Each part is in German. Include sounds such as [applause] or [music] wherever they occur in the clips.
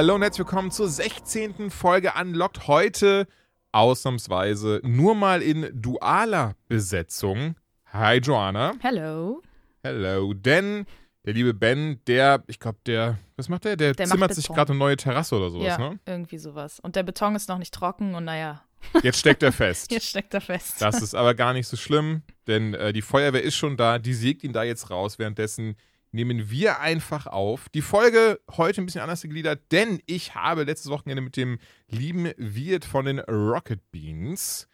Hallo und herzlich willkommen zur 16. Folge Unlocked. Heute ausnahmsweise nur mal in dualer Besetzung. Hi Joanna. Hello. Hello. Denn der liebe Ben, der, ich glaube, der, was macht der? Der, Der zimmert sich gerade eine neue Terrasse oder sowas, ja, ne? irgendwie sowas. Und der Beton ist noch nicht trocken und naja, [laughs] Jetzt steckt er fest. jetzt steckt er fest. Das ist aber gar nicht so schlimm, denn äh, die Feuerwehr ist schon da, die sägt ihn da jetzt raus. Währenddessen nehmen wir einfach auf. Die Folge heute ein bisschen anders gegliedert, denn ich habe letztes Wochenende mit dem lieben Wirt von den Rocket Beans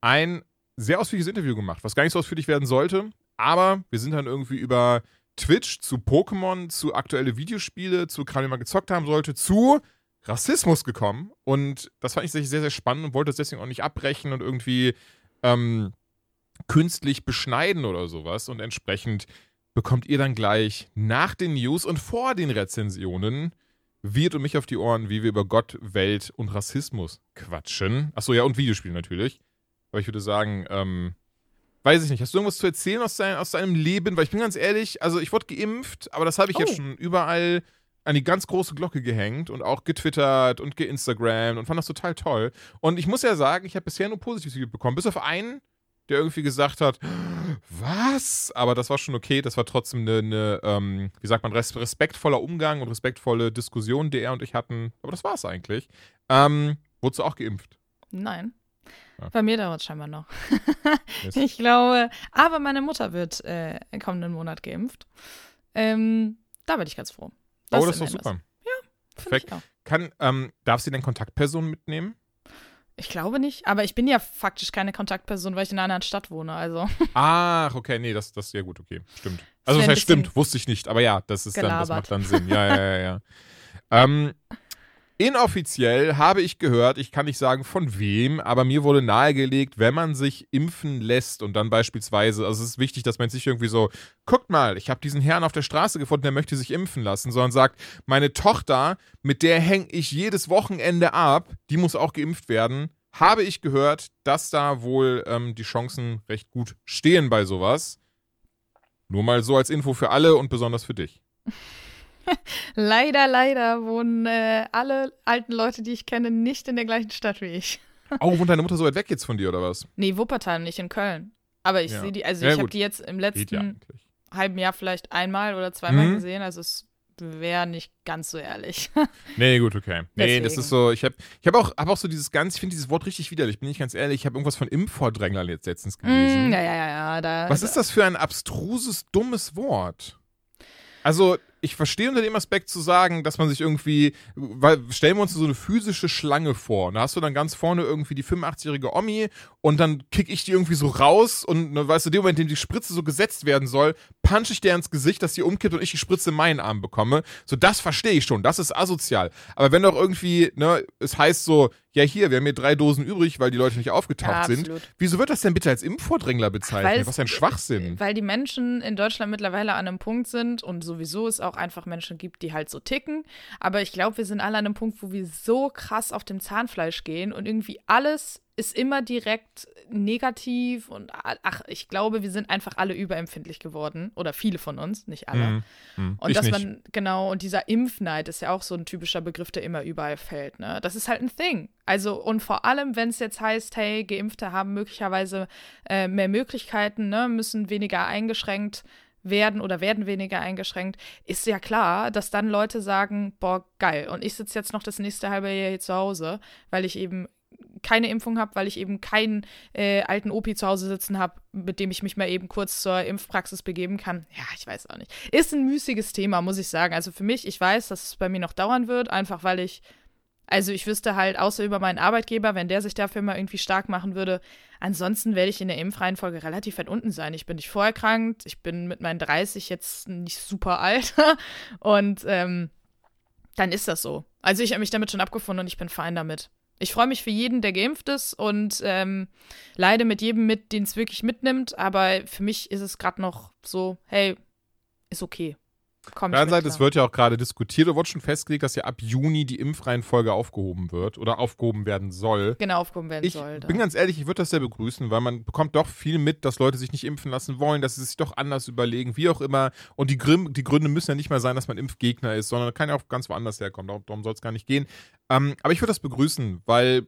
ein sehr ausführliches Interview gemacht, was gar nicht so ausführlich werden sollte, aber wir sind dann irgendwie über Twitch zu Pokémon, zu aktuelle Videospiele, zu Kram, den man gezockt haben sollte, zu Rassismus gekommen. Und das fand ich sehr, sehr spannend und wollte es deswegen auch nicht abbrechen und irgendwie ähm, künstlich beschneiden oder sowas. Und entsprechend bekommt ihr dann gleich nach den News und vor den Rezensionen wird und mich auf die Ohren, wie wir über Gott, Welt und Rassismus quatschen. Achso, ja, und Videospiele natürlich. Aber ich würde sagen, ähm, weiß ich nicht, hast du irgendwas zu erzählen aus, dein, aus deinem Leben? Weil ich bin ganz ehrlich, also ich wurde geimpft, aber das habe ich Oh. jetzt schon überall an die ganz große Glocke gehängt und auch getwittert und geinstagrammt und fand das total toll. Und ich muss ja sagen, ich habe bisher nur positives Feedback bekommen, bis auf einen, der irgendwie gesagt hat, was? Aber das war schon okay, das war trotzdem eine, eine ähm, wie sagt man, res respektvoller Umgang und respektvolle Diskussion, die er und ich hatten. Aber das war es eigentlich. Ähm, wurdest du auch geimpft? Nein. Ja. Bei mir dauert es scheinbar noch. [laughs] Ich glaube, aber meine Mutter wird äh, im kommenden Monat geimpft. Ähm, da bin ich ganz froh. oh, das ist doch super. ich Perfekt. Kann, ähm, darf sie denn Kontaktpersonen mitnehmen? Ich glaube nicht, aber ich bin ja faktisch keine Kontaktperson, weil ich in einer anderen Stadt wohne. Also [laughs] Ach, okay, nee, das, das ist ja gut, okay. Stimmt. Also, das heißt, stimmt, wusste ich nicht, aber ja, das ist dann, das gelabert. macht dann Sinn. Ja, ja, ja, ja. [laughs] ähm, inoffiziell habe ich gehört, ich kann nicht sagen von wem, aber mir wurde nahegelegt, wenn man sich impfen lässt und dann beispielsweise, also es ist wichtig, dass man nicht irgendwie so, guckt mal, ich habe diesen Herrn auf der Straße gefunden, der möchte sich impfen lassen, sondern sagt, meine Tochter, mit der hänge ich jedes Wochenende ab, die muss auch geimpft werden. Habe ich gehört, dass da wohl ähm, die Chancen recht gut stehen bei sowas. Nur mal so als Info für alle und besonders für dich. [laughs] leider, leider wohnen äh, alle alten Leute, die ich kenne, nicht in der gleichen Stadt wie ich. Oh, wohnt deine Mutter so weit weg jetzt von dir oder was? Nee, Wuppertal, nicht in Köln. Aber ich Ja. sehe die, also Ja, ich habe die jetzt im letzten ja halben Jahr vielleicht einmal oder zweimal Mhm. gesehen. Also es wäre nicht ganz so ehrlich. [laughs] Nee, gut, okay. Nee, das Deswegen. ist so, ich habe ich hab auch, hab auch so dieses ganz, ich finde dieses Wort richtig widerlich, bin ich ganz ehrlich, ich habe irgendwas von Impfvordränglern jetzt letztens gelesen. Mm, ja, ja, ja, ja. Da, Was ist das für ein abstruses, dummes Wort? Also, ich verstehe unter dem Aspekt zu sagen, dass man sich irgendwie, weil stellen wir uns so eine physische Schlange vor. Da hast du dann ganz vorne irgendwie die 85-jährige Omi und dann kick ich die irgendwie so raus und ne, weißt du, in dem Moment, in dem die Spritze so gesetzt werden soll, punch ich der ins Gesicht, dass die umkippt und ich die Spritze in meinen Arm bekomme. So, das verstehe ich schon. Das ist asozial. Aber wenn doch irgendwie, ne, es heißt so, ja hier, wir haben hier drei Dosen übrig, weil die Leute nicht aufgetaucht Ja, sind. Wieso wird das denn bitte als Impfvordrängler bezeichnet? Was ein Schwachsinn. Weil die Menschen in Deutschland mittlerweile an einem Punkt sind und sowieso es auch einfach Menschen gibt, die halt so ticken. Aber ich glaube, wir sind alle an einem Punkt, wo wir so krass auf dem Zahnfleisch gehen und irgendwie alles ist immer direkt negativ und ach, ich glaube, wir sind einfach alle überempfindlich geworden oder viele von uns, nicht alle. Mhm. Mhm. Und Ich dass nicht. man, genau, und dieser Impfneid ist ja auch so ein typischer Begriff, der immer überall fällt, ne? Das ist halt ein Thing. Also, und vor allem, wenn es jetzt heißt, hey, Geimpfte haben möglicherweise äh, mehr Möglichkeiten, ne, müssen weniger eingeschränkt werden oder werden weniger eingeschränkt, ist ja klar, dass dann Leute sagen, boah, geil, und ich sitze jetzt noch das nächste halbe Jahr hier zu Hause, weil ich eben keine Impfung habe, weil ich eben keinen äh, alten Opi zu Hause sitzen habe, mit dem ich mich mal eben kurz zur Impfpraxis begeben kann. Ja, ich weiß auch nicht. Ist ein müßiges Thema, muss ich sagen. Also für mich, ich weiß, dass es bei mir noch dauern wird, einfach weil ich Also ich wüsste halt, außer über meinen Arbeitgeber, wenn der sich dafür mal irgendwie stark machen würde, ansonsten werde ich in der Impfreihenfolge relativ weit unten sein. Ich bin nicht vorerkrankt, ich bin mit meinen 30 jetzt nicht super alt [laughs] und ähm, dann ist das so. Also ich habe mich damit schon abgefunden und ich bin fein damit. Ich freue mich für jeden, der geimpft ist und ähm, leide mit jedem mit, den es wirklich mitnimmt, aber für mich ist es gerade noch so, hey, ist okay. Auf der Seite, es wird ja auch gerade diskutiert, oder wurde schon festgelegt, dass ja ab Juni die Impfreihenfolge aufgehoben wird oder aufgehoben werden soll. Genau, aufgehoben werden ich soll. Ich bin ganz ehrlich, ich würde das sehr begrüßen, weil man bekommt doch viel mit, dass Leute sich nicht impfen lassen wollen, dass sie sich doch anders überlegen, wie auch immer. Und die, Grim, die Gründe müssen ja nicht mal sein, dass man Impfgegner ist, sondern kann ja auch ganz woanders herkommen. Darum, darum soll es gar nicht gehen. Ähm, aber ich würde das begrüßen, weil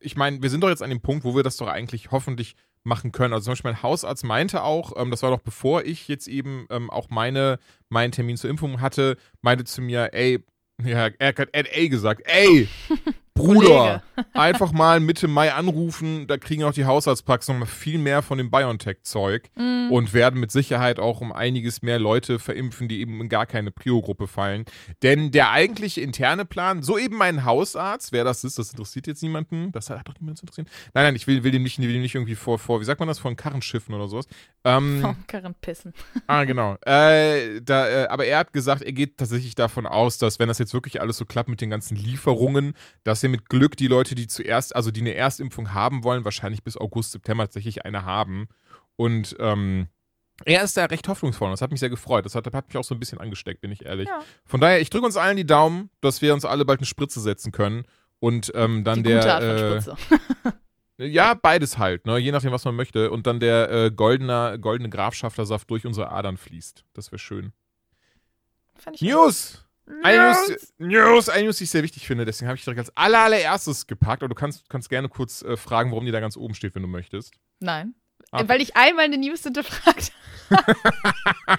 ich meine, wir sind doch jetzt an dem Punkt, wo wir das doch eigentlich hoffentlich machen können. Also zum Beispiel mein Hausarzt meinte auch, ähm, das war doch bevor ich jetzt eben ähm, auch meine, meinen Termin zur Impfung hatte, meinte zu mir, ey, ja, er hat ey gesagt, ey, [laughs] Bruder, [laughs] einfach mal Mitte Mai anrufen, da kriegen auch die Haushaltspraxen noch mal viel mehr von dem BioNTech-Zeug mm. und werden mit Sicherheit auch um einiges mehr Leute verimpfen, die eben in gar keine Prio-Gruppe fallen. Denn der eigentliche interne Plan, so eben mein Hausarzt, wer das ist, das interessiert jetzt niemanden, das hat doch niemanden zu interessieren. Nein, nein, ich will, will, dem, nicht, will dem nicht irgendwie vor, vor, wie sagt man das, vor Karren schiffen oder sowas. Ähm, [laughs] vor Karren pissen. Ah, genau. Äh, da, äh, aber er hat gesagt, er geht tatsächlich davon aus, dass wenn das jetzt wirklich alles so klappt mit den ganzen Lieferungen, dass er wir mit Glück die Leute, die zuerst, also die eine Erstimpfung haben wollen, wahrscheinlich bis August, September tatsächlich eine haben. Und ähm, er ist da recht hoffnungsvoll. Das hat mich sehr gefreut. Das hat, hat mich auch so ein bisschen angesteckt, bin ich ehrlich. Ja. Von daher, ich drücke uns allen die Daumen, dass wir uns alle bald eine Spritze setzen können. Und ähm, dann die der. Gute Art von äh, Spritze. Ja, beides halt, ne? je nachdem, was man möchte. Und dann der äh, goldene, goldene Grafschaftersaft durch unsere Adern fließt. Das wäre schön. News! Eine News, News, eine News, die ich sehr wichtig finde, deswegen habe ich direkt als aller, allererstes gepackt. Aber du kannst, kannst gerne kurz äh, fragen, warum die da ganz oben steht, wenn du möchtest. Nein. Ah. Weil ich einmal eine News hinterfragt habe. [laughs]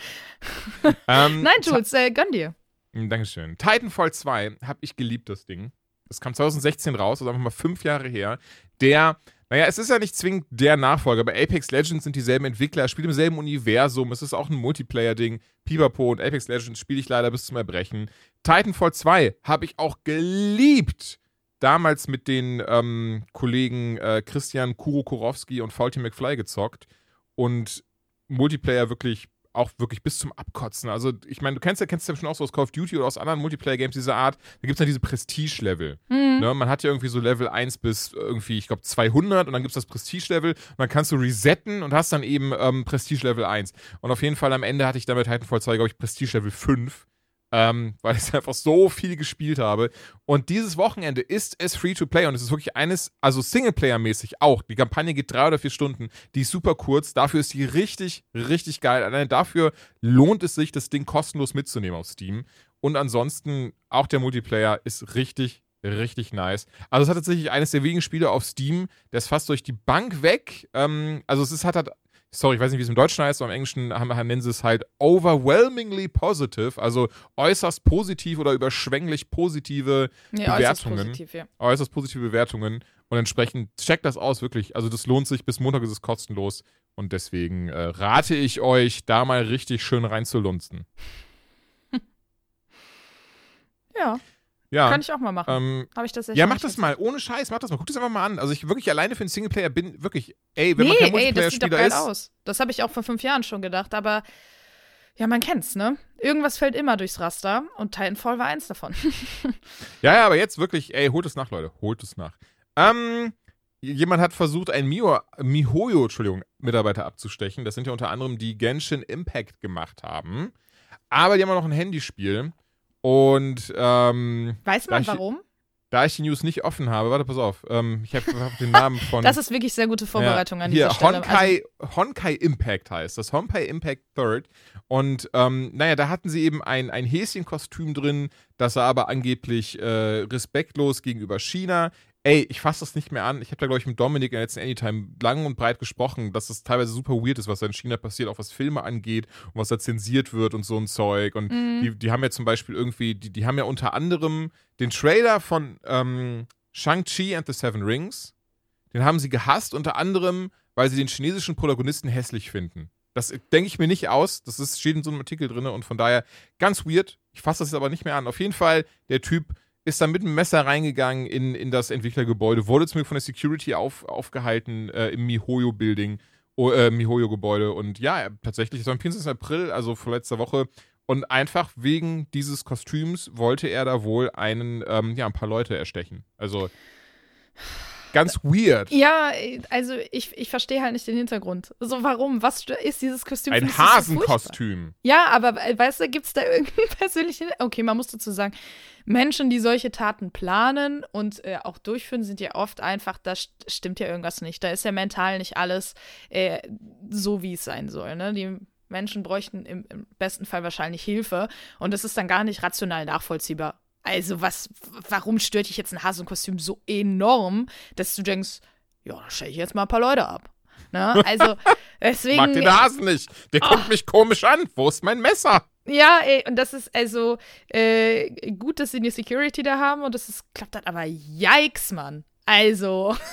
[laughs] ähm, Nein, Jules, äh, gönn dir. Hm, Dankeschön. Titanfall 2 habe ich geliebt, das Ding. Das kam 2016 raus, also einfach mal fünf Jahre her. Der naja, es ist ja nicht zwingend der Nachfolger. Bei Apex Legends sind dieselben Entwickler, spielt im selben Universum. Es ist auch ein Multiplayer-Ding. Pipapo und Apex Legends spiele ich leider bis zum Erbrechen. Titanfall 2 habe ich auch geliebt. Damals mit den ähm, Kollegen äh, Christian Kuro Kurowski und Faulty McFly gezockt. Und Multiplayer wirklich auch wirklich bis zum Abkotzen. Also, ich meine, du kennst ja, kennst ja schon auch so aus Call of Duty oder aus anderen Multiplayer-Games dieser Art. Da gibt es ja diese Prestige-Level. Mhm. Ne? Man hat ja irgendwie so Level 1 bis irgendwie, ich glaube, 200 und dann gibt es das Prestige-Level und dann kannst du resetten und hast dann eben ähm, Prestige-Level 1. Und auf jeden Fall am Ende hatte ich damit Titanfall 2, glaube ich, Prestige-Level 5 ähm, [laughs] weil ich einfach so viel gespielt habe. Und dieses Wochenende ist es free to play und es ist wirklich eines, also Singleplayer-mäßig auch. Die Kampagne geht drei oder vier Stunden, die ist super kurz. Dafür ist die richtig, richtig geil. Allein dafür lohnt es sich, das Ding kostenlos mitzunehmen auf Steam. Und ansonsten auch der Multiplayer ist richtig, richtig nice. Also es hat tatsächlich eines der wenigen Spiele auf Steam, ist fast durch die Bank weg. Ähm, also es ist, hat halt sorry, ich weiß nicht, wie es im Deutschen heißt, aber im Englischen haben, nennen sie es halt overwhelmingly positive, also äußerst positiv oder überschwänglich positive ja, Bewertungen. Äußerst, positiv, ja. äußerst positive Bewertungen. Und entsprechend checkt das aus, wirklich. Also das lohnt sich, bis Montag ist es kostenlos. Und deswegen äh, rate ich euch, da mal richtig schön reinzulunzen. [laughs] ja. Ja. Kann ich auch mal machen. Ähm, Habe ich das Ja, mach das mal. Ohne Scheiß, mach das mal. Guck das einfach mal an. Also ich wirklich alleine für einen Singleplayer bin wirklich, ey, wenn nee, man kein Multiplayer-Spieler ist. Aus. Das habe ich auch vor fünf Jahren schon gedacht, aber ja, man kennt's, ne? Irgendwas fällt immer durchs Raster und Titanfall war eins davon. [laughs] ja, ja, aber jetzt wirklich, ey, holt es nach, Leute. Holt es nach. Ähm, jemand hat versucht, einen Mio, Mihoyo, Entschuldigung, Mitarbeiter abzustechen. Das sind ja unter anderem die Genshin Impact gemacht haben. Aber die haben auch noch ein Handyspiel. Und ähm, weiß man warum? Da ich die News nicht offen habe, warte, pass auf, ähm, ich habe hab den Namen [laughs] von. das ist wirklich sehr gute Vorbereitung ja, an dieser hier, Stelle. Honkai, also, Honkai Impact heißt das, Honkai Impact Third. Und ähm, naja, da hatten sie eben ein, ein Häschenkostüm drin, das sah aber angeblich äh, respektlos gegenüber China ey, ich fasse das nicht mehr an. Ich habe da, glaube ich, mit Dominik in der letzten Anytime lang und breit gesprochen, dass es teilweise super weird ist, was da in China passiert, auch was Filme angeht und was da zensiert wird und so ein Zeug. Und mhm. die, die haben ja zum Beispiel irgendwie, die, die haben ja unter anderem den Trailer von ähm, Shang-Chi and the Seven Rings, den haben sie gehasst, unter anderem, weil sie den chinesischen Protagonisten hässlich finden. Das denke ich mir nicht aus. Das ist, steht in so einem Artikel drin und von daher ganz weird. Ich fasse das jetzt aber nicht mehr an. Auf jeden Fall, der Typ ist dann mit einem Messer reingegangen in, in das Entwicklergebäude, wurde zum Glück von der Security auf, aufgehalten äh, im Mihoyo-Building, oh, äh, Mihoyo-Gebäude. Und ja, tatsächlich, es war am 24. April, also vor letzter Woche. Und einfach wegen dieses Kostüms wollte er da wohl einen, ähm, ja, ein paar Leute erstechen. Also ganz weird. Ja, also ich, ich verstehe halt nicht den Hintergrund. So, warum? Was ist dieses Kostüm? Ein so Hasenkostüm. furchtbar? Ja, aber weißt du, gibt es da [laughs] irgendeinen persönlichen. Okay, man muss dazu sagen, Menschen, die solche Taten planen und äh, auch durchführen, sind ja oft einfach, da st stimmt ja irgendwas nicht. Da ist ja mental nicht alles äh, so, wie es sein soll. Ne? Die Menschen bräuchten im, im besten Fall wahrscheinlich Hilfe und das ist dann gar nicht rational nachvollziehbar. Also, was, warum stört dich jetzt ein Hasenkostüm so enorm, dass du denkst, ja, da stelle ich jetzt mal ein paar Leute ab. Ne? Also, [laughs] deswegen. Mag den Hasen nicht. Der guckt mich komisch an. Wo ist mein Messer? Ja, ey, und das ist also äh, gut, dass sie eine Security da haben und das ist, klappt dann aber yikes, Mann. Also. [laughs]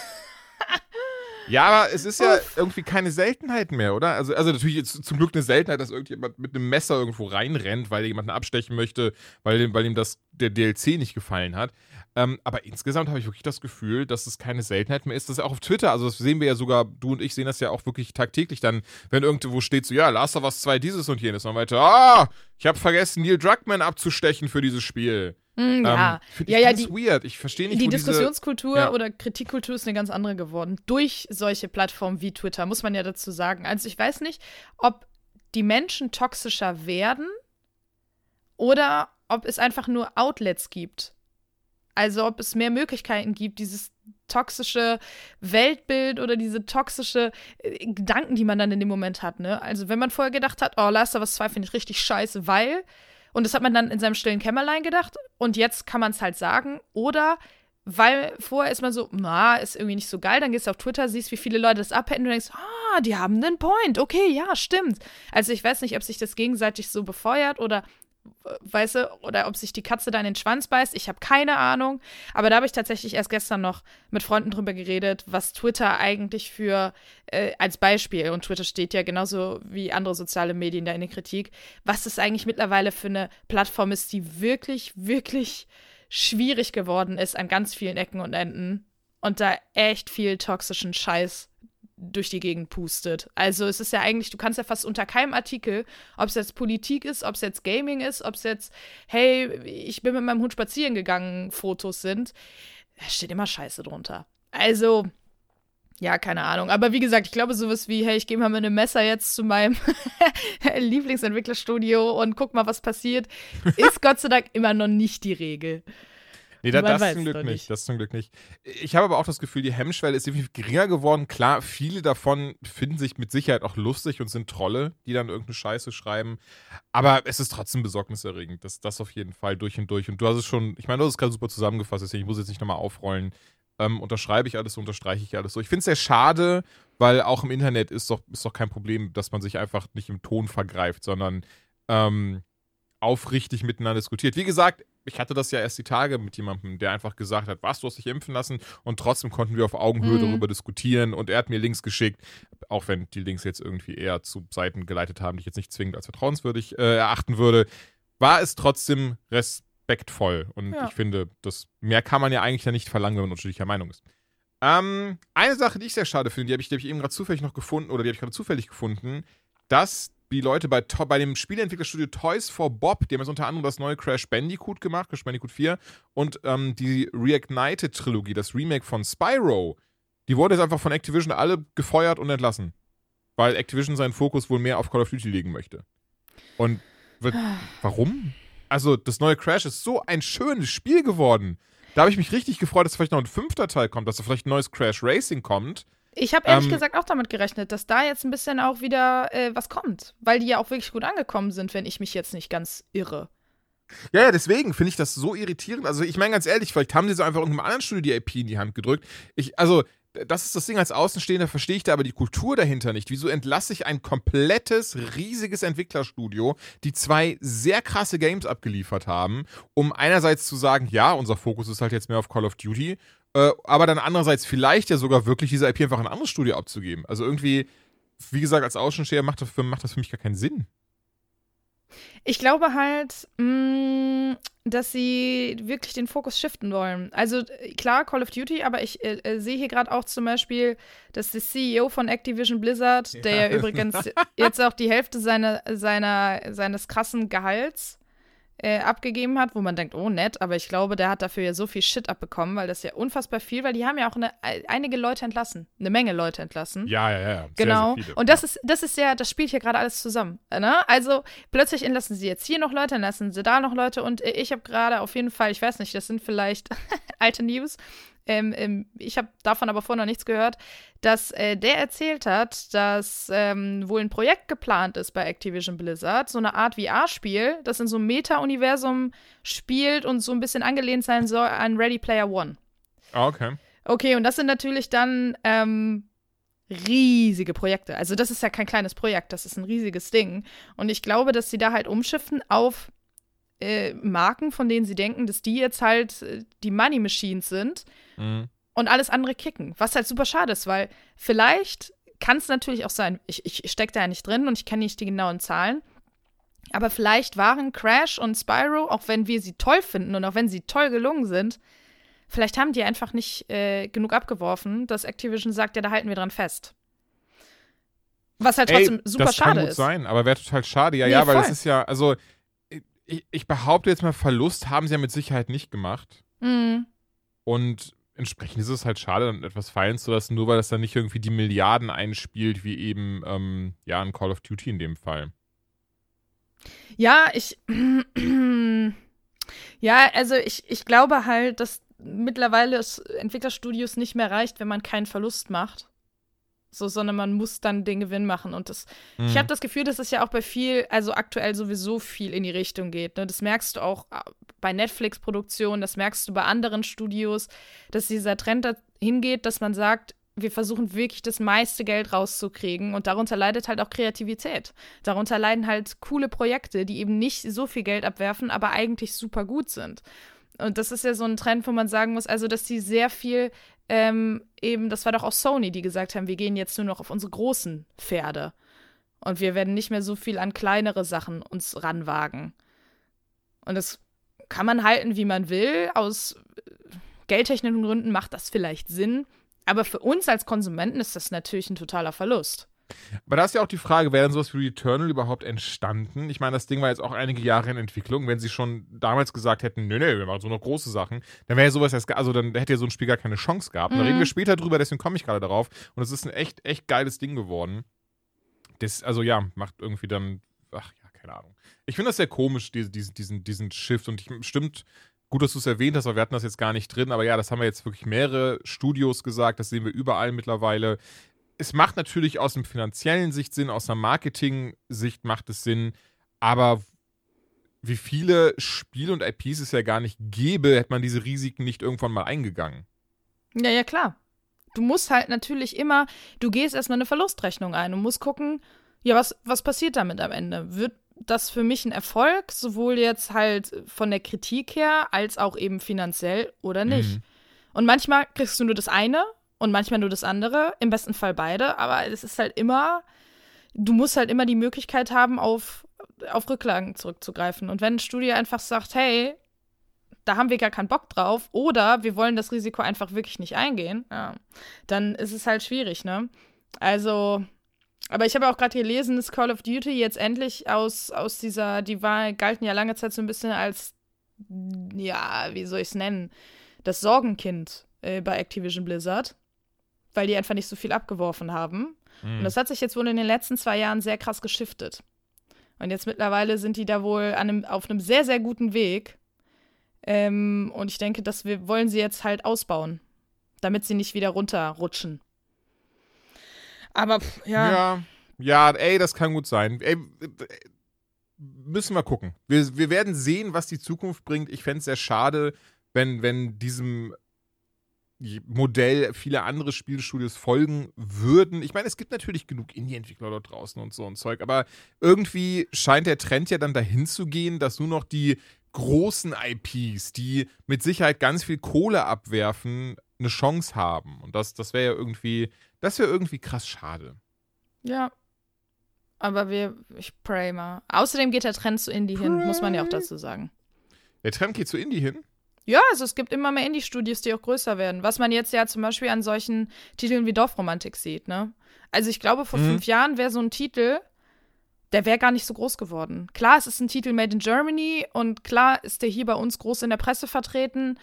Ja, aber es ist ja irgendwie keine Seltenheit mehr, oder? Also, also natürlich jetzt zum Glück eine Seltenheit, dass irgendjemand mit einem Messer irgendwo reinrennt, weil er jemanden abstechen möchte, weil, weil ihm das der DLC nicht gefallen hat. Ähm, aber insgesamt habe ich wirklich das Gefühl, dass es keine Seltenheit mehr ist. Das ist ja auch auf Twitter, also das sehen wir ja sogar, du und ich sehen das ja auch wirklich tagtäglich dann, wenn irgendwo steht so, ja, Last of Us 2 dieses und jenes. Und dann weiter, ah, ich habe vergessen, Neil Druckmann abzustechen für dieses Spiel. Mm, ja. Ähm, ja, ich ja, die, weird. Ich verstehe nicht, die wo diese... Diskussionskultur ja. oder Kritikkultur ist eine ganz andere geworden. Durch solche Plattformen wie Twitter, muss man ja dazu sagen. Also ich weiß nicht, ob die Menschen toxischer werden oder ob es einfach nur Outlets gibt. Also ob es mehr Möglichkeiten gibt, dieses toxische Weltbild oder diese toxische äh, Gedanken, die man dann in dem Moment hat. Ne? Also wenn man vorher gedacht hat, oh, Last of Us 2 finde ich richtig scheiße, weil und das hat man dann in seinem stillen Kämmerlein gedacht. Und jetzt kann man es halt sagen. Oder weil vorher ist man so, na, ist irgendwie nicht so geil. Dann gehst du auf Twitter, siehst, wie viele Leute das abhätten und denkst, ah, die haben einen Point. Okay, ja, stimmt. Also ich weiß nicht, ob sich das gegenseitig so befeuert oder weißt du, oder ob sich die Katze da in den Schwanz beißt. Ich habe keine Ahnung. Aber da habe ich tatsächlich erst gestern noch mit Freunden drüber geredet, was Twitter eigentlich für, äh, als Beispiel, und Twitter steht ja genauso wie andere soziale Medien da in der Kritik, was es eigentlich mittlerweile für eine Plattform ist, die wirklich, wirklich schwierig geworden ist an ganz vielen Ecken und Enden und da echt viel toxischen Scheiß durch die Gegend pustet. Also es ist ja eigentlich, du kannst ja fast unter keinem Artikel, ob es jetzt Politik ist, ob es jetzt Gaming ist, ob es jetzt, hey, ich bin mit meinem Hund spazieren gegangen, Fotos sind, da steht immer Scheiße drunter. Also, ja, keine Ahnung. Aber wie gesagt, ich glaube sowas wie, hey, ich gehe mal mit einem Messer jetzt zu meinem [laughs] Lieblingsentwicklerstudio und guck mal, was passiert, ist [laughs] Gott sei Dank immer noch nicht die Regel. Nee, da, das zum Glück nicht. nicht. Das zum Glück nicht. Ich habe aber auch das Gefühl, die Hemmschwelle ist definitiv geringer geworden. Klar, viele davon finden sich mit Sicherheit auch lustig und sind Trolle, die dann irgendeine Scheiße schreiben. Aber es ist trotzdem besorgniserregend. Das, das auf jeden Fall durch und durch. Und du hast es schon, ich meine, du hast es gerade super zusammengefasst, deswegen ich muss jetzt nicht nochmal aufrollen. Ähm, unterschreibe ich alles, unterstreiche ich alles so. Ich finde es sehr schade, weil auch im Internet ist doch, ist doch kein Problem, dass man sich einfach nicht im Ton vergreift, sondern ähm, aufrichtig miteinander diskutiert. Wie gesagt, ich hatte das ja erst die Tage mit jemandem, der einfach gesagt hat, was, du hast dich impfen lassen und trotzdem konnten wir auf Augenhöhe Mhm. darüber diskutieren und er hat mir Links geschickt, auch wenn die Links jetzt irgendwie eher zu Seiten geleitet haben, die ich jetzt nicht zwingend als vertrauenswürdig äh, erachten würde, war es trotzdem respektvoll und Ja. ich finde, das mehr kann man ja eigentlich ja nicht verlangen, wenn man unterschiedlicher Meinung ist. Ähm, eine Sache, die ich sehr schade finde, die habe ich, die hab ich eben gerade zufällig noch gefunden, oder die habe ich gerade zufällig gefunden, dass die Leute bei, bei dem Spieleentwicklerstudio Toys for Bob, die haben jetzt unter anderem das neue Crash Bandicoot gemacht, Crash Bandicoot 4, und ähm, die Reignited-Trilogie, das Remake von Spyro, die wurde jetzt einfach von Activision alle gefeuert und entlassen. Weil Activision seinen Fokus wohl mehr auf Call of Duty legen möchte. Und [sighs] warum? Also, das neue Crash ist so ein schönes Spiel geworden. Da habe ich mich richtig gefreut, dass vielleicht noch ein fünfter Teil kommt, dass da vielleicht ein neues Crash Racing kommt. Ich habe ehrlich Ähm, gesagt auch damit gerechnet, dass da jetzt ein bisschen auch wieder äh, was kommt, weil die ja auch wirklich gut angekommen sind, wenn ich mich jetzt nicht ganz irre. Ja, ja, deswegen finde ich das so irritierend. Also, ich meine ganz ehrlich, vielleicht haben die so einfach irgendeinem anderen Studio die IP in die Hand gedrückt. Ich, also, das ist das Ding als Außenstehender, verstehe ich da aber die Kultur dahinter nicht. Wieso entlasse ich ein komplettes, riesiges Entwicklerstudio, die zwei sehr krasse Games abgeliefert haben, um einerseits zu sagen, ja, unser Fokus ist halt jetzt mehr auf Call of Duty, äh, aber dann andererseits vielleicht ja sogar wirklich diese IP einfach an ein anderes Studio abzugeben. Also irgendwie, wie gesagt, als Außensteher macht das für, macht das für mich gar keinen Sinn. Ich glaube halt, mh, dass sie wirklich den Fokus shiften wollen. Also klar, Call of Duty, aber ich äh, äh sehe hier gerade auch zum Beispiel, dass der CEO von Activision Blizzard, ja. der ja übrigens [laughs] jetzt auch die Hälfte seiner, seiner, seines krassen Gehalts äh, abgegeben hat, wo man denkt, oh nett, aber ich glaube, der hat dafür ja so viel Shit abbekommen, weil das ja unfassbar viel, weil die haben ja auch eine, einige Leute entlassen, eine Menge Leute entlassen. Ja, ja, ja. Genau. Sehr, sehr und das ist, das ist ja, das spielt hier gerade alles zusammen. Ne? Also plötzlich entlassen sie jetzt hier noch Leute, entlassen sie da noch Leute und ich habe gerade auf jeden Fall, ich weiß nicht, das sind vielleicht [laughs] alte News, ähm, ähm, ich habe davon aber vorher noch nichts gehört, dass äh, der erzählt hat, dass ähm, wohl ein Projekt geplant ist bei Activision Blizzard, so eine Art VR-Spiel, das in so einem Meta-Universum spielt und so ein bisschen angelehnt sein soll an Ready Player One. Ah, okay. Okay, und das sind natürlich dann ähm, riesige Projekte. Also das ist ja kein kleines Projekt, das ist ein riesiges Ding. Und ich glaube, dass sie da halt umschiffen auf äh, Marken, von denen sie denken, dass die jetzt halt äh, die Money Machines sind mhm. und alles andere kicken. Was halt super schade ist, weil vielleicht kann es natürlich auch sein, ich, ich stecke da ja nicht drin und ich kenne nicht die genauen Zahlen, aber vielleicht waren Crash und Spyro, auch wenn wir sie toll finden und auch wenn sie toll gelungen sind, vielleicht haben die einfach nicht äh, genug abgeworfen, dass Activision sagt, ja, da halten wir dran fest. Was halt trotzdem Ey, super das schade kann gut ist. sein, aber wäre total schade. Ja, Nee, ja, weil voll. es ist ja, also ich, ich behaupte jetzt mal, Verlust haben sie ja mit Sicherheit nicht gemacht. Mhm. Und entsprechend ist es halt schade, dann etwas fallen zu lassen, nur weil das dann nicht irgendwie die Milliarden einspielt, wie eben, ähm, ja, ein Call of Duty in dem Fall. Ja, ich. [clears throat] ja, also ich, ich glaube halt, dass mittlerweile es Entwicklerstudios nicht mehr reicht, wenn man keinen Verlust macht. So, sondern man muss dann den Gewinn machen. Und das, ich Mhm. habe das Gefühl, dass es ja auch bei viel, also aktuell sowieso viel in die Richtung geht. Ne? Das merkst du auch äh, bei Netflix-Produktionen, das merkst du bei anderen Studios, dass dieser Trend dahin geht, dass man sagt, wir versuchen wirklich das meiste Geld rauszukriegen und darunter leidet halt auch Kreativität. Darunter leiden halt coole Projekte, die eben nicht so viel Geld abwerfen, aber eigentlich super gut sind. Und das ist ja so ein Trend, wo man sagen muss, also dass die sehr viel ähm, eben, das war doch auch Sony, die gesagt haben, wir gehen jetzt nur noch auf unsere großen Pferde. Und wir werden nicht mehr so viel an kleinere Sachen uns ranwagen. Und das kann man halten, wie man will. Aus äh, geldtechnischen Gründen macht das vielleicht Sinn. Aber für uns als Konsumenten ist das natürlich ein totaler Verlust. Aber da ist ja auch die Frage, wäre denn sowas wie Returnal überhaupt entstanden? Ich meine, das Ding war jetzt auch einige Jahre in Entwicklung. Wenn sie schon damals gesagt hätten, nee, nee, wir machen so noch große Sachen, dann wäre ja sowas erst, also dann hätte ja so ein Spiel gar keine Chance gehabt. Und da Mhm. reden wir später drüber, deswegen komme ich gerade darauf. Und es ist ein echt, echt geiles Ding geworden. Das, also ja, macht irgendwie dann, ach ja, keine Ahnung. Ich finde das sehr komisch, diese, diesen, diesen, diesen Shift. Und ich, stimmt, gut, dass du es erwähnt hast, aber wir hatten das jetzt gar nicht drin. Aber ja, das haben wir jetzt wirklich mehrere Studios gesagt, das sehen wir überall mittlerweile es macht natürlich aus einem finanziellen Sicht Sinn, aus einer Marketing-Sicht macht es Sinn, aber wie viele Spiele und IPs es ja gar nicht gäbe, hätte man diese Risiken nicht irgendwann mal eingegangen. Ja, ja, klar. Du musst halt natürlich immer, du gehst erstmal eine Verlustrechnung ein und musst gucken, ja, was, was passiert damit am Ende? Wird das für mich ein Erfolg, sowohl jetzt halt von der Kritik her, als auch eben finanziell oder nicht? Mhm. Und manchmal kriegst du nur das eine und manchmal nur das andere, im besten Fall beide, aber es ist halt immer, du musst halt immer die Möglichkeit haben, auf, auf Rücklagen zurückzugreifen. Und wenn ein Studio einfach sagt, hey, da haben wir gar keinen Bock drauf oder wir wollen das Risiko einfach wirklich nicht eingehen, ja, dann ist es halt schwierig, ne? Also, aber ich habe auch gerade gelesen, dass Call of Duty jetzt endlich aus, aus dieser, die war, galten ja lange Zeit so ein bisschen als, ja, wie soll ich es nennen, das Sorgenkind äh, bei Activision Blizzard, weil die einfach nicht so viel abgeworfen haben. Mhm. Und das hat sich jetzt wohl in den letzten zwei Jahren sehr krass geschiftet. Und jetzt mittlerweile sind die da wohl an einem, auf einem sehr, sehr guten Weg. Ähm, und ich denke, dass wir wollen sie jetzt halt ausbauen, damit sie nicht wieder runterrutschen. Aber pff, ja. Ja, ja, ey, das kann gut sein. Ey, müssen wir gucken. Wir, wir werden sehen, was die Zukunft bringt. Ich fände es sehr schade, wenn, wenn diesem Modell viele andere Spielstudios folgen würden. Ich meine, es gibt natürlich genug Indie-Entwickler dort draußen und so ein Zeug, aber irgendwie scheint der Trend ja dann dahin zu gehen, dass nur noch die großen IPs, die mit Sicherheit ganz viel Kohle abwerfen, eine Chance haben. Und das, das wäre ja irgendwie, das wäre irgendwie krass schade. Ja. Aber wir, ich pray mal. Außerdem geht der Trend zu Indie hin, muss man ja auch dazu sagen. Der Trend geht zu Indie hin. Ja, also es gibt immer mehr Indie-Studios, die auch größer werden. Was man jetzt ja zum Beispiel an solchen Titeln wie Dorfromantik sieht, ne? Also ich glaube, vor Mhm. fünf Jahren wäre so ein Titel, der wäre gar nicht so groß geworden. Klar, es ist ein Titel made in Germany und klar ist der hier bei uns groß in der Presse vertreten.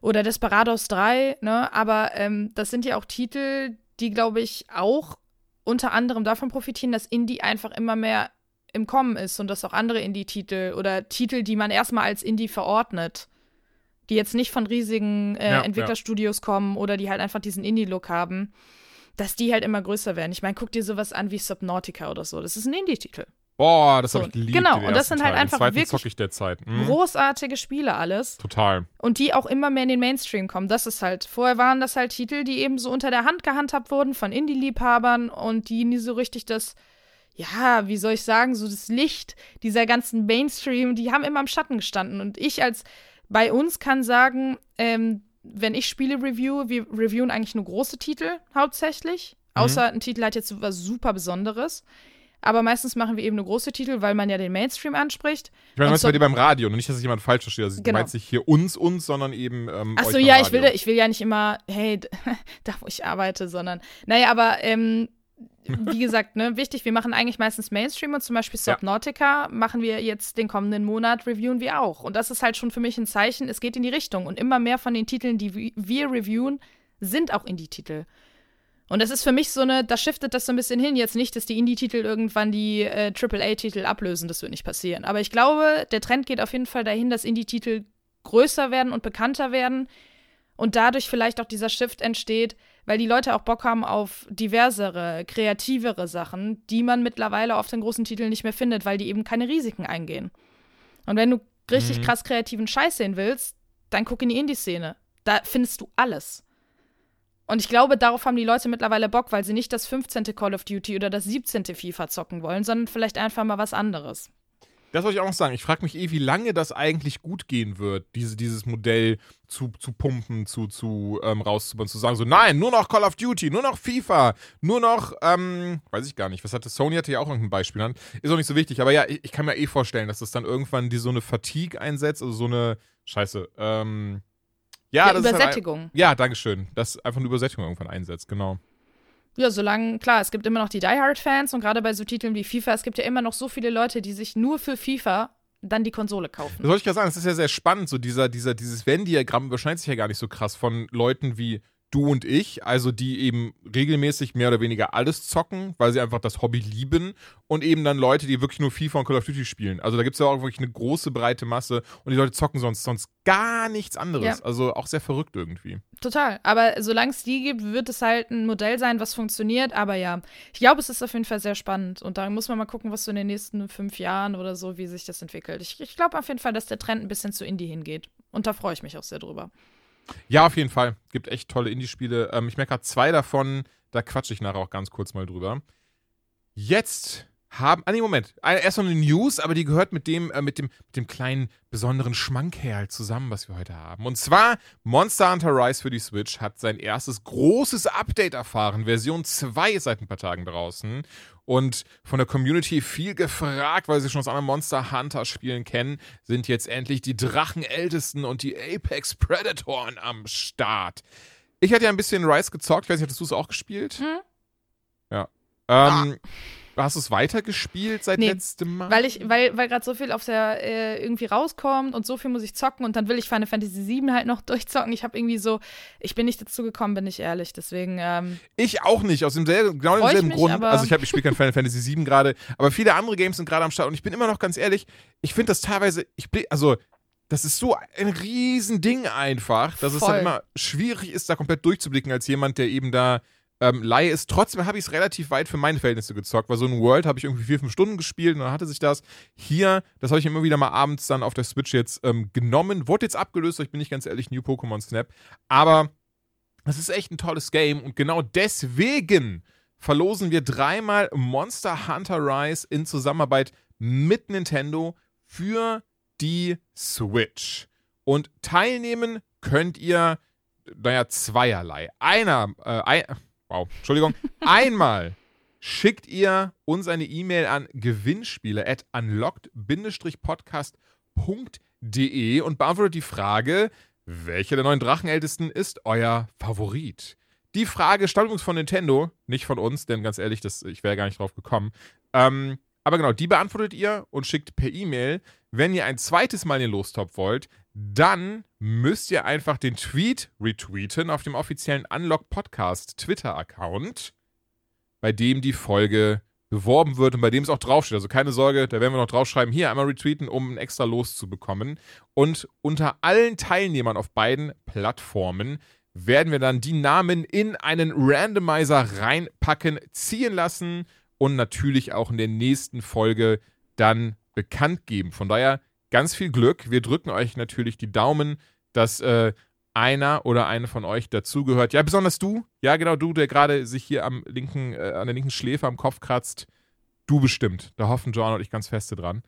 Oder Desperados 3, ne? Aber ähm, das sind ja auch Titel, die, glaube ich, auch unter anderem davon profitieren, dass Indie einfach immer mehr im Kommen ist und dass auch andere Indie-Titel oder Titel, die man erstmal als Indie verordnet, die jetzt nicht von riesigen äh, Ja, Entwicklerstudios kommen oder die halt einfach diesen Indie-Look haben, dass die halt immer größer werden. Ich meine, guck dir sowas an wie Subnautica oder so. Das ist ein Indie-Titel. Boah, das So, habe ich geliebt. genau, und das sind halt Teil. einfach wirklich. Mhm. Großartige Spiele alles. Total. Und die auch immer mehr in den Mainstream kommen. Das ist halt, vorher waren das halt Titel, die eben so unter der Hand gehandhabt wurden von Indie-Liebhabern und die nie so richtig das, ja, wie soll ich sagen, so das Licht dieser ganzen Mainstream, die haben immer im Schatten gestanden. Und ich als bei uns kann sagen, ähm, wenn ich Spiele review, wir reviewen eigentlich nur große Titel hauptsächlich. Außer ein Titel hat jetzt was super Besonderes. Aber meistens machen wir eben nur große Titel, weil man ja den Mainstream anspricht. Ich meine, was bei so- dir beim Radio, und nicht, dass ich jemand falsch verstehe. Also, Genau. Du meinst nicht hier uns, uns, sondern eben. Ähm, Ach euch so, beim ja, ich will, ich will ja nicht immer, hey, [laughs] da wo ich arbeite, sondern, naja, aber ähm, wie gesagt, ne, wichtig, wir machen eigentlich meistens Mainstream und zum Beispiel Ja. Subnautica machen wir jetzt den kommenden Monat, reviewen wir auch. Und das ist halt schon für mich ein Zeichen, es geht in die Richtung. Und immer mehr von den Titeln, die wi- wir reviewen, sind auch Indie-Titel. Und das ist für mich so eine, da shiftet das so ein bisschen hin. Jetzt nicht, dass die Indie-Titel irgendwann die äh, AAA-Titel ablösen, das wird nicht passieren. Aber ich glaube, der Trend geht auf jeden Fall dahin, dass Indie-Titel größer werden und bekannter werden und dadurch vielleicht auch dieser Shift entsteht, weil die Leute auch Bock haben auf diversere, kreativere Sachen, die man mittlerweile auf den großen Titeln nicht mehr findet, weil die eben keine Risiken eingehen. Und wenn du richtig Mhm. krass kreativen Scheiß sehen willst, dann guck in die Indie-Szene. Da findest du alles. Und ich glaube, darauf haben die Leute mittlerweile Bock, weil sie nicht das 15. Call of Duty oder das 17. FIFA zocken wollen, sondern vielleicht einfach mal was anderes. Das wollte ich auch noch sagen. Ich frage mich eh, wie lange das eigentlich gut gehen wird, diese, dieses Modell zu, zu pumpen, zu, zu ähm, rauszubauen, zu sagen, so, nein, nur noch Call of Duty, nur noch FIFA, nur noch, ähm, weiß ich gar nicht, was hatte, Sony hatte ja auch irgendein Beispiel an. Ist auch nicht so wichtig, aber ja, ich, ich kann mir eh vorstellen, dass das dann irgendwann die so eine Fatigue einsetzt, also so eine, scheiße, ähm, ja, Ja, das ist halt, Übersättigung. ja, Dankeschön, dass einfach eine Übersättigung irgendwann einsetzt, genau. Ja, solange, klar, es gibt immer noch die Die Hard-Fans und gerade bei so Titeln wie FIFA, es gibt ja immer noch so viele Leute, die sich nur für FIFA dann die Konsole kaufen. Das wollte ich ja sagen, das ist ja sehr spannend, so dieser, dieser, dieses Venn-Diagramm überschneidet sich ja gar nicht so krass von Leuten wie du und ich, also die eben regelmäßig mehr oder weniger alles zocken, weil sie einfach das Hobby lieben und eben dann Leute, die wirklich nur FIFA und Call of Duty spielen. Also da gibt es ja auch wirklich eine große, breite Masse und die Leute zocken sonst, sonst gar nichts anderes. Ja. Also auch sehr verrückt irgendwie. Total. Aber solange es die gibt, wird es halt ein Modell sein, was funktioniert. Aber ja, ich glaube, es ist auf jeden Fall sehr spannend. Und da muss man mal gucken, was so in den nächsten fünf Jahren oder so, wie sich das entwickelt. Ich, ich glaube auf jeden Fall, dass der Trend ein bisschen zu Indie hingeht. Und da freue ich mich auch sehr drüber. Ja, auf jeden Fall. Gibt echt tolle Indie-Spiele. Ähm, ich merke gerade zwei davon, da quatsche ich nachher auch ganz kurz mal drüber. Jetzt haben. Ah, nee, Moment. Eine- Erst noch eine News, aber die gehört mit dem, äh, mit dem, mit dem kleinen besonderen Schmankerl zusammen, was wir heute haben. Und zwar: Monster Hunter Rise für die Switch hat sein erstes großes Update erfahren. Version 2 ist seit ein paar Tagen draußen. Und von der Community viel gefragt, weil sie schon aus anderen Monster Hunter Spielen kennen, sind jetzt endlich die Drachenältesten und die Apex Predatoren am Start. Ich hatte ja ein bisschen Rise gezockt. Ich weiß nicht, hattest du es auch gespielt? Hm? Ja. Ähm, Hast du es weitergespielt seit Nee, letztem Mal? Weil ich, weil, weil gerade so viel auf der äh, irgendwie rauskommt und so viel muss ich zocken und dann will ich Final Fantasy VII halt noch [laughs] durchzocken. Ich habe irgendwie so, ich bin nicht dazu gekommen, bin ich ehrlich. Deswegen, ähm, Ich auch nicht, aus demselben, genau demselben mich, Grund. Also ich habe ich spiele kein [laughs] Final Fantasy 7 gerade, aber viele andere Games sind gerade am Start und ich bin immer noch ganz ehrlich, ich finde das teilweise, ich bin, also das ist so ein Riesending einfach, dass es Voll. dann immer schwierig ist, da komplett durchzublicken als jemand, der eben da ähm, Laie ist. Trotzdem habe ich es relativ weit für meine Verhältnisse gezockt, weil so ein World habe ich irgendwie vier, fünf Stunden gespielt und dann hatte sich das. Hier, das habe ich immer wieder mal abends dann auf der Switch jetzt ähm, genommen. Wurde jetzt abgelöst, ich bin nicht ganz ehrlich, New Pokémon Snap. Aber das ist echt ein tolles Game und genau deswegen verlosen wir dreimal Monster Hunter Rise in Zusammenarbeit mit Nintendo für die Switch. Und teilnehmen könnt ihr, naja, zweierlei. Einer, äh, ein, wow, Entschuldigung, [laughs] einmal schickt ihr uns eine E-Mail an gewinnspiele at unlocked-podcast.de und beantwortet die Frage, welcher der neuen Drachenältesten ist euer Favorit? Die Frage stammt übrigens von Nintendo, nicht von uns, denn ganz ehrlich, das, ich wäre gar nicht drauf gekommen. Ähm, aber genau, die beantwortet ihr und schickt per E-Mail. Wenn ihr ein zweites Mal in den Lostop wollt, dann müsst ihr einfach den Tweet retweeten auf dem offiziellen Unlock Podcast Twitter-Account, bei dem die Folge beworben wird und bei dem es auch draufsteht. Also keine Sorge, da werden wir noch draufschreiben, hier einmal retweeten, um ein extra Los zu bekommen. Und unter allen Teilnehmern auf beiden Plattformen werden wir dann die Namen in einen Randomizer reinpacken, ziehen lassen und natürlich auch in der nächsten Folge dann bekannt geben. Von daher ganz viel Glück. Wir drücken euch natürlich die Daumen, dass äh, einer oder eine von euch dazugehört. Ja, besonders du. Ja, genau du, der gerade sich hier am linken, äh, an der linken Schläfe am Kopf kratzt. Du bestimmt. Da hoffen John und ich ganz feste dran.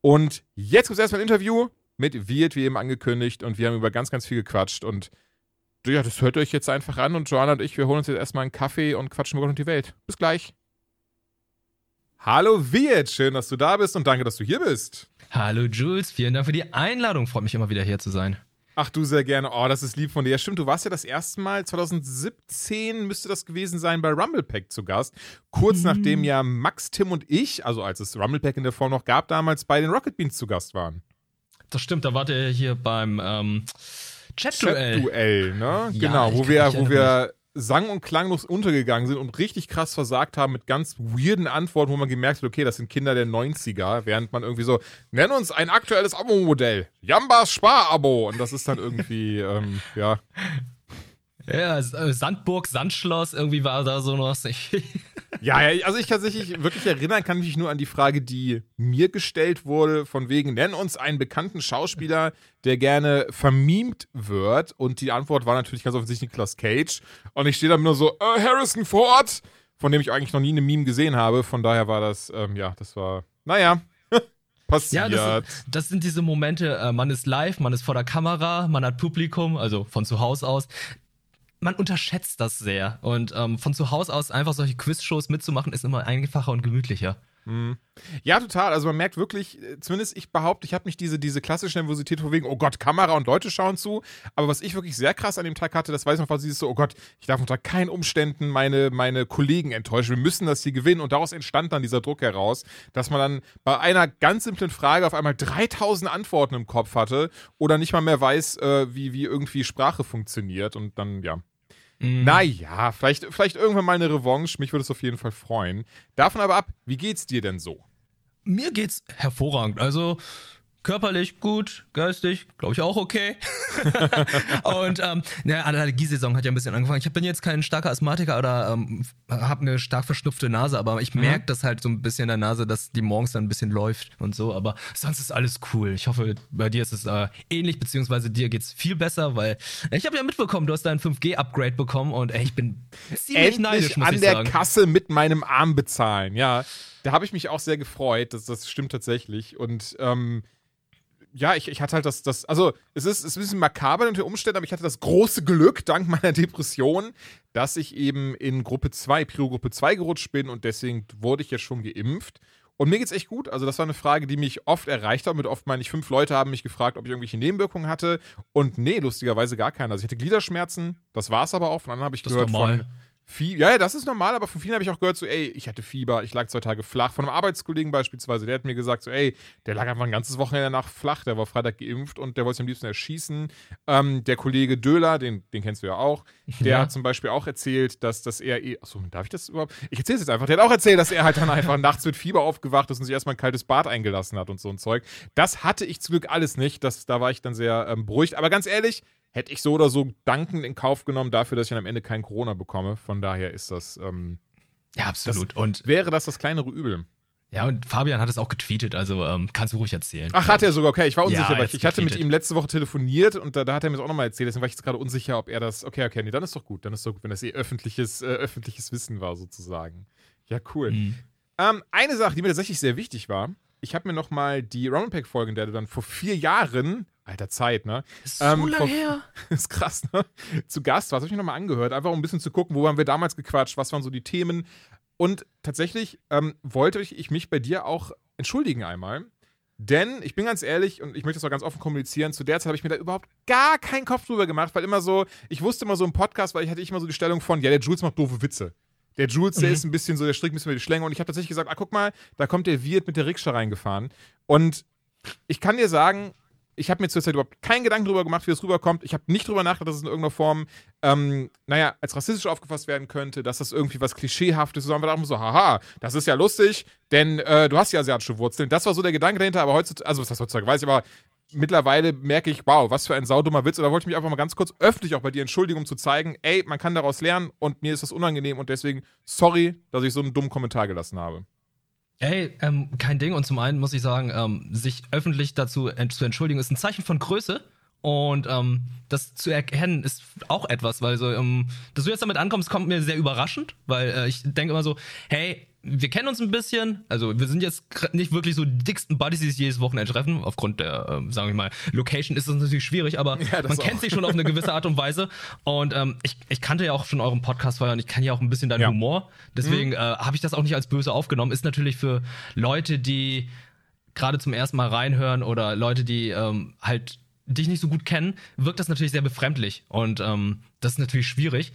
Und jetzt gibt es erstmal ein Interview mit Wirt, wie eben angekündigt. Und wir haben über ganz, ganz viel gequatscht. Und ja, das hört euch jetzt einfach an. Und Joanna und ich, wir holen uns jetzt erstmal einen Kaffee und quatschen über Gott und die Welt. Bis gleich. Hallo Wirt, schön, dass du da bist und danke, dass du hier bist. Hallo Jules, vielen Dank für die Einladung. Freut mich immer wieder hier zu sein. Ach du sehr gerne. Oh, das ist lieb von dir. Ja, stimmt, du warst ja das erste Mal, 2017 müsste das gewesen sein, bei Rumblepack zu Gast. Kurz mhm. nachdem ja Max, Tim und ich, also als es Rumblepack in der Form noch gab, damals bei den Rocket Beans zu Gast waren. Das stimmt, da wart ihr hier beim ähm, Chat-Duell. Chat-Duell, ne? Ja, genau, wo wir, wo wir sang- und klanglos untergegangen sind und richtig krass versagt haben mit ganz weirden Antworten, wo man gemerkt hat, okay, das sind Kinder der 90er, während man irgendwie so, nenn uns ein aktuelles Abo-Modell. Jambas Spar-Abo. Und das ist dann irgendwie, ähm, ja. Ja, äh, Sandburg, Sandschloss, irgendwie war da so noch. [laughs] ja, ja, also ich tatsächlich wirklich erinnern kann mich nur an die Frage, die mir gestellt wurde, von wegen, nenn uns einen bekannten Schauspieler, der gerne vermiemt wird. Und die Antwort war natürlich ganz offensichtlich Nicolas Cage. Und ich stehe da nur so, äh, Harrison Ford, von dem ich eigentlich noch nie eine Meme gesehen habe. Von daher war das, ähm, ja, das war, naja, passiert. [laughs] Ja, das, das, sind diese Momente, äh, man ist live, man ist vor der Kamera, man hat Publikum, also von zu Hause aus man unterschätzt das sehr. Und ähm, von zu Hause aus einfach solche Quizshows mitzumachen, ist immer einfacher und gemütlicher. Mhm. Ja, total. Also man merkt wirklich, äh, zumindest ich behaupte, ich habe nicht diese, diese klassische Nervosität von wegen, oh Gott, Kamera und Leute schauen zu. Aber was ich wirklich sehr krass an dem Tag hatte, das weiß ich noch, war so, oh Gott, ich darf unter keinen Umständen meine, meine Kollegen enttäuschen. Wir müssen das hier gewinnen. Und daraus entstand dann dieser Druck heraus, dass man dann bei einer ganz simplen Frage auf einmal 3000 Antworten im Kopf hatte oder nicht mal mehr weiß, äh, wie, wie irgendwie Sprache funktioniert. Und dann, ja, Mhm. Naja, vielleicht, vielleicht irgendwann mal eine Revanche. Mich würde es auf jeden Fall freuen. Davon aber ab, wie geht's dir denn so? Mir geht's hervorragend. Also, körperlich gut, geistig, glaube ich auch okay. [laughs] und ähm, ne, Allergiesaison hat ja ein bisschen angefangen. Ich bin jetzt kein starker Asthmatiker oder ähm, habe eine stark verschnupfte Nase, aber ich mhm. merke das halt so ein bisschen in der Nase, dass die morgens dann ein bisschen läuft und so. Aber sonst ist alles cool. Ich hoffe, bei dir ist es äh, ähnlich, beziehungsweise dir geht's viel besser, weil ich habe ja mitbekommen, du hast dein 5G-Upgrade bekommen und ey, ich bin ziemlich Endlich neidisch, muss an ich der sagen. Kasse mit meinem Arm bezahlen, ja. Da habe ich mich auch sehr gefreut. Das, das stimmt tatsächlich. Und ähm, ja, ich, ich hatte halt das, das, also es ist, es ist ein bisschen makaber unter Umständen, aber ich hatte das große Glück, dank [laughs] meiner Depression, dass ich eben in Gruppe 2, Prio-Gruppe 2 gerutscht bin und deswegen wurde ich jetzt schon geimpft. Und mir geht's echt gut. Also, das war eine Frage, die mich oft erreicht hat. Mit oft meine ich, fünf Leute haben mich gefragt, ob ich irgendwelche Nebenwirkungen hatte. Und nee, lustigerweise gar keine. Also, ich hatte Gliederschmerzen, das war es aber auch. Von anderen habe ich das gehört von Fieber. Ja, ja, das ist normal, aber von vielen habe ich auch gehört, so, ey, ich hatte Fieber, ich lag zwei Tage flach. Von einem Arbeitskollegen beispielsweise, der hat mir gesagt, so, ey, der lag einfach ein ganzes Wochenende danach flach, der war Freitag geimpft und der wollte sich am liebsten erschießen. Ähm, der Kollege Döhler, den, den kennst du ja auch, der ja. hat zum Beispiel auch erzählt, dass, dass er eh, achso, darf ich das überhaupt? Ich erzähle es jetzt einfach. Der hat auch erzählt, dass er halt dann einfach nachts mit Fieber aufgewacht ist und sich erstmal ein kaltes Bad eingelassen hat und so ein Zeug. Das hatte ich zum Glück alles nicht. Das, da war ich dann sehr ähm, beruhigt. Aber ganz ehrlich, hätte ich so oder so dankend in Kauf genommen dafür, dass ich dann am Ende kein Corona bekomme. Von daher ist das. Ähm, ja, absolut. Das, und wäre das das kleinere Übel. Ja, und Fabian hat es auch getweetet, also ähm, kannst du ruhig erzählen. Ach, hat er sogar, okay, ich war unsicher, ja, weil ich, ich hatte mit ihm letzte Woche telefoniert und da, da hat er mir das auch nochmal erzählt, deswegen war ich jetzt gerade unsicher, ob er das, okay, okay, nee, dann ist doch gut, dann ist doch gut, wenn das eh öffentliches, äh, öffentliches Wissen war, sozusagen. Ja, cool. Mhm. Ähm, eine Sache, die mir tatsächlich sehr wichtig war, ich habe mir nochmal die Roundpack-Folgen, der du dann vor vier Jahren alter Zeit, ne? Ist so ähm, lange her. [laughs] ist krass, ne? Zu Gast war, habe ich mir nochmal angehört, einfach um ein bisschen zu gucken, wo haben wir damals gequatscht, was waren so die Themen. Und tatsächlich ähm, wollte ich mich bei dir auch entschuldigen einmal, Denn, ich bin ganz ehrlich und ich möchte das auch ganz offen kommunizieren, zu der Zeit habe ich mir da überhaupt gar keinen Kopf drüber gemacht, weil immer so, ich wusste immer so im Podcast, weil ich hatte immer so die Stellung von, ja, der Jules macht doofe Witze. Der Jules, der Mhm. ist ein bisschen so, der strickt ein bisschen über die Schläge und ich habe tatsächlich gesagt, ah, guck mal, da kommt der Wirt mit der Rikscha reingefahren. Und ich kann dir sagen, ich habe mir zurzeit überhaupt keinen Gedanken darüber gemacht, wie das rüberkommt. Ich habe nicht darüber nachgedacht, dass es in irgendeiner Form, ähm, naja, als rassistisch aufgefasst werden könnte, dass das irgendwie was Klischeehaftes ist, sondern wir dachten so, haha, das ist ja lustig, denn äh, du hast ja asiatische Wurzeln. Das war so der Gedanke dahinter, aber heutzutage, also was heißt heutzutage, weiß ich, aber mittlerweile merke ich, wow, was für ein saudummer Witz. Da wollte ich mich einfach mal ganz kurz öffentlich auch bei dir entschuldigen, um zu zeigen, ey, man kann daraus lernen und mir ist das unangenehm und deswegen sorry, dass ich so einen dummen Kommentar gelassen habe. Ey, ähm, kein Ding. Und zum einen muss ich sagen, ähm, sich öffentlich dazu ent zu entschuldigen, ist ein Zeichen von Größe. Und ähm, das zu erkennen ist auch etwas, weil so, ähm, dass du jetzt damit ankommst, kommt mir sehr überraschend, weil äh, ich denke immer so, hey, wir kennen uns ein bisschen, also wir sind jetzt nicht wirklich so die dicksten Buddies, die sich jedes Wochenende treffen. Aufgrund der, ähm, sagen wir mal, Location ist das natürlich schwierig, aber [laughs] Ja, man auch. kennt sich schon auf eine gewisse Art und Weise. Und ähm, ich, ich kannte ja auch schon euren Podcast vorher und ich kenne ja auch ein bisschen deinen Ja. Humor. Deswegen äh, habe ich das auch nicht als böse aufgenommen. Ist natürlich für Leute, die gerade zum ersten Mal reinhören oder Leute, die ähm, halt dich nicht so gut kennen, wirkt das natürlich sehr befremdlich. Und ähm, das ist natürlich schwierig.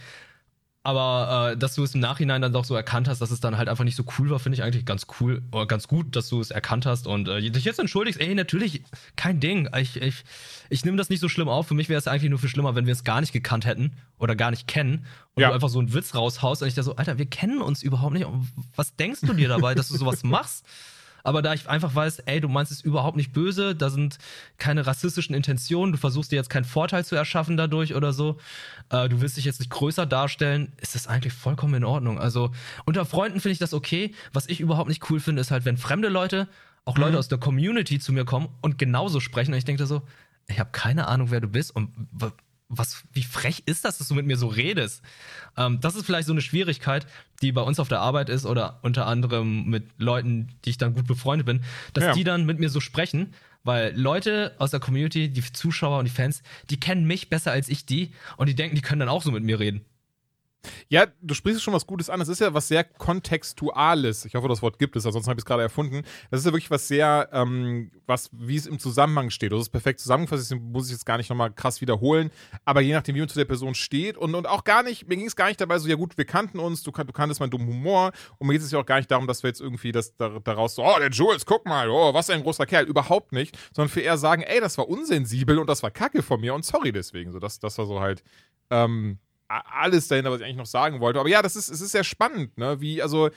Aber äh, dass du es im Nachhinein dann doch so erkannt hast, dass es dann halt einfach nicht so cool war, finde ich eigentlich ganz cool oder ganz gut, dass du es erkannt hast und äh, dich jetzt entschuldigst. Ey, natürlich, kein Ding. Ich, ich, ich nehme das nicht so schlimm auf. Für mich wäre es eigentlich nur viel schlimmer, wenn wir es gar nicht gekannt hätten oder gar nicht kennen und Ja. du einfach so einen Witz raushaust und ich da so, Alter, wir kennen uns überhaupt nicht. Was denkst du dir dabei, dass du sowas machst? Aber da ich einfach weiß, ey, du meinst es überhaupt nicht böse, da sind keine rassistischen Intentionen, du versuchst dir jetzt keinen Vorteil zu erschaffen dadurch oder so, äh, du willst dich jetzt nicht größer darstellen, ist das eigentlich vollkommen in Ordnung. Also unter Freunden finde ich das okay. Was ich überhaupt nicht cool finde, ist halt, wenn fremde Leute, auch Leute aus der Community zu mir kommen und genauso sprechen und ich denke da so, ich habe keine Ahnung, wer du bist und was, wie frech ist das, dass du mit mir so redest? Ähm, das ist vielleicht so eine Schwierigkeit, die bei uns auf der Arbeit ist oder unter anderem mit Leuten, die ich dann gut befreundet bin, dass Ja. die dann mit mir so sprechen, weil Leute aus der Community, die Zuschauer und die Fans, die kennen mich besser als ich die und die denken, die können dann auch so mit mir reden. Ja, du sprichst schon was Gutes an. Das ist ja was sehr Kontextuales. Ich hoffe, das Wort gibt es, ansonsten habe ich es gerade erfunden. Das ist ja wirklich was sehr, ähm, was, wie es im Zusammenhang steht. Das ist perfekt zusammengefasst, das muss ich jetzt gar nicht nochmal krass wiederholen. Aber je nachdem, wie man zu der Person steht und, und auch gar nicht, mir ging es gar nicht dabei so, ja gut, wir kannten uns, du, du kanntest meinen dummen Humor und mir geht es ja auch gar nicht darum, dass wir jetzt irgendwie das da, daraus so, oh, der Jules, guck mal, oh, was ein großer Kerl. Überhaupt nicht, sondern für eher sagen, ey, das war unsensibel und das war kacke von mir und sorry deswegen. So, das, das war so halt, ähm, alles dahinter, was ich eigentlich noch sagen wollte. Aber ja, das ist, es ist sehr spannend, ne? Wie, also,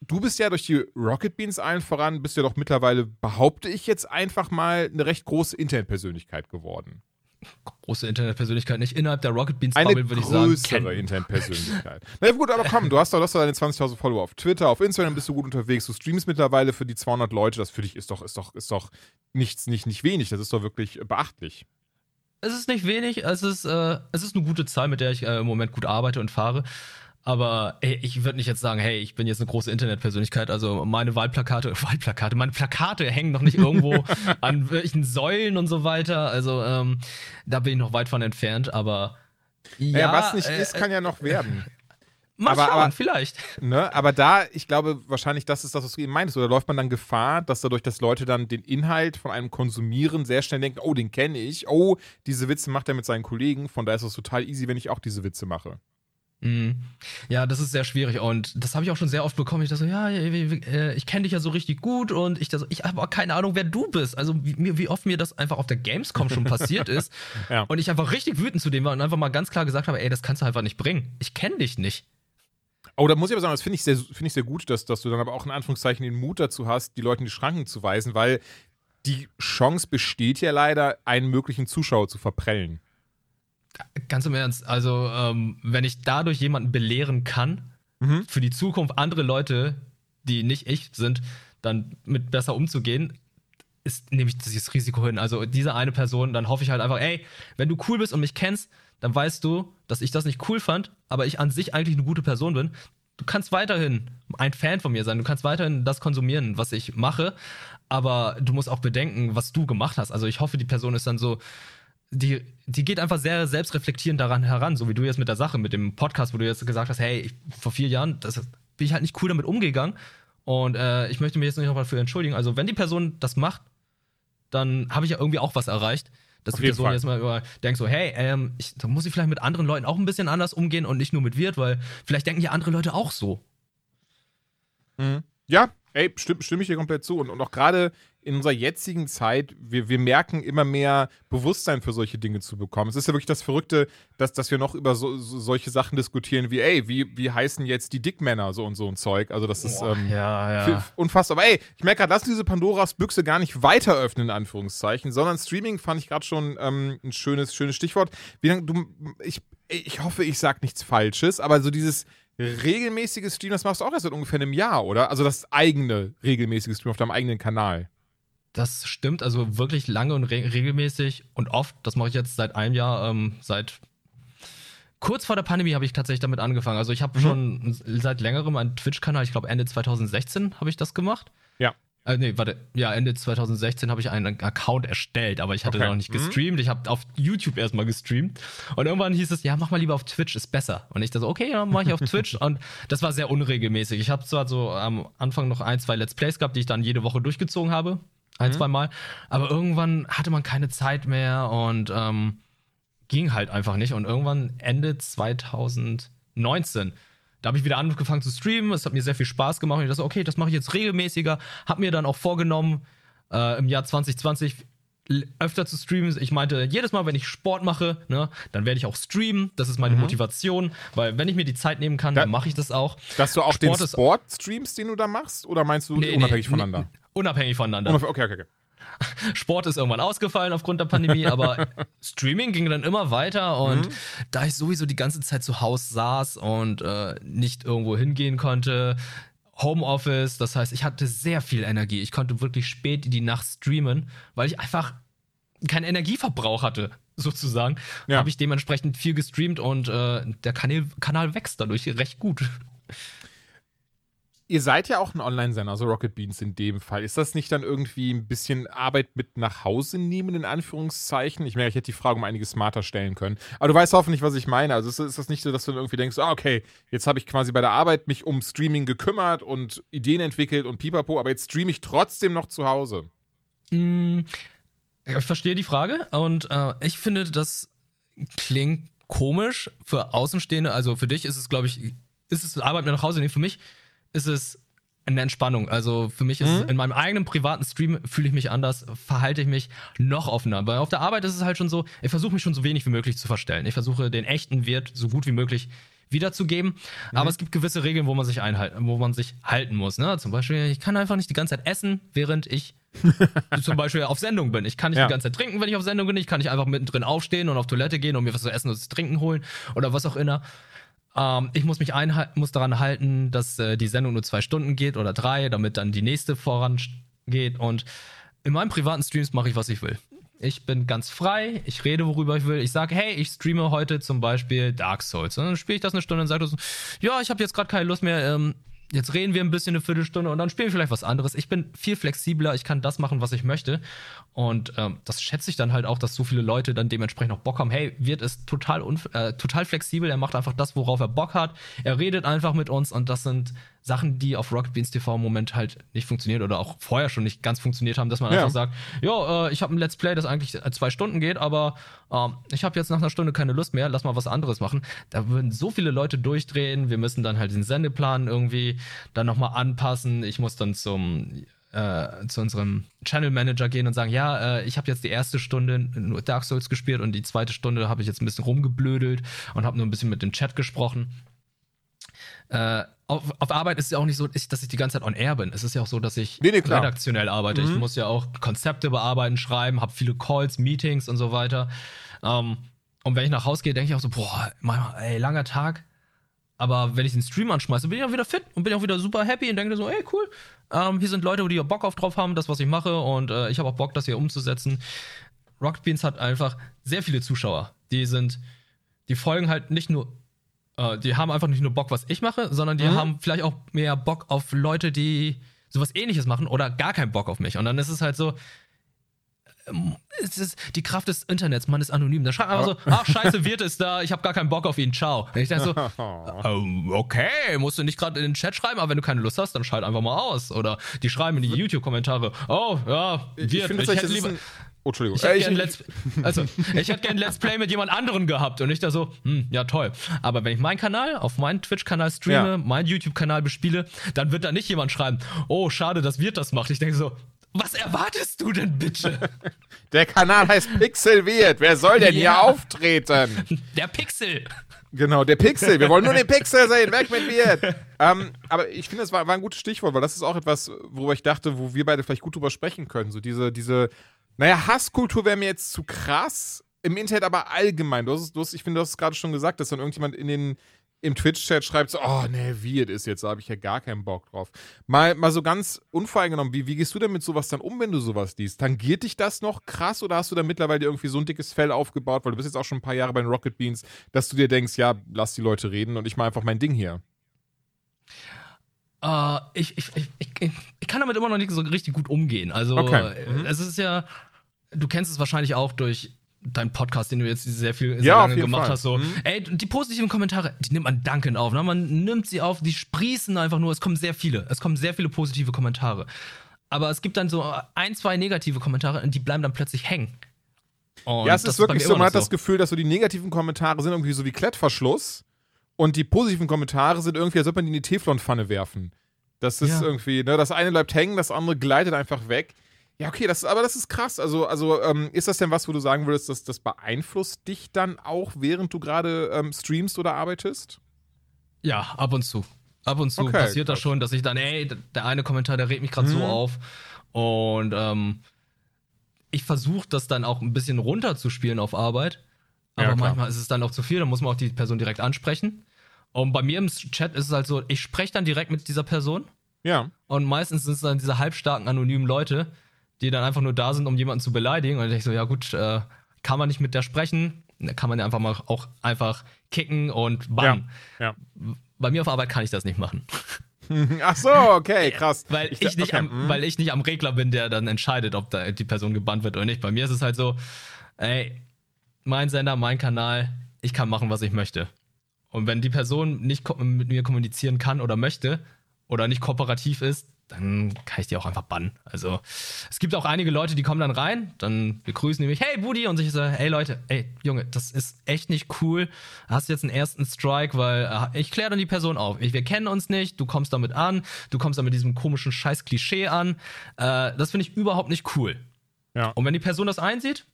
du bist ja durch die Rocket Beans allen voran, bist ja doch mittlerweile, behaupte ich jetzt einfach mal, eine recht große Internetpersönlichkeit geworden. Große Internetpersönlichkeit nicht innerhalb der Rocket Beans Eine Bubble, würde ich sagen. größere. Internetpersönlichkeit. [laughs] Na gut, aber komm, du hast doch, du hast doch deine 20.000 Follower auf Twitter, auf Instagram bist du gut unterwegs, du streamst mittlerweile für die 200 Leute, das für dich ist doch, ist doch, ist doch nichts, nicht, nicht wenig, das ist doch wirklich beachtlich. Es ist nicht wenig, es ist, äh, es ist eine gute Zahl, mit der ich äh, im Moment gut arbeite und fahre. Aber ey, ich würde nicht jetzt sagen, hey, ich bin jetzt eine große Internetpersönlichkeit. Also meine Wahlplakate, [laughs] Wahlplakate, meine Plakate hängen noch nicht irgendwo [laughs] an welchen Säulen und so weiter. Also ähm, da bin ich noch weit von entfernt. Aber ja, Ja, was nicht äh, ist, kann ja noch werden. [laughs] Mal aber- schauen, aber- vielleicht. [laughs] Ne? Aber da, ich glaube, wahrscheinlich das ist das, was du eben meintest. Oder läuft man dann Gefahr, dass dadurch, dass Leute dann den Inhalt von einem konsumieren, sehr schnell denken, oh, den kenne ich. Oh, diese Witze macht er mit seinen Kollegen. Von daher ist es total easy, wenn ich auch diese Witze mache. Mhm. Ja, das ist sehr schwierig und das habe ich auch schon sehr oft bekommen. Ich dachte so, ja, äh, ich kenne dich ja so richtig gut und ich, da so, ich habe auch keine Ahnung, wer du bist. Also wie, wie oft mir das einfach auf der Gamescom schon passiert [laughs] ist Ja. und ich einfach richtig wütend zu dem war und einfach mal ganz klar gesagt habe, ey, das kannst du einfach nicht bringen. Ich kenne dich nicht. Oh, da muss ich aber sagen, das finde ich, sehr, finde ich sehr gut, dass, dass du dann aber auch in Anführungszeichen den Mut dazu hast, die Leute in die Schranken zu weisen, weil die Chance besteht ja leider, einen möglichen Zuschauer zu verprellen. Ganz im Ernst, also ähm, wenn ich dadurch jemanden belehren kann, Mhm. für die Zukunft andere Leute, die nicht ich sind, dann mit besser umzugehen, ist, nehme ich dieses Risiko hin. Also diese eine Person, dann hoffe ich halt einfach, ey, wenn du cool bist und mich kennst, dann weißt du, dass ich das nicht cool fand, aber ich an sich eigentlich eine gute Person bin. Du kannst weiterhin ein Fan von mir sein, du kannst weiterhin das konsumieren, was ich mache, aber du musst auch bedenken, was du gemacht hast. Also ich hoffe, die Person ist dann so, die, die geht einfach sehr selbstreflektierend daran heran, so wie du jetzt mit der Sache, mit dem Podcast, wo du jetzt gesagt hast, hey, ich, vor vier Jahren, das bin ich halt nicht cool damit umgegangen und äh, ich möchte mich jetzt nicht nochmal dafür entschuldigen. Also wenn die Person das macht, dann habe ich ja irgendwie auch was erreicht. Dass Auf die Person Fall. jetzt mal über, denkt so, hey, ähm, ich, da muss ich vielleicht mit anderen Leuten auch ein bisschen anders umgehen und nicht nur mit Wirt, weil vielleicht denken ja andere Leute auch so. Ja, ey, stimme, stimme ich dir komplett zu. Und, und auch gerade in unserer jetzigen Zeit, wir, wir merken immer mehr Bewusstsein für solche Dinge zu bekommen. Es ist ja wirklich das Verrückte, dass, dass wir noch über so, so, solche Sachen diskutieren wie, ey, wie, wie heißen jetzt die Dickmänner so und so ein Zeug. Also das ist ähm, ja, f- unfassbar. Aber ey, ich merke gerade, lass diese Pandoras Büchse gar nicht weiter öffnen, in Anführungszeichen, sondern Streaming fand ich gerade schon ähm, ein schönes, schönes Stichwort. Wie lang, du, ich, ich hoffe, ich sag nichts Falsches, aber so dieses regelmäßige Stream, das machst du auch erst seit ungefähr einem Jahr, oder? Also das eigene regelmäßige Stream auf deinem eigenen Kanal. Das stimmt, also wirklich lange und re regelmäßig und oft. Das mache ich jetzt seit einem Jahr, ähm, seit kurz vor der Pandemie habe ich tatsächlich damit angefangen. Also ich habe schon seit längerem einen Twitch-Kanal, ich glaube Ende 2016 habe ich das gemacht. Ja. Äh, nee, warte, ja, Ende 2016 habe ich einen Account erstellt, aber ich hatte Okay. noch nicht Mhm. gestreamt. Ich habe auf YouTube erstmal gestreamt. Und irgendwann hieß es, ja, mach mal lieber auf Twitch, ist besser. Und ich dachte, so, okay, dann mache ich auf Twitch. [laughs] Und das war sehr unregelmäßig. Ich habe zwar so am Anfang noch ein, zwei Let's Plays gehabt, die ich dann jede Woche durchgezogen habe. Ein, zwei Mal. Aber irgendwann hatte man keine Zeit mehr und ähm, ging halt einfach nicht. Und irgendwann Ende 2019, da habe ich wieder angefangen zu streamen. Es hat mir sehr viel Spaß gemacht. Und ich dachte, okay, das mache ich jetzt regelmäßiger. Hab mir dann auch vorgenommen, äh, im Jahr 2020 l- öfter zu streamen. Ich meinte, jedes Mal, wenn ich Sport mache, ne, dann werde ich auch streamen. Das ist meine Motivation, weil wenn ich mir die Zeit nehmen kann, Da- dann mache ich das auch. Dass du auch Sport den Sport streamst, den du da machst? Oder meinst du Nee, unabhängig nee, voneinander? Unabhängig voneinander. Okay, okay, okay. [laughs] Sport ist irgendwann ausgefallen aufgrund der Pandemie, aber [laughs] Streaming ging dann immer weiter und da ich sowieso die ganze Zeit zu Hause saß und äh, nicht irgendwo hingehen konnte, Homeoffice, das heißt, ich hatte sehr viel Energie. Ich konnte wirklich spät in die Nacht streamen, weil ich einfach keinen Energieverbrauch hatte, sozusagen. Ja. Habe ich dementsprechend viel gestreamt und äh, der Kanal, Kanal wächst dadurch recht gut. Ihr seid ja auch ein Online-Sender, also Rocket Beans in dem Fall. Ist das nicht dann irgendwie ein bisschen Arbeit mit nach Hause nehmen, in Anführungszeichen? Ich merke, ich hätte die Frage um einiges smarter stellen können. Aber du weißt hoffentlich, was ich meine. Also ist, ist das nicht so, dass du dann irgendwie denkst, ah, okay, jetzt habe ich quasi bei der Arbeit mich um Streaming gekümmert und Ideen entwickelt und pipapo, aber jetzt streame ich trotzdem noch zu Hause. Mm, Ich verstehe die Frage und äh, ich finde, das klingt komisch für Außenstehende. Also für dich ist es, glaube ich, ist es Arbeit mit nach Hause nehmen. Für mich ist es eine Entspannung. Also für mich ist es in meinem eigenen privaten Stream fühle ich mich anders, verhalte ich mich noch offener. Weil auf der Arbeit ist es halt schon so, ich versuche mich schon so wenig wie möglich zu verstellen. Ich versuche den echten Wert so gut wie möglich wiederzugeben. Aber es gibt gewisse Regeln, wo man sich einhalten, wo man sich halten muss. Ne? Zum Beispiel, ich kann einfach nicht die ganze Zeit essen, während ich [laughs] zum Beispiel auf Sendung bin. Ich kann nicht Ja. die ganze Zeit trinken, wenn ich auf Sendung bin. Ich kann nicht einfach mittendrin aufstehen und auf Toilette gehen und mir was zu essen und zu trinken holen oder was auch immer. Ähm, ich muss mich muss daran halten, dass äh, die Sendung nur zwei Stunden geht oder drei, damit dann die nächste vorangeht. Und in meinen privaten Streams mache ich, was ich will. Ich bin ganz frei, ich rede, worüber ich will. Ich sage, hey, ich streame heute zum Beispiel Dark Souls. Und dann spiele ich das eine Stunde und sage ja, ich habe jetzt gerade keine Lust mehr. Ähm, jetzt reden wir ein bisschen eine Viertelstunde und dann spielen wir vielleicht was anderes. Ich bin viel flexibler, ich kann das machen, was ich möchte. Und ähm, das schätze ich dann halt auch, dass so viele Leute dann dementsprechend auch Bock haben. Hey, Wirt ist total, äh, total flexibel, er macht einfach das, worauf er Bock hat. Er redet einfach mit uns und das sind Sachen, die auf Rocket Beans TV im Moment halt nicht funktionieren oder auch vorher schon nicht ganz funktioniert haben, dass man Ja. einfach sagt, ja, äh, ich habe ein Let's Play, das eigentlich äh, zwei Stunden geht, aber ähm, ich habe jetzt nach einer Stunde keine Lust mehr, lass mal was anderes machen. Da würden so viele Leute durchdrehen, wir müssen dann halt den Sendeplan irgendwie dann nochmal anpassen. Ich muss dann zum äh, zu unserem Channel Manager gehen und sagen, ja, äh, ich habe jetzt die erste Stunde nur Dark Souls gespielt und die zweite Stunde habe ich jetzt ein bisschen rumgeblödelt und habe nur ein bisschen mit dem Chat gesprochen. Äh, auf, auf Arbeit ist es ja auch nicht so, dass ich die ganze Zeit on air bin. Es ist ja auch so, dass ich Nee, nee, redaktionell arbeite. Ich muss ja auch Konzepte bearbeiten, schreiben, habe viele Calls, Meetings und so weiter. Ähm, und wenn ich nach Hause gehe, denke ich auch so, boah, manchmal, ey, langer Tag. Aber wenn ich den Stream anschmeiße, bin ich auch wieder fit und bin auch wieder super happy und denke so, ey, cool. Ähm, hier sind Leute, die ja Bock auf drauf haben, das, was ich mache. Und äh, ich habe auch Bock, das hier umzusetzen. Rocket Beans hat einfach sehr viele Zuschauer. Die sind, die folgen halt nicht nur, äh, die haben einfach nicht nur Bock, was ich mache, sondern die haben vielleicht auch mehr Bock auf Leute, die sowas ähnliches machen oder gar keinen Bock auf mich. Und dann ist es halt so, es ist die Kraft des Internets, man ist anonym. Da schreibt man so, ach scheiße, wird es da, ich habe gar keinen Bock auf ihn, ciao. Und ich dachte so, [laughs] oh, okay, musst du nicht gerade in den Chat schreiben, aber wenn du keine Lust hast, dann schalt einfach mal aus. Oder die schreiben in die YouTube-Kommentare, oh, ja, wird, ich, finde, ich hätte lieber... Oh, Entschuldigung. Ich hätte Äh, gern Let's, also, ich hätte gern Let's Play mit jemand anderen gehabt und ich da so, hm, ja toll. Aber wenn ich meinen Kanal auf meinen Twitch-Kanal streame, Ja. meinen YouTube-Kanal bespiele, dann wird da nicht jemand schreiben, oh, schade, dass Wirt das macht. Ich denke so, was erwartest du denn bitte? [laughs] Der Kanal heißt Pixelwirt. Wer soll denn hier Ja. auftreten? Der Pixel. Genau, der Pixel. Wir wollen nur den [laughs] Pixel sehen. Weg mit Wirt. ähm, aber ich finde, das war, war ein gutes Stichwort, weil das ist auch etwas, worüber ich dachte, wo wir beide vielleicht gut drüber sprechen können. So diese, diese, naja, Hasskultur wäre mir jetzt zu krass. Im Internet aber allgemein. Du hast, du hast, ich finde, du hast es gerade schon gesagt, dass dann irgendjemand in den im Twitch-Chat schreibt so, oh ne, wie es ist jetzt, da habe ich ja gar keinen Bock drauf. Mal, mal so ganz unvoreingenommen, wie, wie gehst du denn mit sowas dann um, wenn du sowas liest? Tangiert dich das noch krass oder hast du da mittlerweile irgendwie so ein dickes Fell aufgebaut, weil du bist jetzt auch schon ein paar Jahre bei den Rocket Beans, dass du dir denkst, ja, lass die Leute reden und ich mache einfach mein Ding hier. Ich, ich, ich, ich, ich kann damit immer noch nicht so richtig gut umgehen. Also, Okay. äh, Mhm. es ist ja, du kennst es wahrscheinlich auch durch deinen Podcast, den du jetzt sehr viel sehr Ja, lange gemacht Fall. hast. So, Mhm. ey, die positiven Kommentare, die nimmt man dankend auf. Ne? Man nimmt sie auf, die sprießen einfach nur. Es kommen sehr viele. Es kommen sehr viele positive Kommentare. Aber es gibt dann so ein, zwei negative Kommentare und die bleiben dann plötzlich hängen. Und ja, es das ist wirklich so, man hat das Gefühl, dass so die negativen Kommentare sind irgendwie so wie Klettverschluss und die positiven Kommentare sind irgendwie, als ob man die in die Teflonpfanne werfen. Das ist Ja. irgendwie, ne, das eine bleibt hängen, das andere gleitet einfach weg. Ja, okay, das, aber das ist krass. Also, also ähm, ist das denn was, wo du sagen würdest, dass das beeinflusst dich dann auch, während du gerade ähm, streamst oder arbeitest? Ja, ab und zu. Ab und zu Okay, passiert das krass. schon, dass ich dann, ey, der eine Kommentar, der regt mich gerade Mhm. so auf. Und ähm, ich versuche das dann auch ein bisschen runterzuspielen auf Arbeit. Ja, Aber klar. manchmal ist es dann auch zu viel, dann muss man auch die Person direkt ansprechen. Und bei mir im Chat ist es halt so, ich spreche dann direkt mit dieser Person. Ja. Und meistens sind es dann diese halbstarken, anonymen Leute, die dann einfach nur da sind, um jemanden zu beleidigen. Und ich denke so, ja gut, äh, kann man nicht mit der sprechen, dann kann man ja einfach mal auch einfach kicken und bannen. Ja. Bei mir auf Arbeit kann ich das nicht machen. [laughs] Ach so, okay, [laughs] krass. Weil ich, da- nicht, okay, am, mhm. weil ich nicht am Regler bin, der dann entscheidet, ob da die Person gebannt wird oder nicht. Bei mir ist es halt so, ey, mein Sender, mein Kanal, ich kann machen, was ich möchte. Und wenn die Person nicht mit mir kommunizieren kann oder möchte oder nicht kooperativ ist, dann kann ich die auch einfach bannen. Also es gibt auch einige Leute, die kommen dann rein, dann begrüßen die mich, hey Budi, und ich so, hey Leute, ey Junge, das ist echt nicht cool. Hast jetzt einen ersten Strike, weil äh, ich kläre dann die Person auf. Ich, wir kennen uns nicht, du kommst damit an, du kommst dann mit diesem komischen scheiß Klischee an. Äh, das finde ich überhaupt nicht cool. Ja. Und wenn die Person das einsieht,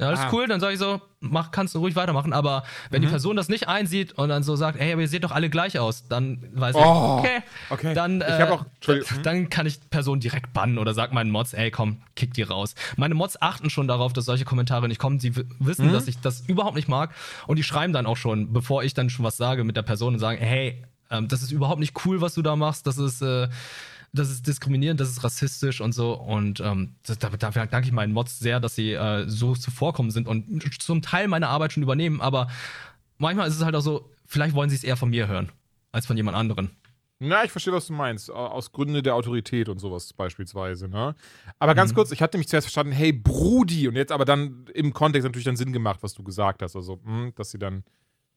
ja, alles Ah. cool, dann sage ich so, mach, kannst du ruhig weitermachen. Aber wenn Mhm. die Person das nicht einsieht und dann so sagt, hey, aber ihr seht doch alle gleich aus, dann weiß Oh, ich, okay, okay. dann, Ich äh, hab auch- Entschuldigung. dann kann ich die Person direkt bannen oder sag meinen Mods, ey, komm, kick die raus. Meine Mods achten schon darauf, dass solche Kommentare nicht kommen. Sie w- Mhm. wissen, dass ich das überhaupt nicht mag und die schreiben dann auch schon, bevor ich dann schon was sage mit der Person und sagen, hey, ähm, das ist überhaupt nicht cool, was du da machst, das ist, äh, das ist diskriminierend, das ist rassistisch und so. Und ähm, das, da- dafür danke ich meinen Mods sehr, dass sie äh, so zuvorkommen sind und zum Teil meine Arbeit schon übernehmen. Aber manchmal ist es halt auch so, vielleicht wollen sie es eher von mir hören als von jemand anderen. Na, ich verstehe, was du meinst. Au- Aus Gründen der Autorität und sowas beispielsweise, ne? Aber ganz Mhm. kurz, ich hatte mich zuerst verstanden, hey Brudi, und jetzt aber dann im Kontext natürlich dann Sinn gemacht, was du gesagt hast. Also, hm, dass sie dann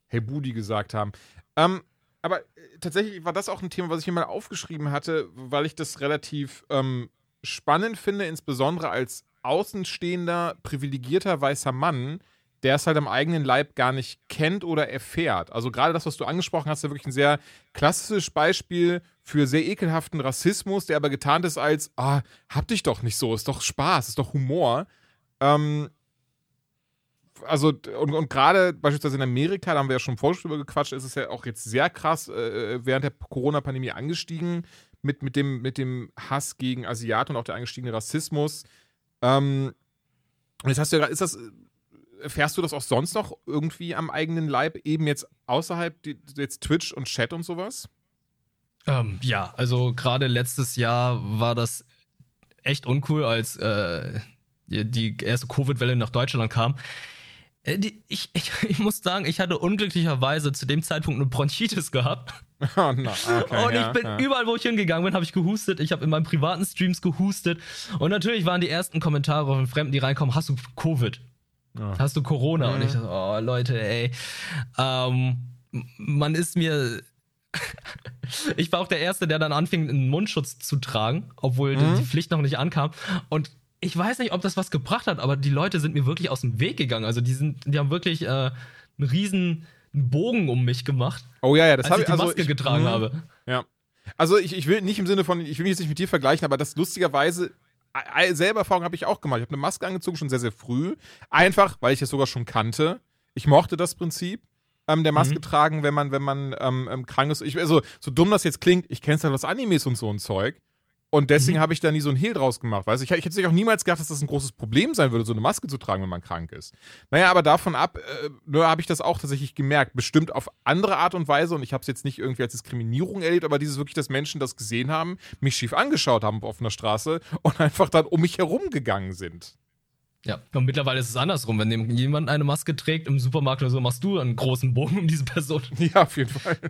Hey Budi gesagt haben. Ähm, aber äh, tatsächlich war das auch ein Thema, was ich mir mal aufgeschrieben hatte, weil ich das relativ ähm, spannend finde, insbesondere als außenstehender, privilegierter weißer Mann, der es halt am eigenen Leib gar nicht kennt oder erfährt. Also gerade das, was du angesprochen hast, ist ja wirklich ein sehr klassisches Beispiel für sehr ekelhaften Rassismus, der aber getarnt ist als, ah, hab dich doch nicht so, ist doch Spaß, ist doch Humor. Ähm, also, und, und gerade beispielsweise in Amerika, da haben wir ja schon vorher drüber gequatscht, ist es ja auch jetzt sehr krass äh, während der Corona-Pandemie angestiegen mit, mit, dem, mit dem Hass gegen Asiaten und auch der angestiegene Rassismus. Ähm, und jetzt hast du ja, ist das, erfährst du das auch sonst noch irgendwie am eigenen Leib, eben jetzt außerhalb die, jetzt Twitch und Chat und sowas? Ähm, ja, also gerade letztes Jahr war das echt uncool, als äh, die erste Covid-Welle nach Deutschland kam. Äh, ich, [laughs] ich, ich muss sagen, ich hatte unglücklicherweise zu dem Zeitpunkt eine Bronchitis gehabt. [laughs] Oh, no. okay, und ich ja, bin ja. überall, wo ich hingegangen bin, habe ich gehustet. Ich habe in meinen privaten Streams gehustet. Und natürlich waren die ersten Kommentare von Fremden, die reinkommen, hast du Covid? Ja. Hast du Corona? Mhm. Und ich dachte, oh Leute, ey. Ähm, man ist mir. [laughs] ich war auch der Erste, der dann anfing, einen Mundschutz zu tragen, obwohl die- Mhm. die Pflicht noch nicht ankam. Und ich weiß nicht, ob das was gebracht hat, aber die Leute sind mir wirklich aus dem Weg gegangen. Also die sind, die haben wirklich äh, einen riesen Bogen um mich gemacht, Oh ja, ja, das habe ich die also Maske ich- getragen Mhm. habe. Ja. Also ich, ich will nicht im Sinne von, ich will mich jetzt nicht mit dir vergleichen, aber das lustigerweise, selber Erfahrung habe ich auch gemacht. Ich habe eine Maske angezogen, schon sehr, sehr früh. Einfach, weil ich es sogar schon kannte. Ich mochte das Prinzip ähm, der Maske Mhm. tragen, wenn man, wenn man ähm, krank ist. Ich, also, so dumm das jetzt klingt, ich kenne es halt aus Animes und so ein Zeug. Und deswegen Mhm. habe ich da nie so ein Hehl draus gemacht. Weißt? du? Ich, ich hätte sich auch niemals gedacht, dass das ein großes Problem sein würde, so eine Maske zu tragen, wenn man krank ist. Naja, aber davon ab, äh, habe ich das auch tatsächlich gemerkt. Bestimmt auf andere Art und Weise. Und ich habe es jetzt nicht irgendwie als Diskriminierung erlebt, aber dieses wirklich, dass Menschen das gesehen haben, mich schief angeschaut haben auf offener Straße und [laughs] einfach dann um mich herum gegangen sind. Ja, und mittlerweile ist es andersrum. Wenn jemand eine Maske trägt im Supermarkt oder so, machst du einen großen Bogen um diese Person. [laughs] Ja, auf jeden Fall. [laughs]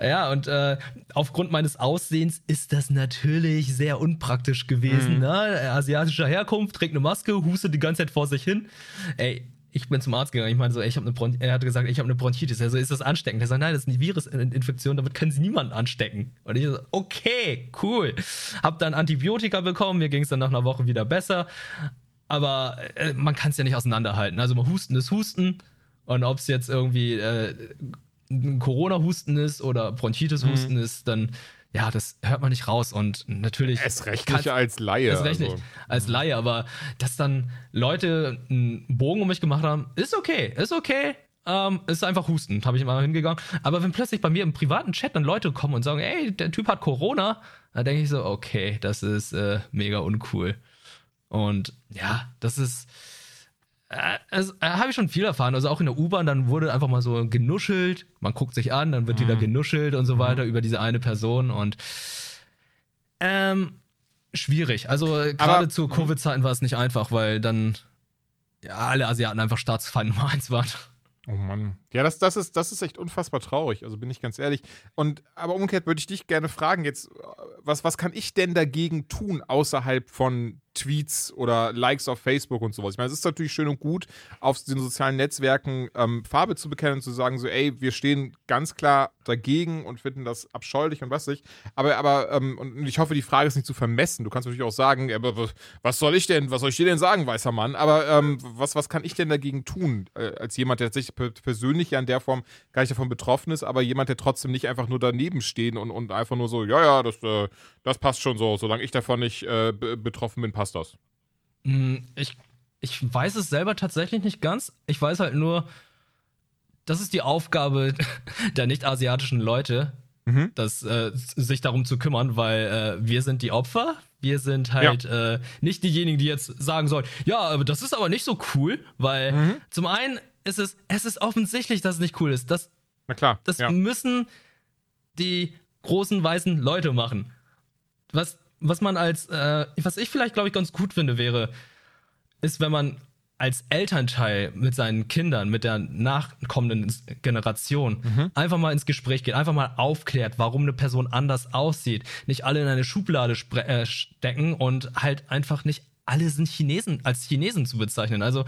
Ja, und äh, aufgrund meines Aussehens ist das natürlich sehr unpraktisch gewesen. Mhm. Ne? Asiatischer Herkunft, trägt eine Maske, hustet die ganze Zeit vor sich hin. Ey, ich bin zum Arzt gegangen. Ich meine so, ey, ich habe eine Bron er hatte gesagt, ich habe eine Bronchitis. Also ist das ansteckend? Er sagt, nein, das ist eine Virusinfektion, damit können Sie niemanden anstecken. Und ich so, okay, cool. Hab dann Antibiotika bekommen, mir ging es dann nach einer Woche wieder besser. Aber äh, man kann es ja nicht auseinanderhalten. Also mal Husten ist Husten. Und ob es jetzt irgendwie äh, ein Corona-Husten ist oder Bronchitis-Husten ist, dann, ja, das hört man nicht raus. Und natürlich. Es recht kann's- nicht als Laie. Erst recht also. als Laie, aber dass dann Leute einen Bogen um mich gemacht haben, ist okay, ist okay. Ähm, ist einfach Husten, habe ich immer hingegangen. Aber wenn plötzlich bei mir im privaten Chat dann Leute kommen und sagen, ey, der Typ hat Corona, dann denke ich so, okay, das ist äh, mega uncool. Und ja, das ist. Äh, äh, habe ich schon viel erfahren. Also auch in der U-Bahn, dann wurde einfach mal so genuschelt. Man guckt sich an, dann wird wieder genuschelt und so weiter über diese eine Person. Und ähm, schwierig. Also gerade zu Covid-Zeiten war es nicht einfach, weil dann ja, alle Asiaten einfach Staatsfeind [laughs] Nummer eins waren. Oh Mann. Ja, das, das, ist, das ist echt unfassbar traurig, also bin ich ganz ehrlich. Und aber umgekehrt würde ich dich gerne fragen, jetzt, was, was kann ich denn dagegen tun, außerhalb von Tweets oder Likes auf Facebook und sowas? Ich meine, es ist natürlich schön und gut, auf den sozialen Netzwerken ähm, Farbe zu bekennen und zu sagen, so, ey, wir stehen ganz klar dagegen und finden das abscheulich und was nicht. Aber, aber, ähm, und ich hoffe, die Frage ist nicht zu vermessen. Du kannst natürlich auch sagen, aber was soll ich denn, was soll ich dir denn sagen, weißer Mann? Aber ähm, was, was kann ich denn dagegen tun, äh, als jemand, der per- persönlich ja in der Form gar nicht davon betroffen ist, aber jemand, der trotzdem nicht einfach nur daneben stehen und, und einfach nur so, ja, ja, das, äh, das passt schon so, solange ich davon nicht äh, be- betroffen bin, passt das. Mm, Ich, ich weiß es selber tatsächlich nicht ganz. Ich weiß halt nur, das ist die Aufgabe [laughs] der nicht-asiatischen Leute, Mhm. das, äh, sich darum zu kümmern, weil äh, wir sind die Opfer. Wir sind halt äh, nicht diejenigen, die jetzt sagen sollen, ja, aber das ist aber nicht so cool, weil Mhm. zum einen ist es, es ist offensichtlich, dass es nicht cool ist. Das, Na klar. das ja. müssen die großen weißen Leute machen. Was, was man als, äh, was ich vielleicht, glaube ich, ganz gut finde, wäre, ist, wenn man als Elternteil mit seinen Kindern, mit der nachkommenden Generation einfach mal ins Gespräch geht, einfach mal aufklärt, warum eine Person anders aussieht, nicht alle in eine Schublade äh, stecken und halt einfach nicht alle sind Chinesen als Chinesen zu bezeichnen. Also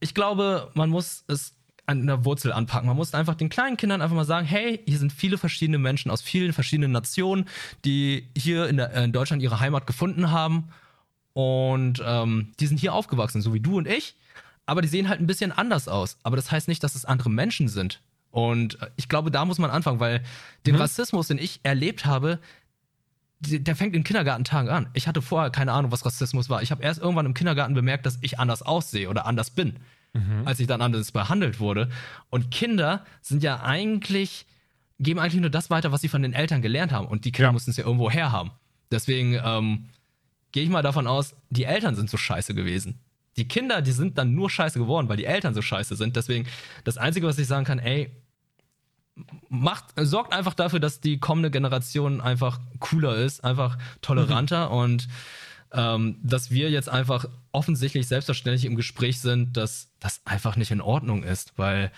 ich glaube, man muss es an der Wurzel anpacken. Man muss einfach den kleinen Kindern einfach mal sagen, hey, hier sind viele verschiedene Menschen aus vielen verschiedenen Nationen, die hier in, der, in Deutschland ihre Heimat gefunden haben. Und ähm, die sind hier aufgewachsen, so wie du und ich. Aber die sehen halt ein bisschen anders aus. Aber das heißt nicht, dass es andere Menschen sind. Und äh, ich glaube, da muss man anfangen, weil den Rassismus, den ich erlebt habe, der fängt in Kindergartentagen an. Ich hatte vorher keine Ahnung, was Rassismus war. Ich habe erst irgendwann im Kindergarten bemerkt, dass ich anders aussehe oder anders bin, als ich dann anders behandelt wurde. Und Kinder sind ja eigentlich, geben eigentlich nur das weiter, was sie von den Eltern gelernt haben. Und die Kinder Ja. mussten es ja irgendwo herhaben. Deswegen ähm, gehe ich mal davon aus, die Eltern sind so scheiße gewesen. Die Kinder, die sind dann nur scheiße geworden, weil die Eltern so scheiße sind. Deswegen, das Einzige, was ich sagen kann, ey, macht, sorgt einfach dafür, dass die kommende Generation einfach cooler ist, einfach toleranter und ähm, dass wir jetzt einfach offensichtlich selbstverständlich im Gespräch sind, dass das einfach nicht in Ordnung ist, weil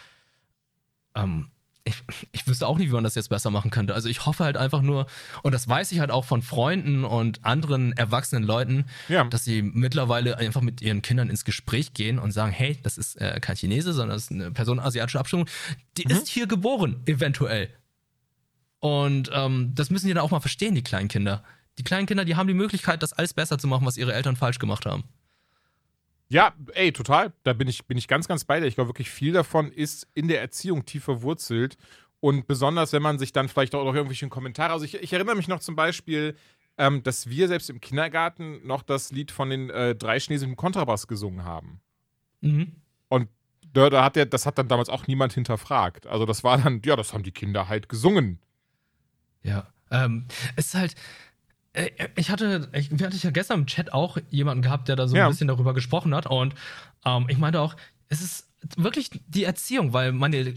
ähm, ich, ich wüsste auch nicht, wie man das jetzt besser machen könnte. Also ich hoffe halt einfach nur, und das weiß ich halt auch von Freunden und anderen erwachsenen Leuten, Ja. dass sie mittlerweile einfach mit ihren Kindern ins Gespräch gehen und sagen, hey, das ist äh, kein Chinese, sondern das ist eine Person asiatischer Abstammung, die ist hier geboren, eventuell. Und ähm, das müssen die dann auch mal verstehen, die kleinen Kinder. Die kleinen Kinder, die haben die Möglichkeit, das alles besser zu machen, was ihre Eltern falsch gemacht haben. Ja, ey, total. Da bin ich, bin ich ganz, ganz bei dir. Ich glaube wirklich, viel davon ist in der Erziehung tief verwurzelt. Und besonders, wenn man sich dann vielleicht auch noch irgendwelche Kommentare. Also ich, ich erinnere mich noch zum Beispiel, ähm, dass wir selbst im Kindergarten noch das Lied von den äh, drei Chinesen im Kontrabass gesungen haben. Mhm. Und da, da hat der, das hat dann damals auch niemand hinterfragt. Also das war dann, ja, das haben die Kinder halt gesungen. Ja. Ähm, es ist halt. Äh, Ich hatte, ich, hatte ja gestern im Chat auch jemanden gehabt, der da so Ja. ein bisschen darüber gesprochen hat. Und ähm, ich meinte auch, es ist wirklich die Erziehung, weil meine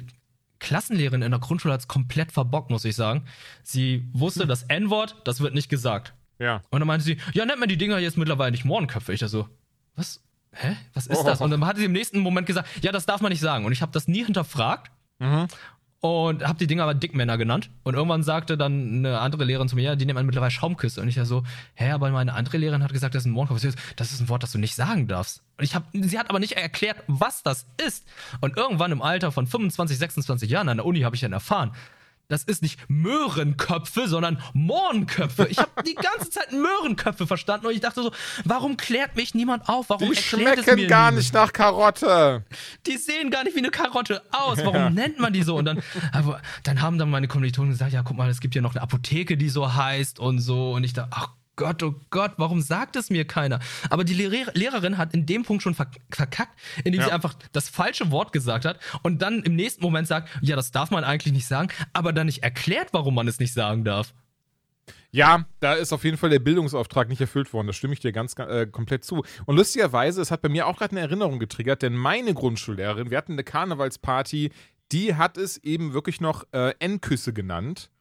Klassenlehrerin in der Grundschule hat es komplett verbockt, muss ich sagen. Sie wusste, das N-Wort, das wird nicht gesagt. Ja. Und dann meinte sie, ja, nennt man die Dinger jetzt mittlerweile nicht Mohrenköpfe. Ich da so, was? Hä? Was ist Oh. das? Und dann hat sie im nächsten Moment gesagt, ja, das darf man nicht sagen. Und ich habe das nie hinterfragt Mhm. Und habe die Dinger aber Dickmänner genannt. Und irgendwann sagte dann eine andere Lehrerin zu mir, ja, die nennt man mittlerweile Schaumküsse. Und ich ja so, hä, aber meine andere Lehrerin hat gesagt, das ist ein Mohrenkopf. Das ist ein Wort, das du nicht sagen darfst. Und ich hab, sie hat aber nicht erklärt, was das ist. Und irgendwann im Alter von 25, 26 Jahren an der Uni habe ich dann erfahren, das ist nicht Möhrenköpfe, sondern Mohrenköpfe. Ich habe die ganze Zeit Möhrenköpfe verstanden und ich dachte so, warum klärt mich niemand auf? Warum Die erklärt es schmecken mir gar nicht nach Karotte. die sehen gar nicht wie eine Karotte aus. [laughs] Warum nennt man die so? Und dann, aber dann haben dann meine Kommilitonen gesagt, ja, guck mal, es gibt ja noch eine Apotheke, die so heißt und so. Und ich dachte, ach Gott, oh Gott, warum sagt es mir keiner? Aber die Lehrer Lehrerin hat in dem Punkt schon verk- verkackt, indem Ja. sie einfach das falsche Wort gesagt hat und dann im nächsten Moment sagt, ja, das darf man eigentlich nicht sagen, aber dann nicht erklärt, warum man es nicht sagen darf. Ja, da ist auf jeden Fall der Bildungsauftrag nicht erfüllt worden. Da stimme ich dir ganz äh, komplett zu. Und lustigerweise, es hat bei mir auch gerade eine Erinnerung getriggert, denn meine Grundschullehrerin, wir hatten eine Karnevalsparty, die hat es eben wirklich noch äh, N-Küsse genannt.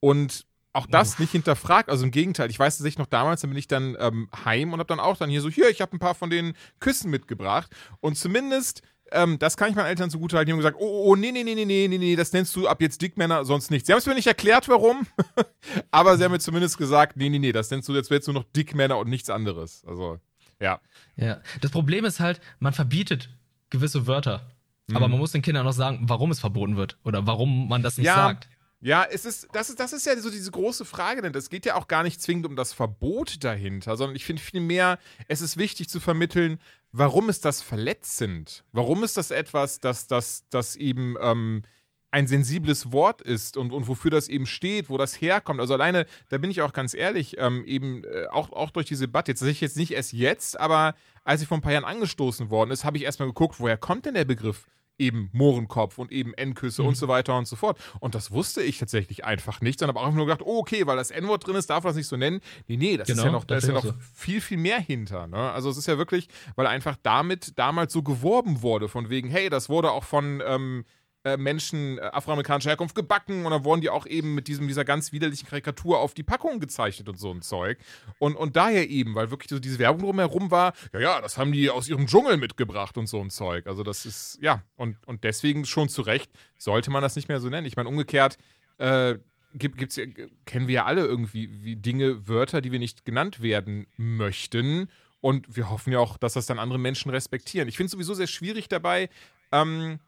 Und auch das nicht hinterfragt. Also im Gegenteil, ich weiß tatsächlich noch damals, dann bin ich dann ähm, heim und habe dann auch dann hier so, hier, ich habe ein paar von den Küssen mitgebracht. Und zumindest, ähm, das kann ich meinen Eltern zugutehalten, die haben gesagt, oh, oh, nee, nee, nee, nee, nee, nee, nee, das nennst du ab jetzt Dickmänner, sonst nichts. Sie haben es mir nicht erklärt, warum, [laughs] aber sie haben mir zumindest gesagt, nee, nee, nee, das nennst du jetzt, jetzt nur noch Dickmänner und nichts anderes. Also, ja. Ja, das Problem ist halt, man verbietet gewisse Wörter. Aber man muss den Kindern auch sagen, warum es verboten wird oder warum man das nicht Ja. sagt. Ja, es ist, das ist, das ist ja so diese große Frage, denn es geht ja auch gar nicht zwingend um das Verbot dahinter, sondern ich finde vielmehr, es ist wichtig zu vermitteln, warum ist das verletzend? Warum ist das etwas, das, das, das eben ähm, ein sensibles Wort ist und, und wofür das eben steht, wo das herkommt. Also alleine, da bin ich auch ganz ehrlich, ähm, eben äh, auch, auch durch diese Debatte, jetzt tatsächlich jetzt nicht erst jetzt, aber als sie vor ein paar Jahren angestoßen worden ist, habe ich erstmal geguckt, woher kommt denn der Begriff eben Mohrenkopf und eben N-Küsse und so weiter und so fort. Und das wusste ich tatsächlich einfach nicht, sondern habe auch nur gedacht, oh, okay, weil das N-Wort drin ist, darf man das nicht so nennen. Nee, nee, das ist Genau, ja noch, da ist ja ist noch so. viel, viel mehr hinter. Ne? Also es ist ja wirklich, weil einfach damit damals so geworben wurde, von wegen, hey, das wurde auch von ähm, äh, Menschen äh, afroamerikanischer Herkunft gebacken und dann wurden die auch eben mit diesem, dieser ganz widerlichen Karikatur auf die Packung gezeichnet und so ein Zeug. Und, und daher eben, weil wirklich so diese Werbung drumherum war, ja, ja, das haben die aus ihrem Dschungel mitgebracht und so ein Zeug. Also das ist, ja, und, und deswegen schon zu Recht sollte man das nicht mehr so nennen. Ich meine, umgekehrt, äh, gibt, gibt's kennen wir ja alle irgendwie wie Dinge, Wörter, die wir nicht genannt werden möchten. Und wir hoffen ja auch, dass das dann andere Menschen respektieren. Ich finde es sowieso sehr schwierig dabei, ähm,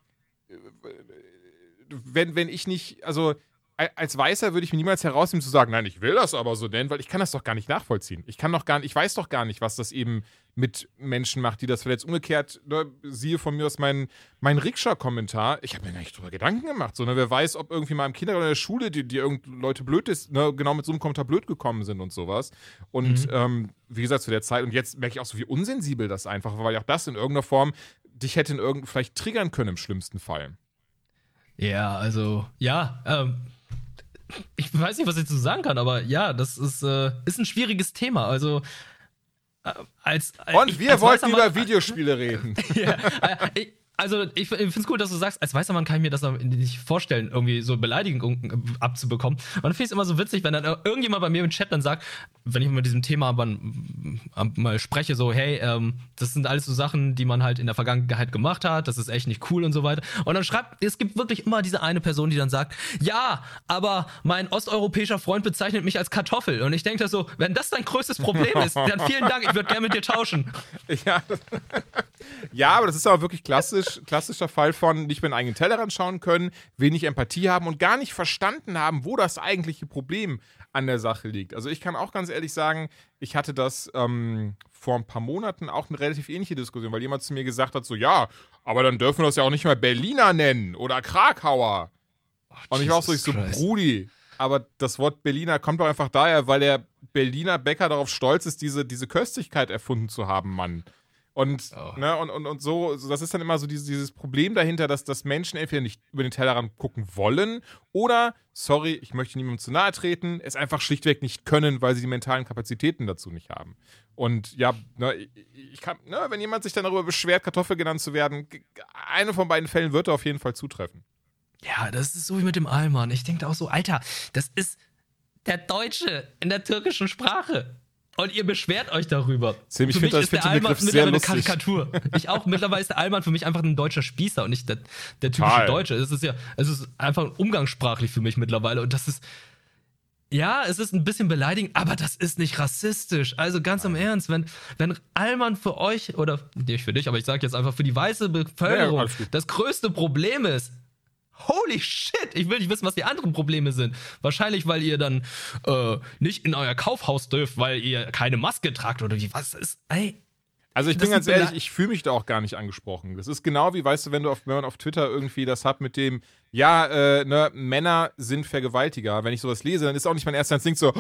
wenn, wenn ich nicht, also als Weißer würde ich mir niemals herausnehmen zu sagen, nein, ich will das aber so nennen, weil ich kann das doch gar nicht nachvollziehen. Ich kann doch gar nicht, ich weiß doch gar nicht, was das eben mit Menschen macht, die das verletzt. Umgekehrt, ne, siehe von mir aus mein, mein Rikscha-Kommentar, ich habe mir gar nicht drüber Gedanken gemacht, sondern wer weiß, ob irgendwie mal im Kindergarten oder in der Schule die, die irgend Leute blöd ist, ne, genau mit so einem Kommentar blöd gekommen sind und sowas. Und ähm, wie gesagt, zu der Zeit, und jetzt merke ich auch so, wie unsensibel das einfach war, weil auch das in irgendeiner Form dich hätte in irgend vielleicht triggern können im schlimmsten Fall. Ja, also, ja, ähm, ich weiß nicht, was ich dazu sagen kann, aber ja, das ist, äh, ist ein schwieriges Thema. Also, äh, als. Und ich- wir als wollten über Videospiele reden. [laughs] ja, äh, ich, also ich, finde es gut, dass du sagst, als weißer Mann kann ich mir das nicht vorstellen, irgendwie so Beleidigungen abzubekommen. Und dann finde ich es immer so witzig, wenn dann irgendjemand bei mir im Chat dann sagt, wenn ich mit diesem Thema aber mal spreche, so, hey, ähm, das sind alles so Sachen, die man halt in der Vergangenheit gemacht hat, das ist echt nicht cool und so weiter. Und dann schreibt, es gibt wirklich immer diese eine Person, die dann sagt, ja, aber mein osteuropäischer Freund bezeichnet mich als Kartoffel. Und ich denke da so, wenn das dein größtes Problem ist, dann vielen Dank, ich würde gerne mit dir tauschen. [laughs] Ja, [laughs] ja, aber das ist aber wirklich klassisch, klassischer Fall von nicht mehr in eigenen Tellerrand schauen können, wenig Empathie haben und gar nicht verstanden haben, wo das eigentliche Problem an der Sache liegt. Also ich kann auch ganz ehrlich sagen, ich hatte das ähm, vor ein paar Monaten auch eine relativ ähnliche Diskussion, weil jemand zu mir gesagt hat, so ja, aber dann dürfen wir das ja auch nicht mal Berliner nennen oder Krakauer. Oh, und ich war auch so, ich so, Brudi, aber das Wort Berliner kommt doch einfach daher, weil der Berliner Bäcker darauf stolz ist, diese, diese Köstlichkeit erfunden zu haben, Mann. Und, oh. ne, und, und, und so, das ist dann immer so dieses, dieses Problem dahinter, dass, dass Menschen entweder nicht über den Tellerrand gucken wollen oder, sorry, ich möchte niemandem zu nahe treten, es einfach schlichtweg nicht können, weil sie die mentalen Kapazitäten dazu nicht haben. Und ja, ne, ich kann, ne, wenn jemand sich dann darüber beschwert, Kartoffel genannt zu werden, eine von beiden Fällen wird er auf jeden Fall zutreffen. Ja, das ist so wie mit dem Alman. Ich denke auch so, Alter, das ist der Deutsche in der türkischen Sprache und ihr beschwert euch darüber. Sim, ich finde das find den Begriff sehr eine Karikatur. Ich auch. Mittlerweile ist der Allmann für mich einfach ein deutscher Spießer und nicht der, der typische Total. Deutsche. Es ist ja, es ist einfach umgangssprachlich für mich mittlerweile und das ist, ja, es ist ein bisschen beleidigend, aber das ist nicht rassistisch. Also ganz im Ernst, wenn, wenn Allmann für euch, oder nicht für dich, aber ich sage jetzt einfach für die weiße Bevölkerung ja, das größte Problem ist, holy shit, ich will nicht wissen, was die anderen Probleme sind. Wahrscheinlich, weil ihr dann äh, nicht in euer Kaufhaus dürft, weil ihr keine Maske tragt oder wie, was ist, ey. Also ich bin ganz ehrlich, ich fühle mich da auch gar nicht angesprochen. Das ist genau wie, weißt du, wenn du auf, wenn man auf Twitter irgendwie das hat mit dem, ja, äh, ne, Männer sind Vergewaltiger. Wenn ich sowas lese, dann ist auch nicht mein erster Instinkt so,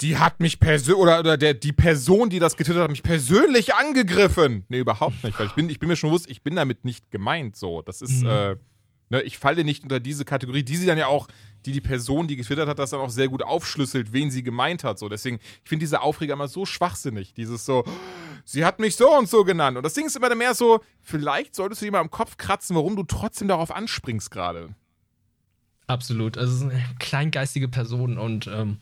die hat mich persönlich, oder, oder der, die Person, die das getwittert hat, mich persönlich angegriffen. Nee, überhaupt nicht, weil ich bin, ich bin mir schon bewusst, ich bin damit nicht gemeint, so. Das ist, mhm. äh, Ne, ich falle nicht unter diese Kategorie, die sie dann ja auch, die die Person, die getwittert hat, das dann auch sehr gut aufschlüsselt, wen sie gemeint hat. So. Deswegen, ich finde diese Aufreger immer so schwachsinnig. Dieses so, sie hat mich so und so genannt. Und das Ding ist immer mehr so, vielleicht solltest du dir mal am Kopf kratzen, warum du trotzdem darauf anspringst gerade. Absolut. Also, es ist eine kleingeistige Person und ähm,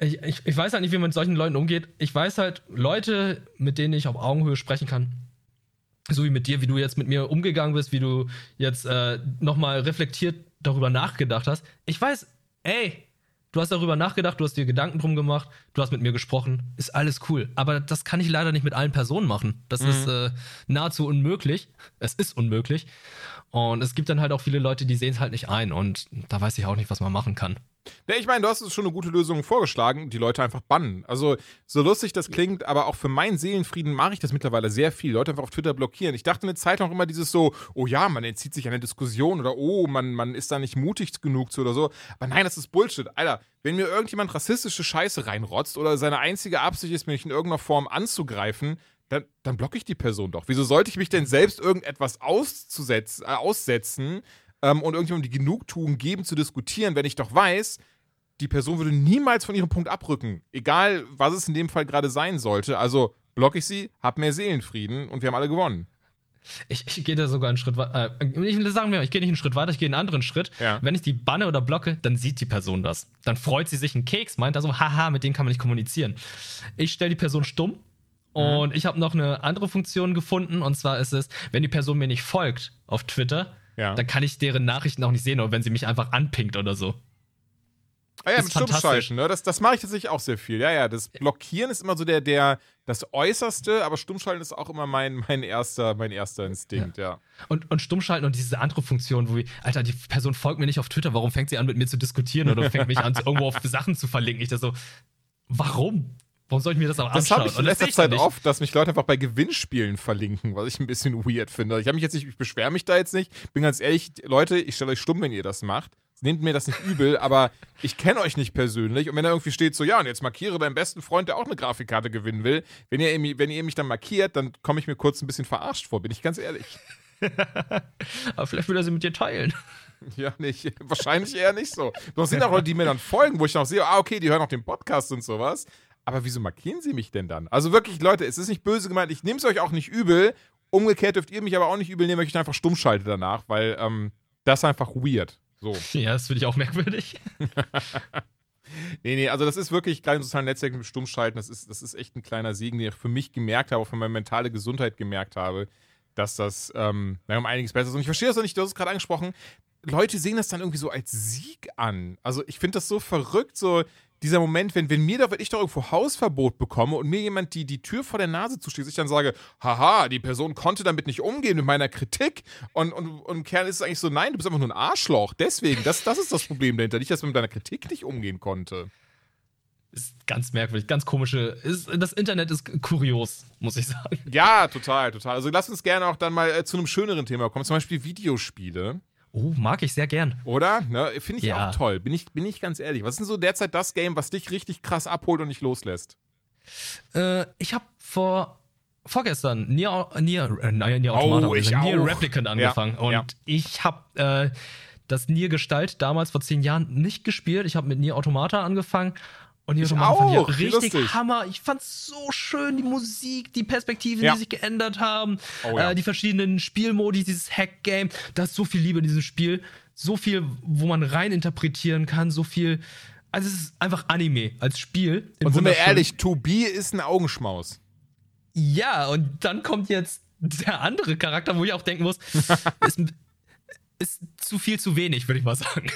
ich, ich, ich weiß halt nicht, wie man mit solchen Leuten umgeht. Ich weiß halt, Leute, mit denen ich auf Augenhöhe sprechen kann, so wie mit dir, wie du jetzt mit mir umgegangen bist, wie du jetzt äh, nochmal reflektiert darüber nachgedacht hast. Ich weiß, ey, du hast darüber nachgedacht, du hast dir Gedanken drum gemacht, du hast mit mir gesprochen, ist alles cool. Aber das kann ich leider nicht mit allen Personen machen. Das mhm. ist äh, nahezu unmöglich. Es ist unmöglich. Und es gibt dann halt auch viele Leute, die sehen es halt nicht ein. Und da weiß ich auch nicht, was man machen kann. Ja, ich meine, du hast schon eine gute Lösung vorgeschlagen, die Leute einfach bannen. Also, so lustig das klingt, aber auch für meinen Seelenfrieden mache ich das mittlerweile sehr viel. Leute einfach auf Twitter blockieren. Ich dachte eine Zeit lang immer dieses so, oh ja, man entzieht sich einer Diskussion oder oh, man, man ist da nicht mutig genug zu oder so. Aber nein, das ist Bullshit. Alter, wenn mir irgendjemand rassistische Scheiße reinrotzt oder seine einzige Absicht ist, mich in irgendeiner Form anzugreifen, dann, dann blocke ich die Person doch. Wieso sollte ich mich denn selbst irgendetwas auszusetzen, äh, aussetzen, ähm, und irgendjemandem die Genugtuung geben zu diskutieren, wenn ich doch weiß, die Person würde niemals von ihrem Punkt abrücken. Egal, was es in dem Fall gerade sein sollte. Also blocke ich sie, hab mehr Seelenfrieden und wir haben alle gewonnen. Ich, ich gehe da sogar einen Schritt weiter. Äh, ich sagen wir, ich gehe nicht einen Schritt weiter, ich gehe einen anderen Schritt. Ja. Wenn ich die banne oder blocke, dann sieht die Person das. Dann freut sie sich einen Keks, meint also, haha, mit denen kann man nicht kommunizieren. Ich stelle die Person stumm und mhm. ich habe noch eine andere Funktion gefunden und zwar ist es, wenn die Person mir nicht folgt auf Twitter, ja. dann kann ich deren Nachrichten auch nicht sehen, oder wenn sie mich einfach anpinkt oder so. Ah ja, mit Stummschalten, ne? Das, das mache ich tatsächlich auch sehr viel. Ja, ja, das Blockieren ist immer so der, der, das Äußerste, aber Stummschalten ist auch immer mein, mein, erster, mein erster Instinkt, ja. ja. Und, und Stummschalten und diese andere Funktion, wo ich, Alter, die Person folgt mir nicht auf Twitter, warum fängt sie an, mit mir zu diskutieren oder fängt mich an, [laughs] irgendwo auf Sachen zu verlinken? Ich da so, warum? Warum soll ich mir das auch anschauen? Das habe ich in letzter Zeit oft, dass mich Leute einfach bei Gewinnspielen verlinken, was ich ein bisschen [laughs] weird finde. Ich habe mich jetzt nicht, ich beschwere mich da jetzt nicht. Bin ganz ehrlich, Leute, ich stelle euch stumm, wenn ihr das macht. Nehmt mir das nicht übel, [laughs] aber ich kenne euch nicht persönlich. Und wenn da irgendwie steht, so, ja, und jetzt markiere deinen besten Freund, der auch eine Grafikkarte gewinnen will, wenn ihr, wenn ihr mich dann markiert, dann komme ich mir kurz ein bisschen verarscht vor, bin ich ganz ehrlich. [laughs] aber vielleicht will er sie mit dir teilen. Ja, nicht. Wahrscheinlich eher nicht so. Doch sind auch Leute, die mir dann folgen, wo ich noch sehe, ah, okay, die hören auch den Podcast und sowas aber wieso markieren sie mich denn dann? Also wirklich, Leute, es ist nicht böse gemeint, ich nehme es euch auch nicht übel. Umgekehrt dürft ihr mich aber auch nicht übel nehmen, wenn ich einfach stumm schalte danach, weil ähm, das ist einfach weird. So. [laughs] Ja, das finde ich auch merkwürdig. [laughs] Nee, nee, also das ist wirklich kleine soziale Netzwerke mit Stummschalten. Das ist, das ist echt ein kleiner Segen, den ich für mich gemerkt habe, auch für meine mentale Gesundheit gemerkt habe, dass das ähm, um einiges besser ist. Und ich verstehe das auch nicht, du hast es gerade angesprochen. Leute sehen das dann irgendwie so als Sieg an. Also ich finde das so verrückt, so dieser Moment, wenn, wenn mir da, wenn ich doch irgendwo Hausverbot bekomme und mir jemand die, die Tür vor der Nase zuschließt, ich dann sage, haha, die Person konnte damit nicht umgehen mit meiner Kritik. Und, und, und im Kern ist es eigentlich so, nein, du bist einfach nur ein Arschloch. Deswegen, das, das ist das Problem dahinter. Nicht, dass man mit deiner Kritik nicht umgehen konnte. Ist ganz merkwürdig, ganz komische. Ist, das Internet ist kurios, muss ich sagen. Ja, total, total. Also lass uns gerne auch dann mal äh, zu einem schöneren Thema kommen, zum Beispiel Videospiele. Oh, mag ich sehr gern. Oder? Ne, Finde ich Ja. auch toll. Bin ich, bin ich ganz ehrlich. Was ist denn so derzeit das Game, was dich richtig krass abholt und nicht loslässt? Äh, ich habe vor vorgestern Nier, Nier, äh, Nier, Nier Automata, Oh, ich also Nier auch. Replicant angefangen. Ja, und ja. ich habe äh, das Nier Gestalt damals vor zehn Jahren nicht gespielt. Ich habe mit Nier Automata angefangen. Und Nier Ich fand auch. ich Wie richtig. Hammer. Ich fand's so schön, die Musik, die Perspektiven, Ja. die sich geändert haben, Oh ja. äh, die verschiedenen Spielmodi, dieses Hack-Game. Da ist so viel Liebe in diesem Spiel. So viel, wo man rein interpretieren kann, so viel. Also es ist einfach Anime als Spiel. Und sind wir ehrlich, To Be ist ein Augenschmaus. Ja, und dann kommt jetzt der andere Charakter, wo ich auch denken muss, [laughs] ist, ist zu viel zu wenig, würde ich mal sagen.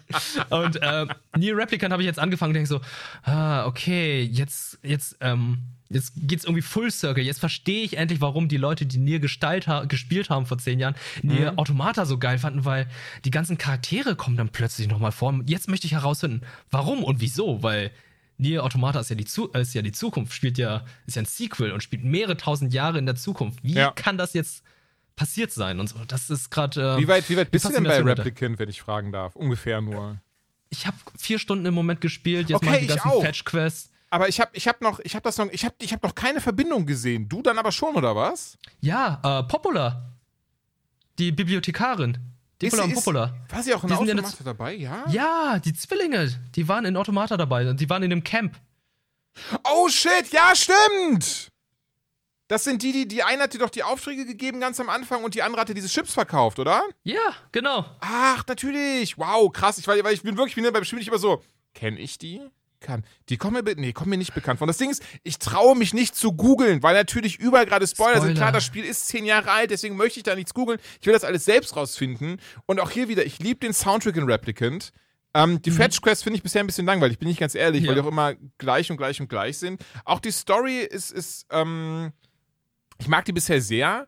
[laughs] und äh, Nier Replicant habe ich jetzt angefangen und denke so, ah, okay, jetzt, jetzt, ähm, jetzt geht's irgendwie Full Circle. Jetzt verstehe ich endlich, warum die Leute, die Nier Gestalt ha gespielt haben vor zehn Jahren, Nier Automata so geil fanden, weil die ganzen Charaktere kommen dann plötzlich nochmal vor. Jetzt möchte ich herausfinden, warum und wieso, weil Nier Automata ist ja, die Zu ist ja die Zukunft, spielt ja, ist ja ein Sequel und spielt mehrere tausend Jahre in der Zukunft. Wie Ja. kann das jetzt passiert sein und so? Das ist gerade. Äh, Wie weit, wie weit die bist du denn bei. Replicant, wenn ich fragen darf? Ungefähr nur. Ich habe vier Stunden im Moment gespielt, jetzt Okay, ich die ganzen. Fetch-Quests. Aber ich habe ich hab noch, ich habe das noch, ich habe ich hab noch keine Verbindung gesehen. Du dann aber schon, oder was? Ja, äh, Popola. Die Bibliothekarin. Nicola und Popola. War sie auch in Die sind in Automata dabei? Ja? Ja, die Zwillinge, die waren in Automata dabei und die waren in dem Camp. Oh shit, ja, stimmt! Das sind die, die, die eine hat dir doch die Aufträge gegeben ganz am Anfang und die andere hatte diese Chips verkauft, oder? Ja, genau. Ach, natürlich. Wow, krass. Ich, weil, weil ich bin wirklich, ich bin beim Spiel nicht immer so, kenn ich die? Kann. Die kommen mir, nee, kommen mir nicht bekannt vor. Das Ding ist, ich traue mich nicht zu googeln, weil natürlich überall gerade Spoiler, sind. Spoiler. Klar, das Spiel ist zehn Jahre alt, deswegen möchte ich da nichts googeln. Ich will das alles selbst rausfinden. Und auch hier wieder, ich liebe den Soundtrack in Replicant. Ähm, die Fetch Quests finde ich bisher ein bisschen langweilig, bin ich ganz ehrlich, weil Ja. die auch immer gleich und gleich und gleich sind. Auch die Story ist, ist ähm, ich mag die bisher sehr.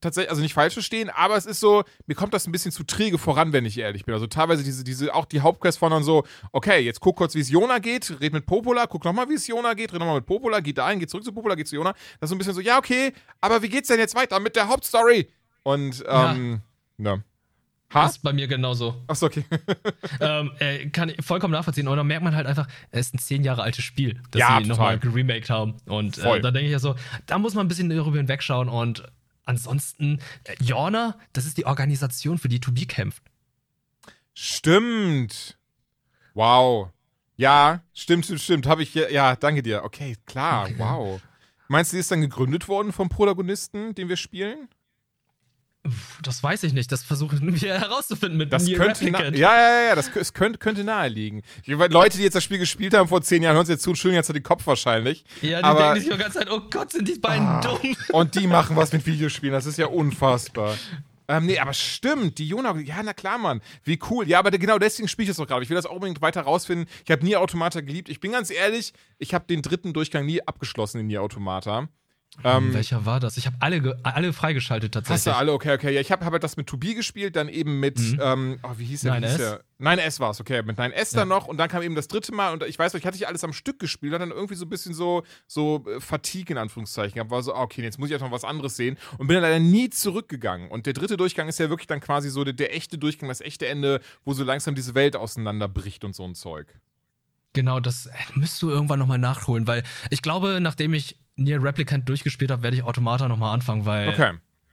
Tatsächlich, also nicht falsch verstehen, aber es ist so, mir kommt das ein bisschen zu träge voran, wenn ich ehrlich bin. Also teilweise diese, diese, auch die Hauptquest von dann so, okay, jetzt guck kurz, wie es Jona geht, red mit Popola, guck nochmal, wie es Jona geht, red nochmal mit Popola, geht dahin, geht zurück zu Popola, geht zu Jona. Das ist so ein bisschen so, ja, okay, aber wie geht's denn jetzt weiter mit der Hauptstory? Und, ähm, ja. Ha? Das ist bei mir genauso. Achso, okay. [laughs] ähm, äh, kann ich vollkommen nachvollziehen. Und dann merkt man halt einfach, es ist ein zehn Jahre altes Spiel, das Ja, sie nochmal geremaked haben. Und äh, da denke ich ja so, da muss man ein bisschen darüber hinwegschauen. Und ansonsten, äh, Jorna, das ist die Organisation, für die To Be kämpft. Stimmt. Wow. Ja, stimmt, stimmt, stimmt. Habe ich, ja, ja, danke dir. Okay, klar, Okay. wow. Meinst du, die ist dann gegründet worden vom Protagonisten, den wir spielen? Das weiß ich nicht. Das versuchen [laughs] wir herauszufinden mit Das Nier könnte, ja, ja, ja, das, es könnte, könnte nahe liegen. Ich, weil Leute, die jetzt das Spiel gespielt haben vor zehn Jahren, hören uns jetzt zu und schütteln jetzt den Kopf wahrscheinlich. Ja, die Aber- denken sich die ganze Zeit, oh Gott, sind die beiden Ah. dumm. Und die [laughs] machen was mit Videospielen, das ist ja unfassbar. Ähm, nee, aber stimmt, die Jona, ja, na klar, Mann. Wie cool. Ja, aber genau deswegen spiele ich das doch gerade. Ich will das auch unbedingt weiter rausfinden. Ich habe nie Automata geliebt. Ich bin ganz ehrlich, ich habe den dritten Durchgang nie abgeschlossen in Nier Automata. Ähm, Welcher war das? Ich habe alle, alle freigeschaltet tatsächlich. Hast du alle, okay, okay. Ja, ich habe hab das mit To Be gespielt, dann eben mit, Mhm. ähm, oh, wie hieß der? Wie 9S? hieß der? 9S war es, okay. Mit 9S dann noch und dann kam eben das dritte Mal und ich weiß noch, ich hatte ich alles am Stück gespielt und dann irgendwie so ein bisschen so, so äh, Fatigue in Anführungszeichen. gehabt. War so, ah, okay, jetzt muss ich einfach was anderes sehen und bin dann leider nie zurückgegangen. Und der dritte Durchgang ist ja wirklich dann quasi so der, der echte Durchgang, das echte Ende, wo so langsam diese Welt auseinanderbricht und so ein Zeug. Genau, das äh, müsst du irgendwann nochmal nachholen, weil ich glaube, nachdem ich Nier Replicant durchgespielt habe, werde ich Automata nochmal anfangen, weil Okay.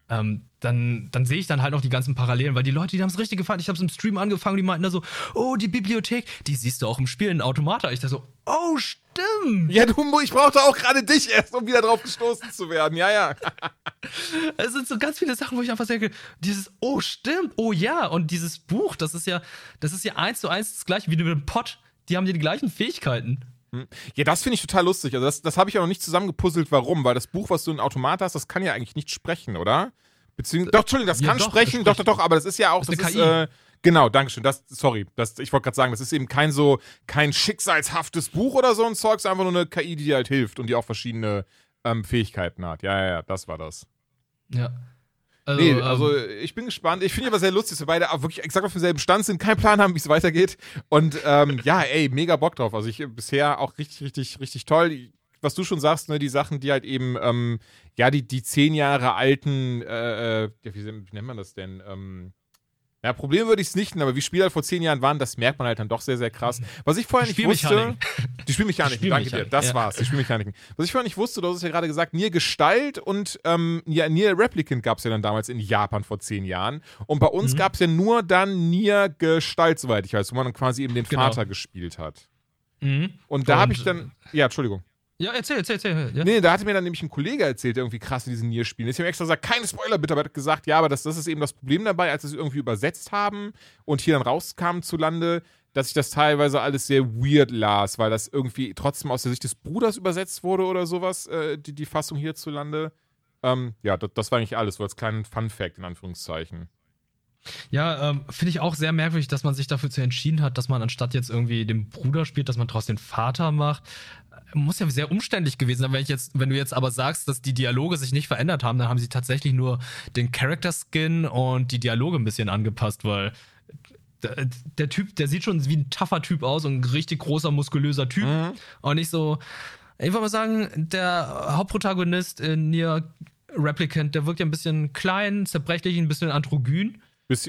ähm, dann, dann sehe ich dann halt noch die ganzen Parallelen, weil die Leute, die haben es richtig gefallen. Ich habe es im Stream angefangen, die meinten da so, oh, die Bibliothek, die siehst du auch im Spiel in Automata. Ich da so, oh, stimmt. Ja, du, ich brauchte auch gerade dich erst, um wieder drauf gestoßen zu werden. Ja, ja. [laughs] Es sind so ganz viele Sachen, wo ich einfach denke, dieses, oh, stimmt, oh ja. Und dieses Buch, das ist ja, das ist ja eins zu eins das gleiche wie mit dem Pott. die haben die gleichen Fähigkeiten. Ja, das finde ich total lustig. Also das, das habe ich auch noch nicht zusammengepuzzelt, warum. Weil das Buch, was du in Automat hast, das kann ja eigentlich nicht sprechen, oder? Beziehungsweise, doch, Entschuldigung, das Ja, kann doch, sprechen, das doch, doch, doch, aber das ist ja auch, Das das ist äh, genau, Dankeschön, das, sorry, das, ich wollte gerade sagen, das ist eben kein so, kein schicksalshaftes Buch oder so ein Zeug, es ist einfach nur eine KI, die dir halt hilft und die auch verschiedene ähm, Fähigkeiten hat. Ja, ja, ja, das war das. Ja. Also, Nee, ähm, also ich bin gespannt. Ich finde aber sehr lustig, dass wir beide wirklich exakt auf demselben Stand sind, keinen Plan haben, wie es weitergeht. Und ähm, ja, ey, mega Bock drauf. Also ich bisher auch richtig, richtig, richtig toll. Was du schon sagst, ne, die Sachen, die halt eben, ähm, ja, die, die zehn Jahre alten, äh, äh, wie nennt man das denn? Ähm, ja, Problem würde ich es nicht, aber wie Spiele halt vor zehn Jahren waren, das merkt man halt dann doch sehr, sehr krass. Was ich vorher nicht wusste. [laughs] Die Spielmechaniken, Die danke dir. Das ja. war's, die Spielmechaniken. Was ich vorher nicht wusste, du hast es ja gerade gesagt, Nier Gestalt und ähm, Nier, Nier Replicant gab es ja dann damals in Japan vor zehn Jahren. Und bei Mhm. uns gab es ja nur dann Nier Gestalt, soweit ich weiß, wo man dann quasi eben den Genau. Vater gespielt hat. mhm. Und da habe ich dann. Ja, Entschuldigung. Ja, erzähl, erzähl, erzähl. Ja. Nee, da hatte mir dann nämlich ein Kollege erzählt, der irgendwie krass in diesen Nier-Spielen ist. Ich habe extra gesagt, keine Spoiler bitte, aber er hat gesagt, ja, aber das, das ist eben das Problem dabei, als sie es irgendwie übersetzt haben und hier dann rauskam zu Lande, dass ich das teilweise alles sehr weird las, weil das irgendwie trotzdem aus der Sicht des Bruders übersetzt wurde oder sowas, äh, die, die Fassung hierzulande. Ähm, ja, das, das war eigentlich alles, so als kleinen Fun-Fact in Anführungszeichen. Ja, ähm, finde ich auch sehr merkwürdig, dass man sich dafür zu entschieden hat, dass man anstatt jetzt irgendwie den Bruder spielt, dass man daraus den Vater macht. Muss ja sehr umständlich gewesen sein, wenn ich jetzt, wenn du jetzt aber sagst, dass die Dialoge sich nicht verändert haben, dann haben sie tatsächlich nur den Character Skin und die Dialoge ein bisschen angepasst, weil der, der Typ, der sieht schon wie ein tougher Typ aus und ein richtig großer, muskulöser Typ. Und nicht so, ich würde mal sagen, der Hauptprotagonist in Nier Replicant, der wirkt ja ein bisschen klein, zerbrechlich, ein bisschen androgyn.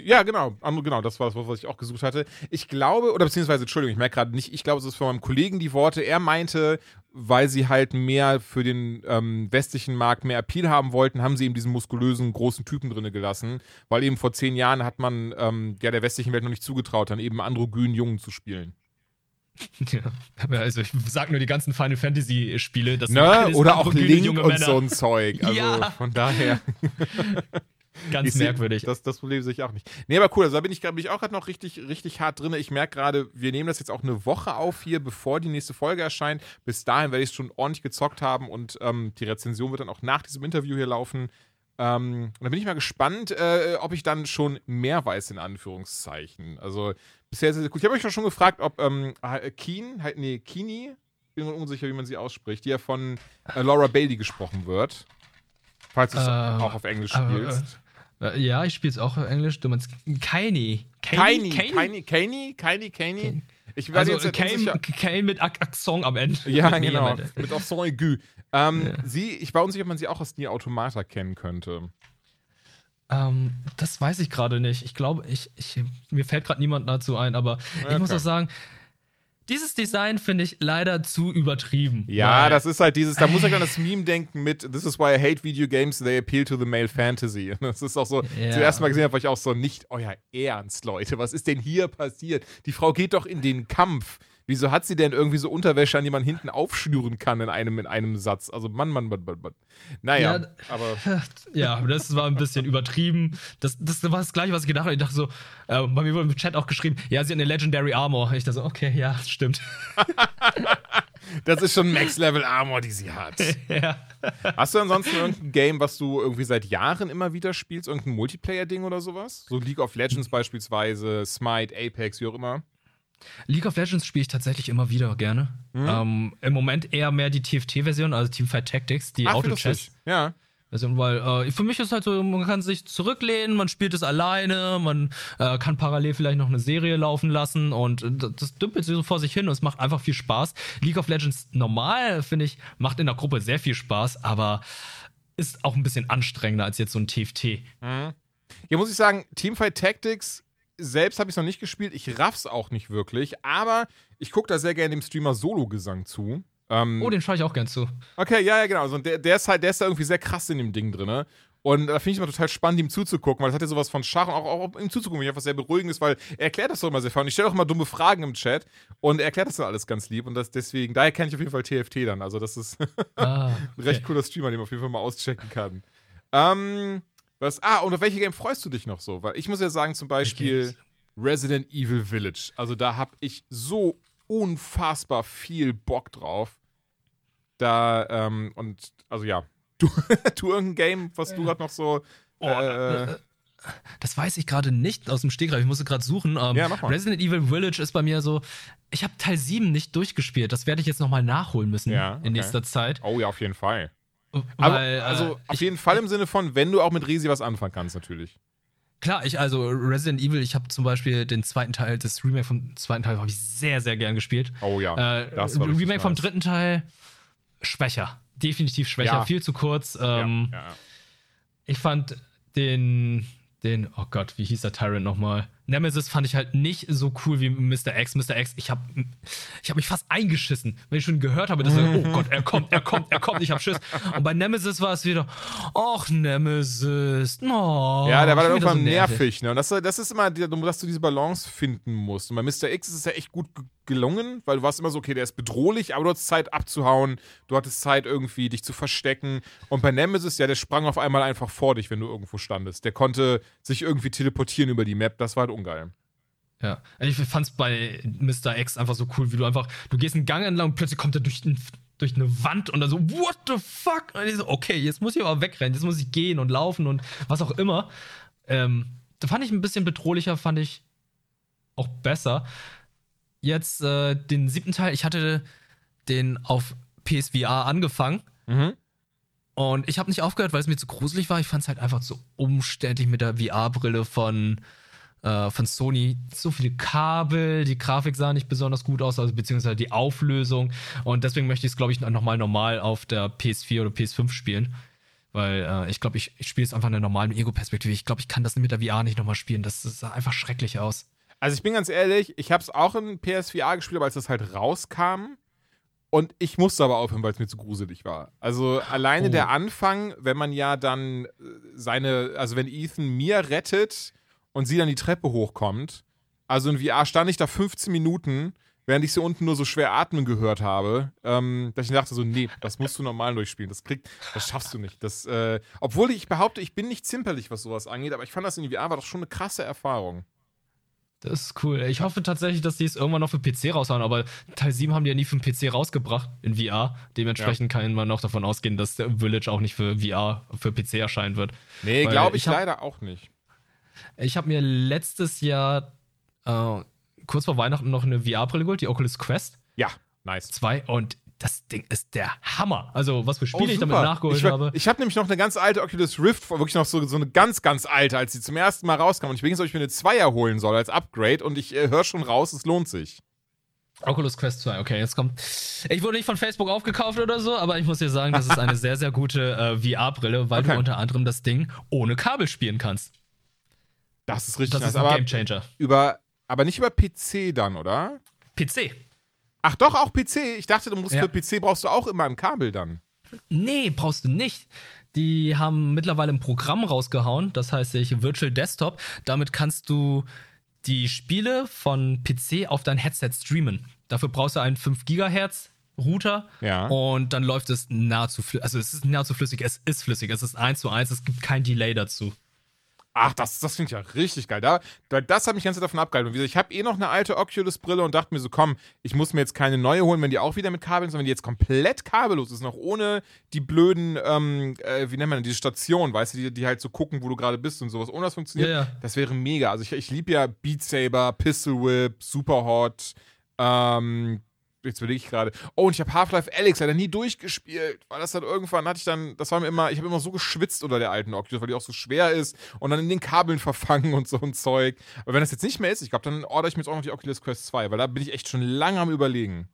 Ja, genau. Genau, das war das, was ich auch gesucht hatte. Ich glaube, oder beziehungsweise, Entschuldigung, ich merke gerade nicht, ich glaube, es ist von meinem Kollegen die Worte. Er meinte, weil sie halt mehr für den ähm, westlichen Markt mehr Appeal haben wollten, haben sie eben diesen muskulösen, großen Typen drinne gelassen. Weil eben vor zehn Jahren hat man ähm, ja der westlichen Welt noch nicht zugetraut, dann eben androgynen Jungen zu spielen. [laughs] Ja, also ich sag nur die ganzen Final Fantasy Spiele, das Ne? Oder auch Link und Männer. so ein Zeug. Also Ja. von daher. [laughs] [laughs] Ganz Ich seh- merkwürdig. Das, das Problem sehe ich auch nicht. Nee, aber cool, also da bin ich, bin ich auch gerade noch richtig, richtig hart drin. Ich merke gerade, wir nehmen das jetzt auch eine Woche auf hier, bevor die nächste Folge erscheint. Bis dahin werde ich es schon ordentlich gezockt haben und ähm, die Rezension wird dann auch nach diesem Interview hier laufen. Ähm, und da bin ich mal gespannt, äh, ob ich dann schon mehr weiß, in Anführungszeichen. Also bisher ist es gut. Ich habe euch schon gefragt, ob ähm, äh, Keen, halt, nee, Kini, bin mir unsicher, wie man sie ausspricht, die ja von äh, Laura Bailey gesprochen wird. Falls du es Äh, auch auf Englisch äh, spielst. Äh, Ja, ich spiele es auch auf Englisch. Du meinst Kaini. Kaini, Kaini, Kaini, Kaini, Kaini. Ich werde Also jetzt. Kane, mit Ak Akzent am Ende. Ja, [laughs] genau. Mit Accent aigu. Ähm, Sie, ich war unsicher, ob man sie auch aus Nier Automata kennen könnte. Ähm, das weiß ich gerade nicht. Ich glaube, ich, ich, mir fällt gerade niemand dazu ein, aber ich muss Okay. auch sagen, dieses Design finde ich leider zu übertrieben. Ja, das ist halt dieses, da muss ich an das Meme denken mit This is why I hate video games, they appeal to the male fantasy. [laughs] Das ist auch so, Ja. zuerst mal gesehen habe, ich auch so, nicht euer Ernst, Leute, was ist denn hier passiert? Die Frau geht doch in den Kampf. Wieso hat sie denn irgendwie so Unterwäsche, an die man hinten aufschnüren kann in einem, in einem Satz? Also Mann, Mann, Mann, Mann, Mann. Naja, Ja, aber [laughs] Ja, das war ein bisschen übertrieben. Das, das war das gleiche, was ich gedacht habe. Ich dachte so, äh, bei mir wurde im Chat auch geschrieben, ja, sie hat eine Legendary Armor. Ich dachte so, okay, ja, stimmt. [laughs] das ist schon Max-Level Armor, die sie hat. [laughs] ja. Hast du ansonsten irgendein Game, was du irgendwie seit Jahren immer wieder spielst? Irgendein Multiplayer-Ding oder sowas? So League of Legends beispielsweise, Smite, Apex, wie auch immer. League of Legends spiele ich tatsächlich immer wieder gerne. Mhm. Ähm, Im Moment eher mehr die TFT-Version, also Teamfight Tactics, die Ach, wie Auto-Chess. lustig. Ja. Version, weil äh, für mich ist halt so, man kann sich zurücklehnen, man spielt es alleine, man äh, kann parallel vielleicht noch eine Serie laufen lassen und äh, das- dümpelt so vor sich hin und es macht einfach viel Spaß. League of Legends normal, finde ich, macht in der Gruppe sehr viel Spaß, aber ist auch ein bisschen anstrengender als jetzt so ein TFT. Hier muss ich sagen, Teamfight Tactics, selbst habe ich es noch nicht gespielt. Ich raff's auch nicht wirklich, aber ich gucke da sehr gerne dem Streamer Solo-Gesang zu. Ähm, Oh, den schaue ich auch gern zu. Okay, ja, ja, genau. Also der, der ist halt, der ist da irgendwie sehr krass in dem Ding drin. Und da finde ich immer total spannend, ihm zuzugucken, weil das hat ja sowas von Schach und auch, auch ihm zuzugucken, wie einfach sehr beruhigend ist, weil er erklärt das doch immer sehr viel. Und ich stelle auch immer dumme Fragen im Chat und er erklärt das dann alles ganz lieb. Und das deswegen, daher kenne ich auf jeden Fall TFT dann. Also das ist [laughs] Ah, ein recht cooler Streamer, den man auf jeden Fall mal auschecken kann. Ähm, was, ah, und auf welche Game freust du dich noch so? Weil ich muss ja sagen, zum Beispiel? Resident Evil Village. Also da habe ich so unfassbar viel Bock drauf. Da, ähm, und, also ja, [laughs] du, du irgendein Game, was du gerade noch so. Oh, äh, äh, das weiß ich gerade nicht aus dem Stegreif. Ich musste gerade suchen. Ähm, Ja, mach mal. Resident Evil Village ist bei mir so. Ich habe Teil 7 nicht durchgespielt. Das werde ich jetzt nochmal nachholen müssen Ja, okay. in nächster Zeit. oh ja, auf jeden Fall. Aber, Weil, äh, also, auf ich, jeden Fall im Sinne von, wenn du auch mit Resi was anfangen kannst, natürlich. Klar, ich, also Resident Evil, ich habe zum Beispiel den zweiten Teil, das Remake vom zweiten Teil, habe ich sehr, sehr gern gespielt. Oh ja. Äh, das war Remake vom nice. dritten Teil, schwächer. Definitiv schwächer, Ja. viel zu kurz. Ähm, ja, ja. Ich fand den, den, oh Gott, wie hieß der Tyrant nochmal? Nemesis fand ich halt nicht so cool wie Mr. X. Mr. X, ich habe ich hab mich fast eingeschissen, wenn ich schon gehört habe, dass er, oh Gott, er kommt, er kommt, er kommt, ich hab Schiss. Und bei Nemesis war es wieder, ach, Nemesis, no. Ja, der war dann irgendwann so nervig. Ne? Und das, das ist immer, dass du diese Balance finden musst. Und bei Mr. X ist es ja echt gut ge- gelungen, weil du warst immer so, okay, der ist bedrohlich, aber du hattest Zeit abzuhauen, du hattest Zeit irgendwie dich zu verstecken. Und bei Nemesis, ja, der sprang auf einmal einfach vor dich, wenn du irgendwo standest. Der konnte sich irgendwie teleportieren über die Map, das war halt ungeil. Ja, ich fand's bei Mr. X einfach so cool, wie du einfach, du gehst einen Gang entlang und plötzlich kommt er durch, durch eine Wand und dann so, what the fuck? Und ich so, okay, jetzt muss ich aber wegrennen, jetzt muss ich gehen und laufen und was auch immer. Ähm, da fand ich ein bisschen bedrohlicher, fand ich auch besser. Jetzt äh, den siebten Teil, ich hatte den auf PSVR angefangen. Mhm. Und ich habe nicht aufgehört, weil es mir zu gruselig war. Ich fand es halt einfach so umständlich mit der VR-Brille von, äh, von Sony. So viele Kabel, die Grafik sah nicht besonders gut aus, also beziehungsweise die Auflösung. Und deswegen möchte ich es, glaube ich, nochmal normal auf der PS4 oder PS5 spielen. Weil äh, ich glaube, ich, ich spiele es einfach in der normalen Ego-Perspektive. Ich glaube, ich kann das mit der VR nicht nochmal spielen. Das, das sah einfach schrecklich aus. Also ich bin ganz ehrlich, ich habe es auch in PSVR gespielt, aber als das halt rauskam. Und ich musste aber aufhören, weil es mir zu gruselig war. Also alleine Oh. der Anfang, wenn man ja dann äh, seine, also wenn Ethan Mia rettet und sie dann die Treppe hochkommt. Also in VR stand ich da 15 Minuten, während ich sie unten nur so schwer atmen gehört habe, ähm, dass ich dachte so, nee, das musst du normal durchspielen. Das kriegt, das schaffst du nicht. Das, äh, obwohl ich behaupte, ich bin nicht zimperlich, was sowas angeht, aber ich fand das in VR war doch schon eine krasse Erfahrung. Das ist cool. Ich hoffe tatsächlich, dass die es irgendwann noch für PC raushauen, aber Teil 7 haben die ja nie für den PC rausgebracht in VR. Dementsprechend kann man noch davon ausgehen, dass der Village auch nicht für VR, für PC erscheinen wird. Nee, glaube ich, ich leider auch nicht. Ich habe mir letztes Jahr äh, kurz vor Weihnachten noch eine VR-Brille geholt, die Oculus Quest Ja, nice. 2 und das Ding ist der Hammer. Also, was für Spiele ich super. damit nachgeholt ich, habe. Ich habe nämlich noch eine ganz alte Oculus Rift, wirklich noch so, so eine ganz, ganz alte, als sie zum ersten Mal rauskam. Und ich bin jetzt, ob ich mir eine Zweier holen soll als Upgrade und ich äh, höre schon raus, es lohnt sich. Oculus Quest 2, okay, jetzt kommt. Ich wurde nicht von Facebook aufgekauft oder so, aber ich muss dir sagen, das ist eine [laughs] sehr, sehr gute äh, VR-Brille, weil Okay. du unter anderem das Ding ohne Kabel spielen kannst. Das ist richtig Das ist ein Aber, Gamechanger. über, aber nicht über PC dann, oder? PC. Ach doch, auch PC. Ich dachte, du musst Ja. für PC brauchst du auch immer ein Kabel dann. Nee, brauchst du nicht. Die haben mittlerweile ein Programm rausgehauen, das heißt sich Virtual Desktop. Damit kannst du die Spiele von PC auf dein Headset streamen. Dafür brauchst du einen 5 Gigahertz Router Ja. und dann läuft es nahezu flüssig. Also es ist nahezu flüssig, es ist flüssig, es ist 1 zu 1, es gibt kein Delay dazu. Ach, das, das finde ich ja richtig geil. Da, da, das hat mich ganz davon abgehalten. Und wie gesagt, Ich habe eh noch eine alte Oculus-Brille und dachte mir so, komm, ich muss mir jetzt keine neue holen, wenn die auch wieder mit Kabeln, sondern wenn die jetzt komplett kabellos ist, noch ohne die blöden, ähm, äh, wie nennt man das, diese Station, weißt du, die, die halt so gucken, wo du gerade bist und sowas. Ohne das funktioniert, Ja, ja. das wäre mega. Also ich, ich liebe ja Beat Saber, Pistol Whip, Superhot, ähm, jetzt überlege ich gerade. Oh, und ich habe Half-Life Alyx leider nie durchgespielt, weil das dann irgendwann hatte ich dann, das war mir immer, ich habe immer so geschwitzt unter der alten Oculus, weil die auch so schwer ist und dann in den Kabeln [laughs] verfangen und so ein Zeug. Aber wenn das jetzt nicht mehr ist, ich glaube, dann ordere ich mir jetzt auch noch die Oculus Quest 2, weil da bin ich echt schon lange am überlegen.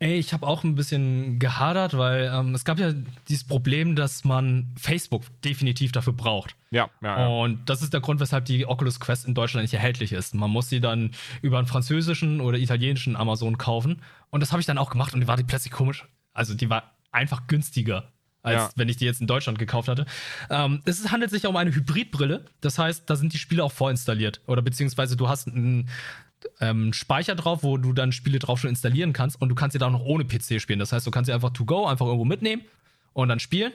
Ey, ich habe auch ein bisschen gehadert, weil ähm, es gab ja dieses Problem, dass man Facebook definitiv dafür braucht. Ja, ja, ja. Und das ist der Grund, weshalb die Oculus Quest in Deutschland nicht erhältlich ist. Man muss sie dann über einen französischen oder italienischen Amazon kaufen. Und das habe ich dann auch gemacht und die war die plötzlich komisch. Also die war einfach günstiger, als Ja. wenn ich die jetzt in Deutschland gekauft hatte. Ähm, es handelt sich ja um eine Hybridbrille. Das heißt, da sind die Spiele auch vorinstalliert. Oder beziehungsweise du hast einen ähm, Speicher drauf, wo du dann Spiele drauf schon installieren kannst und du kannst sie dann auch noch ohne PC spielen. Das heißt, du kannst sie einfach to go, einfach irgendwo mitnehmen und dann spielen.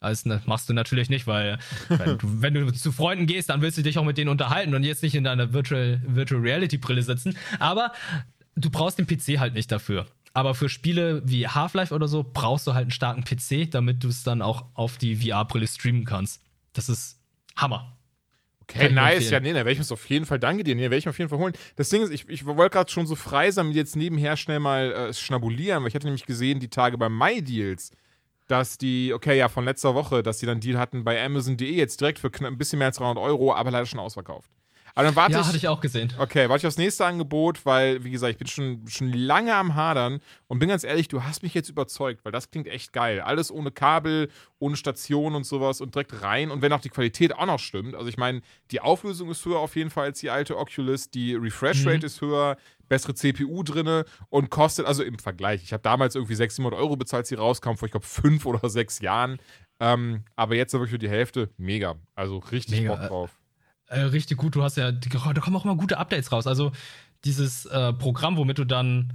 Das ne, machst du natürlich nicht, weil wenn du, wenn du zu Freunden gehst, dann willst du dich auch mit denen unterhalten und jetzt nicht in deiner Virtual, Virtual Reality Brille sitzen. Aber du brauchst den PC halt nicht dafür. Aber für Spiele wie Half-Life oder so brauchst du halt einen starken PC, damit du es dann auch auf die VR-Brille streamen kannst. Das ist Hammer. Okay, nice. Ja, nee, da werde ich mir auf jeden Fall, danke dir, nee, werde ich mir auf jeden Fall holen. Das Ding ist, ich, ich wollte gerade schon so frei sein, jetzt nebenher schnell mal äh, schnabulieren, weil ich hatte nämlich gesehen, die Tage bei MyDeals, dass die, okay, ja, von letzter Woche, dass die dann einen Deal hatten bei Amazon.de jetzt direkt für ein bisschen mehr als 300 Euro, aber leider schon ausverkauft. Aber dann warte ja, ich, hatte ich auch gesehen. Okay, warte ich aufs nächste Angebot, weil, wie gesagt, ich bin schon, schon lange am Hadern und bin ganz ehrlich, du hast mich jetzt überzeugt, weil das klingt echt geil. Alles ohne Kabel, ohne Station und sowas und direkt rein. Und wenn auch die Qualität auch noch stimmt, also ich meine, die Auflösung ist höher auf jeden Fall als die alte Oculus, die Refresh Rate mhm. ist höher, bessere CPU drinne und kostet, also im Vergleich, ich habe damals irgendwie 600 Euro bezahlt, sie rauskam, vor ich glaube fünf [laughs] oder sechs Jahren. Ähm, aber jetzt wirklich für die Hälfte, mega. Also richtig mega. Bock drauf äh, richtig gut. Du hast ja, da kommen auch immer gute Updates raus. Also dieses äh, Programm, womit du dann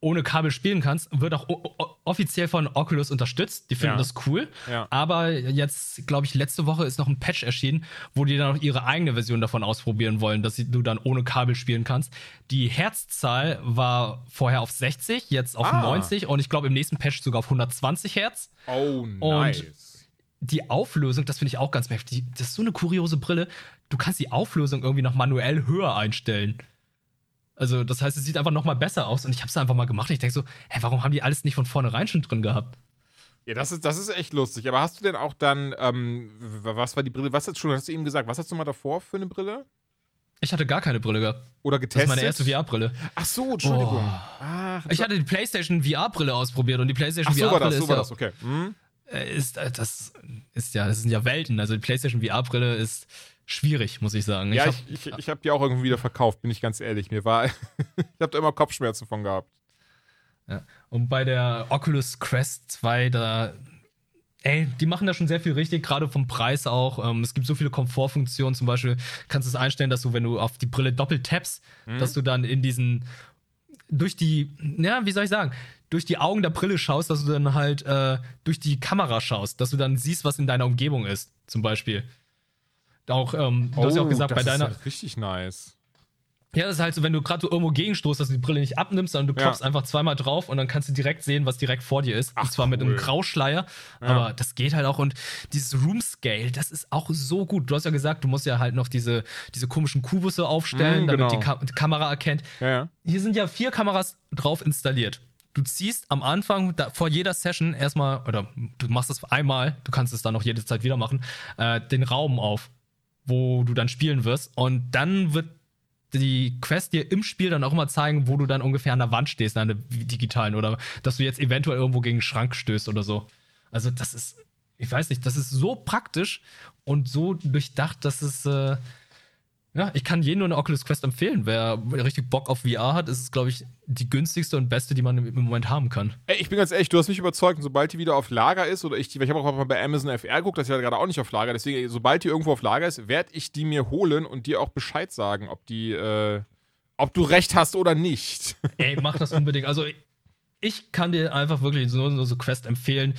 ohne Kabel spielen kannst, wird auch offiziell von Oculus unterstützt. Die finden ja. das cool. Ja. Aber jetzt, glaube ich, letzte Woche ist noch ein Patch erschienen, wo die dann auch ihre eigene Version davon ausprobieren wollen, dass du dann ohne Kabel spielen kannst. Die Herzzahl war vorher auf 60, jetzt auf ah. 90 und ich glaube im nächsten Patch sogar auf 120 Hertz. Oh, nice. Und die Auflösung, das finde ich auch ganz mächtig. Das ist so eine kuriose Brille. Du kannst die Auflösung irgendwie noch manuell höher einstellen. Also, das heißt, es sieht einfach noch mal besser aus. Und ich habe es einfach mal gemacht. Und ich denke so, hä, warum haben die alles nicht von vornherein schon drin gehabt? Ja, das ist, das ist echt lustig. Aber hast du denn auch dann, ähm, was war die Brille? Was hast du schon, hast du eben gesagt, was hast du mal davor für eine Brille? Ich hatte gar keine Brille gehabt. Oder getestet? Das ist meine erste VR-Brille. Ach so, Entschuldigung. Oh. Ach, ich hatte die PlayStation VR-Brille ausprobiert und die PlayStation VR-Brille so ist war das, okay. Hm? Äh, ist, äh, das ist ja, das sind ja Welten. Also die PlayStation VR-Brille ist schwierig, muss ich sagen. Ja, ich, ich, ich, ich habe die auch irgendwie wieder verkauft, bin ich ganz ehrlich. Mir war, [laughs] ich habe da immer Kopfschmerzen von gehabt. Ja. Und bei der Oculus Quest 2, da, ey, die machen da schon sehr viel richtig, gerade vom Preis auch. Ähm, es gibt so viele Komfortfunktionen, zum Beispiel kannst du es einstellen, dass du, wenn du auf die Brille doppelt tappst, mhm. dass du dann in diesen durch die, ja, wie soll ich sagen, durch die Augen der Brille schaust, dass du dann halt äh, durch die Kamera schaust, dass du dann siehst, was in deiner Umgebung ist, zum Beispiel. Auch, ähm, du oh, hast ja auch gesagt, bei deiner. Ist ja richtig nice. Ja, das ist halt so, wenn du gerade so irgendwo gegenstoßt, dass du die Brille nicht abnimmst, sondern du klopfst ja. einfach zweimal drauf und dann kannst du direkt sehen, was direkt vor dir ist. Ach, und zwar cool. mit einem Grauschleier. Ja. Aber das geht halt auch. Und dieses Room Scale, das ist auch so gut. Du hast ja gesagt, du musst ja halt noch diese, diese komischen Kubusse aufstellen, mm, genau. damit die, Ka die, Kamera erkennt. Ja, Hier sind ja vier Kameras drauf installiert. Du ziehst am Anfang da, vor jeder Session erstmal, oder du machst es einmal, du kannst es dann noch jede Zeit wieder machen, äh, den Raum auf, wo du dann spielen wirst. Und dann wird die Quest dir im Spiel dann auch immer zeigen, wo du dann ungefähr an der Wand stehst, an der digitalen, oder dass du jetzt eventuell irgendwo gegen einen Schrank stößt oder so. Also, das ist, ich weiß nicht, das ist so praktisch und so durchdacht, dass es, äh, ja, ich kann jedem nur eine Oculus Quest empfehlen. Wer richtig Bock auf VR hat, ist es, glaube ich, die günstigste und beste, die man im Moment haben kann. Ey, ich bin ganz ehrlich, du hast mich überzeugt. Und sobald die wieder auf Lager ist, oder ich, ich habe auch mal bei Amazon FR geguckt, dass sie ja gerade auch nicht auf Lager. Deswegen, sobald die irgendwo auf Lager ist, werde ich die mir holen und dir auch Bescheid sagen, ob die, äh, ob du recht hast oder nicht. [laughs] Ey, mach das unbedingt. Also, ich kann dir einfach wirklich so, so, so Quest empfehlen.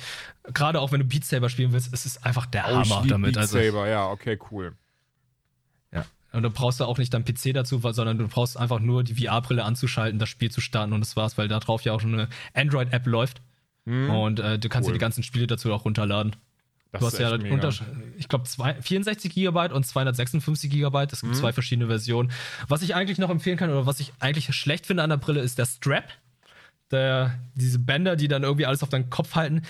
Gerade auch wenn du Beat Saber spielen willst, es ist einfach der oh, Hammer damit. Beat also, Saber, ja, okay, cool. Und dann brauchst du auch nicht dein PC dazu, sondern du brauchst einfach nur die VR-Brille anzuschalten, das Spiel zu starten und das war's, weil da drauf ja auch schon eine Android-App läuft. Hm. Und äh, du kannst cool. dir die ganzen Spiele dazu auch runterladen. Das du hast ja unter, ich glaube, 64 GB und 256 GB. Es gibt mhm. zwei verschiedene Versionen. Was ich eigentlich noch empfehlen kann oder was ich eigentlich schlecht finde an der Brille ist der Strap. Der, diese Bänder, die dann irgendwie alles auf deinen Kopf halten.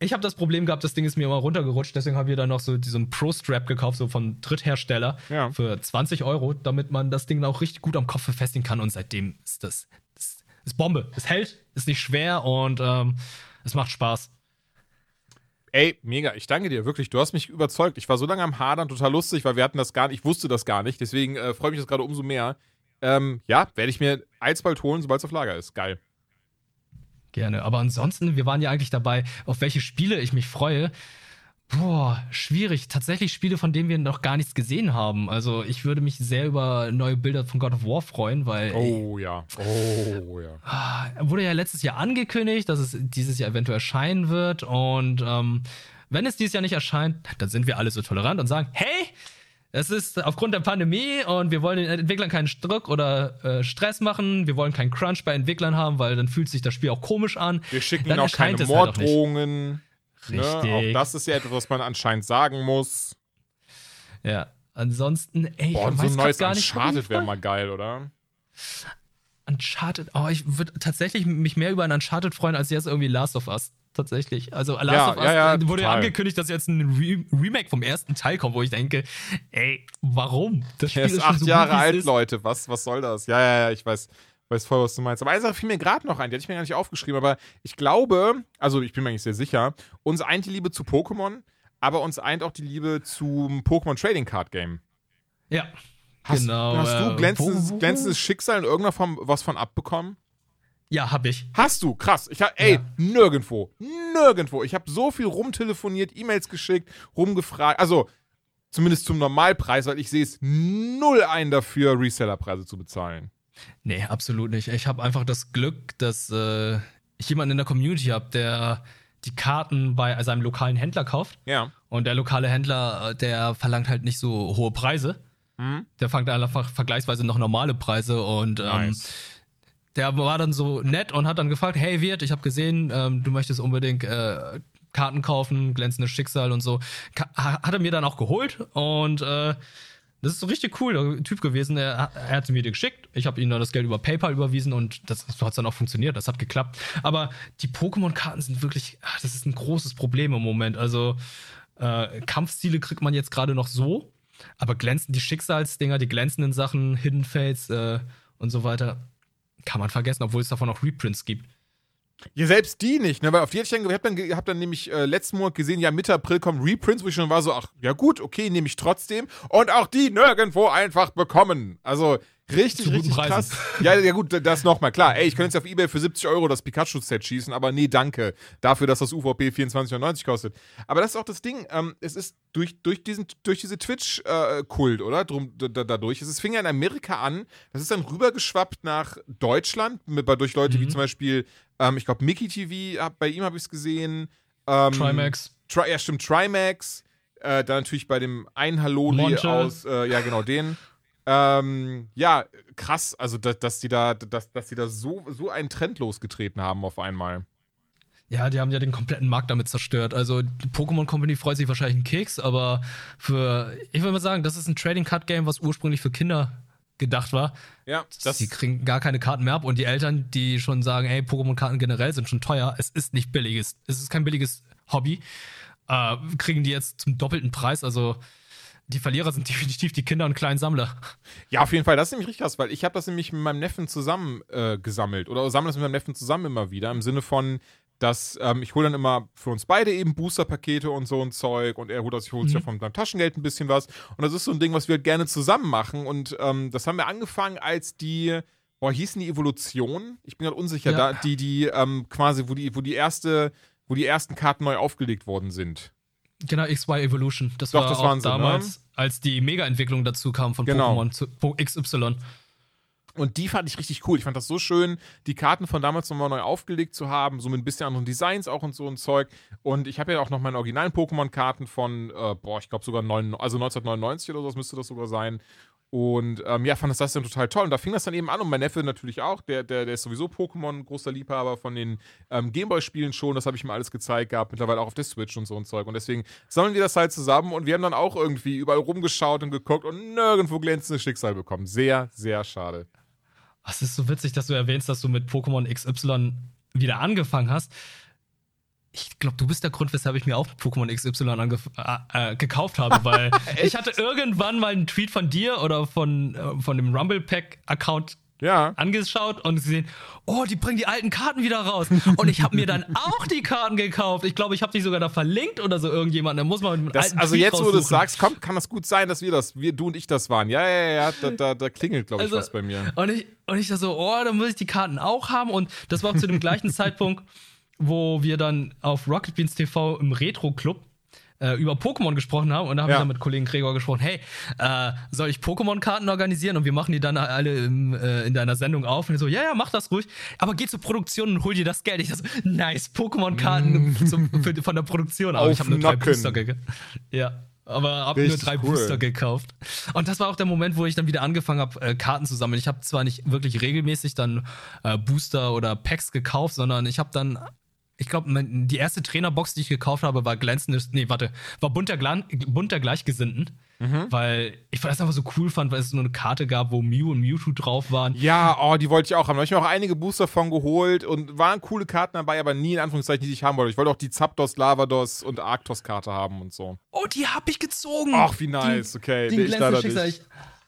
Ich habe das Problem gehabt, das Ding ist mir immer runtergerutscht, deswegen habe ich dann noch so diesen Pro-Strap gekauft, so von Dritthersteller ja. für 20 Euro, damit man das Ding auch richtig gut am Kopf befestigen kann. Und seitdem ist das, das ist Bombe. Es hält, ist nicht schwer und ähm, es macht Spaß. Ey, mega, ich danke dir, wirklich. Du hast mich überzeugt. Ich war so lange am Hadern, total lustig, weil wir hatten das gar nicht, ich wusste das gar nicht. Deswegen äh, freue mich das gerade umso mehr. Ähm, ja, werde ich mir alsbald holen, sobald es auf Lager ist. Geil. Gerne. Aber ansonsten, wir waren ja eigentlich dabei, auf welche Spiele ich mich freue. Boah, schwierig. Tatsächlich Spiele, von denen wir noch gar nichts gesehen haben. Also ich würde mich sehr über neue Bilder von God of War freuen, weil. Oh ja. Oh ja. Ah, wurde ja letztes Jahr angekündigt, dass es dieses Jahr eventuell erscheinen wird. Und ähm, wenn es dieses Jahr nicht erscheint, dann sind wir alle so tolerant und sagen, hey, Es ist aufgrund der Pandemie und wir wollen den Entwicklern keinen Druck oder äh, Stress machen. Wir wollen keinen Crunch bei Entwicklern haben, weil dann fühlt sich das Spiel auch komisch an. Wir schicken Dann ihnen auch keine es halt auch. Morddrohungen. Ne? Auch das ist ja etwas, was man anscheinend sagen muss. Ja. Ansonsten, ey, Boah, ich so weiß ein grad neues gar nicht. Uncharted wäre mal geil, oder? Uncharted. Oh, ich würde tatsächlich mich mehr über ein Uncharted freuen, als jetzt irgendwie Last of Us. Tatsächlich. Also Last Ja, of Us ja, ja, äh, wurde ja angekündigt, dass jetzt ein Re Remake vom ersten Teil kommt, wo ich denke, ey, warum? Das Er ist schon acht so Jahre gut, alt, ist. Leute. Was, was soll das? Ja, ja, ja, ich weiß, weiß voll, was du meinst. Aber eine Sache fiel mir gerade noch ein, die hatte ich mir gar nicht aufgeschrieben, aber ich glaube, also ich bin mir eigentlich sehr sicher, uns eint die Liebe zu Pokémon, aber uns eint auch die Liebe zum Pokémon Trading Card Game. Ja. Hast, genau. hast du äh, glänzendes, glänzendes Schicksal in irgendeiner Form was von abbekommen? Ja, hab ich. Hast du, krass. Ich hab, ey, Ja. nirgendwo, nirgendwo. Ich habe so viel rumtelefoniert, E-Mails geschickt, rumgefragt. Also, zumindest zum Normalpreis, weil ich sehe es null ein dafür, Resellerpreise zu bezahlen. Nee, absolut nicht. Ich habe einfach das Glück, dass äh, ich jemanden in der Community habe, der die Karten bei seinem lokalen Händler kauft. Ja. Und der lokale Händler, äh, der verlangt halt nicht so hohe Preise. Mhm. Der fängt einfach vergleichsweise noch normale Preise und ähm, Nice. Der war dann so nett und hat dann gefragt, hey Wirt, ich habe gesehen, ähm, du möchtest unbedingt äh, Karten kaufen, glänzendes Schicksal und so. Ka ha- hat er mir dann auch geholt und äh, das ist so richtig cool, der Typ gewesen. Er, er hat mir die geschickt. Ich habe ihm dann das Geld über PayPal überwiesen und das hat dann auch funktioniert. Das hat geklappt. Aber die Pokémon-Karten sind wirklich, ach, das ist ein großes Problem im Moment. Also äh, Kampfstile kriegt man jetzt gerade noch so, aber glänzen die Schicksalsdinger, die glänzenden Sachen, Hidden Fates äh, und so weiter, kann man vergessen, obwohl es davon auch Reprints gibt. Ja, selbst die nicht, ne? Weil auf die hätte ich dann, hab dann, hab dann nämlich äh, letzten Monat gesehen, ja, Mitte April kommen Reprints, wo ich schon war so, ach, ja gut, okay, nehme ich trotzdem. Und auch die nirgendwo einfach bekommen. Also, richtig, richtig krass. Ja, ja gut, das nochmal, klar. Ey, ich könnte jetzt auf Ebay für 70 Euro das Pikachu-Set schießen, aber nee, danke. Dafür, dass das UVP 24,99 kostet. Aber das ist auch das Ding, ähm, es ist durch, durch, diesen, durch diese Twitch-Kult, oder? Drum, da, da- dadurch. Es fing ja in Amerika an, das ist dann rübergeschwappt nach Deutschland, mit, durch Leute wie Mhm. zum Beispiel, ähm, ich glaube, Mickey TV, hab, bei ihm habe ich es gesehen. Ähm, Trimax. Tri ja, stimmt, Trimax. Äh, dann natürlich bei dem einen Haloli aus, äh, ja, genau, den. Ähm, ja, krass, also dass, dass die da, dass, dass die da so, so einen Trend losgetreten haben auf einmal. Ja, die haben ja den kompletten Markt damit zerstört. Also die Pokémon Company freut sich wahrscheinlich einen Keks, aber für, ich würde mal sagen, das ist ein Trading Card Game, was ursprünglich für Kinder gedacht war. Ja, das, die kriegen gar keine Karten mehr ab und die Eltern, die schon sagen, ey, Pokémon-Karten generell sind schon teuer, es ist nicht billiges, es ist kein billiges Hobby, äh, kriegen die jetzt zum doppelten Preis, also die Verlierer sind [laughs] definitiv die Kinder und kleinen Sammler. ja, auf jeden Fall, das ist nämlich richtig krass, weil ich habe das nämlich mit meinem Neffen zusammen äh, gesammelt oder sammle das mit meinem Neffen zusammen immer wieder, im Sinne von, dass ähm, ich hole dann immer für uns beide eben Booster-Pakete und so ein Zeug und er holt das, ich hole sich ja von seinem Taschengeld ein bisschen was und das ist so ein Ding, was wir halt gerne zusammen machen und ähm, das haben wir angefangen, als die Boah, hießen die Evolution? Ich bin gerade unsicher. Ja. Da, die, die, ähm, quasi, wo die, wo die erste, wo die ersten Karten neu aufgelegt worden sind. Genau, XY Evolution. Das Doch, war das auch waren sie, ne? damals, als die Mega-Entwicklung dazu kam von Genau. Pokémon zu XY. Und die fand ich richtig cool. Ich fand das so schön, die Karten von damals nochmal neu aufgelegt zu haben, so mit ein bisschen anderen Designs auch und so ein Zeug. Und ich habe ja auch noch meine originalen Pokémon-Karten von, äh, boah, ich glaube sogar neun, also 1999 oder so, das müsste das sogar sein. Und ähm, ja, fand das, das dann total toll. Und da fing das dann eben an und mein Neffe natürlich auch, der, der, der ist sowieso Pokémon, großer Liebhaber von den ähm, Gameboy-Spielen schon. Das habe ich ihm alles gezeigt gehabt, mittlerweile auch auf der Switch und so ein Zeug. Und deswegen sammeln wir das halt zusammen und wir haben dann auch irgendwie überall rumgeschaut und geguckt und nirgendwo glänzendes Schicksal bekommen. Sehr, sehr schade. Es ist so witzig, dass du erwähnst, dass du mit Pokémon XY wieder angefangen hast. Ich glaube, du bist der Grund, weshalb ich mir auch Pokémon XY äh, äh, gekauft habe, weil [laughs] ich hatte irgendwann mal einen Tweet von dir oder von, äh, von dem Rumble Pack Account Ja. angeschaut und gesehen, oh, die bringen die alten Karten wieder raus. Und ich habe mir dann [laughs] auch die Karten gekauft. Ich glaube, ich habe dich sogar da verlinkt oder so irgendjemand. Da muss man mit einem Das, alten also Tweet jetzt, wo du es sagst, kommt, kann das gut sein, dass wir das, wir, du und ich das waren. Ja, ja, ja, ja da, da, da klingelt, glaube ich, Also, was bei mir. Und ich, und ich da so, oh, dann muss ich die Karten auch haben. Und das war auch zu dem gleichen [laughs] Zeitpunkt, wo wir dann auf Rocket Beans TV im Retro-Club äh, über Pokémon gesprochen haben. Und da habe Ja. ich dann mit Kollegen Gregor gesprochen, hey, äh, soll ich Pokémon-Karten organisieren? Und wir machen die dann alle im, äh, in deiner Sendung auf. Und so, ja, ja, mach das ruhig. Aber geh zur Produktion und hol dir das Geld. Ich so, nice, Pokémon-Karten [laughs] für- von der Produktion. Aber Auf ich habe nur drei. Booster. Ja. Aber habe nur drei cool. Booster gekauft. Und das war auch der Moment, wo ich dann wieder angefangen habe, äh, Karten zu sammeln. Ich habe zwar nicht wirklich regelmäßig dann äh, Booster oder Packs gekauft, sondern ich habe dann, ich glaube, die erste Trainerbox, die ich gekauft habe, war glänzendes, nee, warte, war bunter, Glan- bunter Gleichgesinnten. Mhm. Weil ich das einfach so cool fand, weil es nur eine Karte gab, wo Mew und Mewtwo drauf waren. Ja, oh, die wollte ich auch haben. Da habe ich mir auch einige Booster von geholt und waren coole Karten dabei, aber nie in Anführungszeichen, die ich haben wollte. Ich wollte auch die Zapdos, Lavados und Arctos-Karte haben und so. Oh, die habe ich gezogen. Ach, wie nice, okay. Die, Nee, die ich glänzende leider Schicksal. nicht. Ich,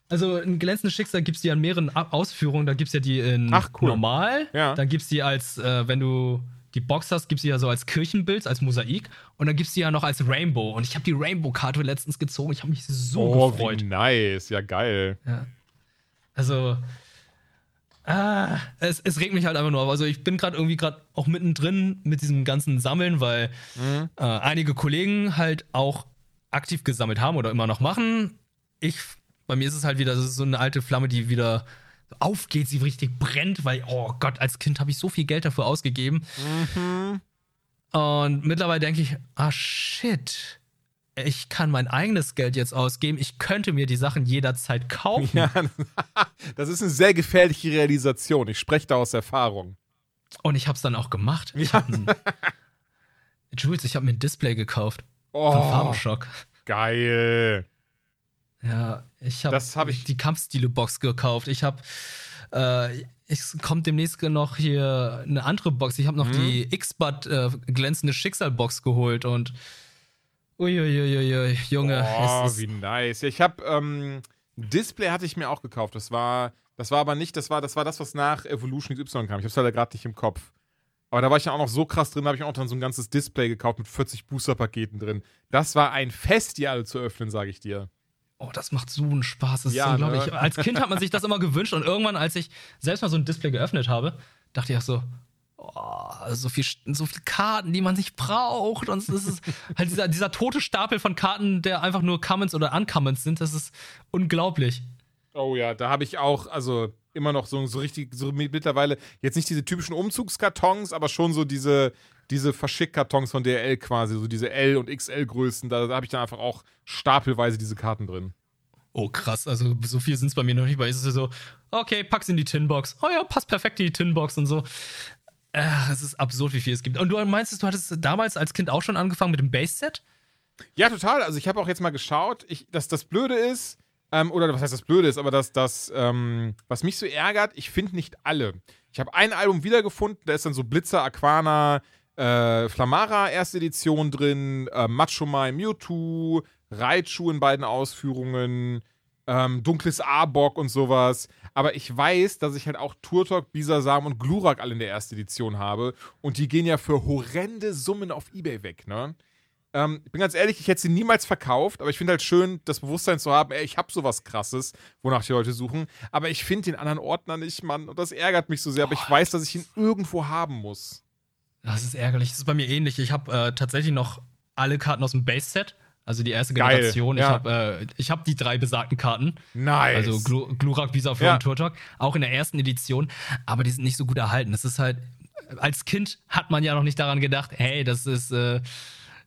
also ein glänzendes Schicksal gibt es die an mehreren Ausführungen. Da gibt es ja die in Ach, cool. normal. Ja. Dann gibt es die als, äh, wenn du die Box hast, gibt es ja so als Kirchenbild, als Mosaik. Und dann gibt es die ja noch als Rainbow. Und ich habe die Rainbow-Karte letztens gezogen. Ich habe mich so Oh, gefreut. wie nice. Ja, geil. Ja. Also, ah, es, es regt mich halt einfach nur auf. Also ich bin gerade irgendwie gerade auch mittendrin mit diesem ganzen Sammeln, weil äh, einige Kollegen halt auch aktiv gesammelt haben oder immer noch machen. Ich, bei mir ist es halt wieder, so eine alte Flamme, die wieder aufgeht, sie richtig brennt, weil, oh Gott, als Kind habe ich so viel Geld dafür ausgegeben. Und mittlerweile denke ich, ah shit, ich kann mein eigenes Geld jetzt ausgeben. Ich könnte mir die Sachen jederzeit kaufen. Ja, [laughs] das ist eine sehr gefährliche Realisation. Ich spreche da aus Erfahrung. Und ich habe es dann auch gemacht. Ich hab ein, [laughs] Jules, ich habe mir ein Display gekauft von Oh, Farbenschock. geil. Ja, ich habe hab ich- die Kampfstile-Box gekauft. Ich habe, äh, es kommt demnächst noch hier eine andere Box. Ich habe noch Mhm. die X-Bud äh, glänzende Schicksal-Box geholt und uiuiuiui, Junge, Oh, wie nice. Ja, ich habe ähm, Display hatte ich mir auch gekauft. Das war, das war aber nicht, das war, das war das, was nach Evolution XY kam. Ich habe es leider gerade nicht im Kopf. Aber da war ich dann auch noch so krass drin, da habe ich auch dann so ein ganzes Display gekauft mit 40 Booster-Paketen drin. Das war ein Fest, die alle zu öffnen, sage ich dir. Oh, das macht so einen Spaß. Das Ja, ist unglaublich. ne? Als Kind hat man sich das immer [laughs] gewünscht und irgendwann, als ich selbst mal so ein Display geöffnet habe, dachte ich auch so, oh, so viel, so viel Karten, die man nicht braucht. Und es ist halt dieser, dieser tote Stapel von Karten, der einfach nur Commons oder Uncommons sind. Das ist unglaublich. Oh ja, da habe ich auch, also immer noch so, so richtig, so mit- mittlerweile, jetzt nicht diese typischen Umzugskartons, aber schon so diese, diese Verschickkartons von DRL quasi, so diese L- und XL-Größen, da, da habe ich dann einfach auch stapelweise diese Karten drin. Oh, krass. Also, so viel sind es bei mir noch nicht, weil es ist so, okay, pack's in die Tinbox. Oh ja, passt perfekt in die Tinbox und so. Ach, es ist absurd, wie viel es gibt. Und du meinst, du hattest damals als Kind auch schon angefangen mit dem Base-Set? Ja, total. Also ich habe auch jetzt mal geschaut, ich, dass das Blöde ist, ähm, oder was heißt das Blöde ist, aber dass das, ähm, was mich so ärgert, ich finde nicht alle. Ich habe ein Album wiedergefunden, da ist dann so Blitzer, Aquana, äh, Flamara erste Edition drin, äh, Macho Mai Mewtwo, Raichu in beiden Ausführungen, ähm, Dunkles Arbok und sowas. Aber ich weiß, dass ich halt auch Turtok, Bisasam und Glurak alle in der ersten Edition habe. Und die gehen ja für horrende Summen auf Ebay weg, ne? Ähm, ich bin ganz ehrlich, ich hätte sie niemals verkauft, aber ich finde halt schön, das Bewusstsein zu haben, ey, ich habe sowas krasses, wonach die Leute suchen. Aber ich finde den anderen Ordner nicht, Mann. Und das ärgert mich so sehr, aber ich weiß, dass ich ihn irgendwo haben muss. Das ist ärgerlich. Das ist bei mir ähnlich. Ich habe äh, tatsächlich noch alle Karten aus dem Base-Set. Also die erste Geil, Generation. ja. Ich habe äh, ich hab die drei besagten Karten. Nice. Also Glu Glurak, Bisaflor Ja. und Turtok. Auch in der ersten Edition. Aber die sind nicht so gut erhalten. Das ist halt, als Kind hat man ja noch nicht daran gedacht, hey, das ist, äh,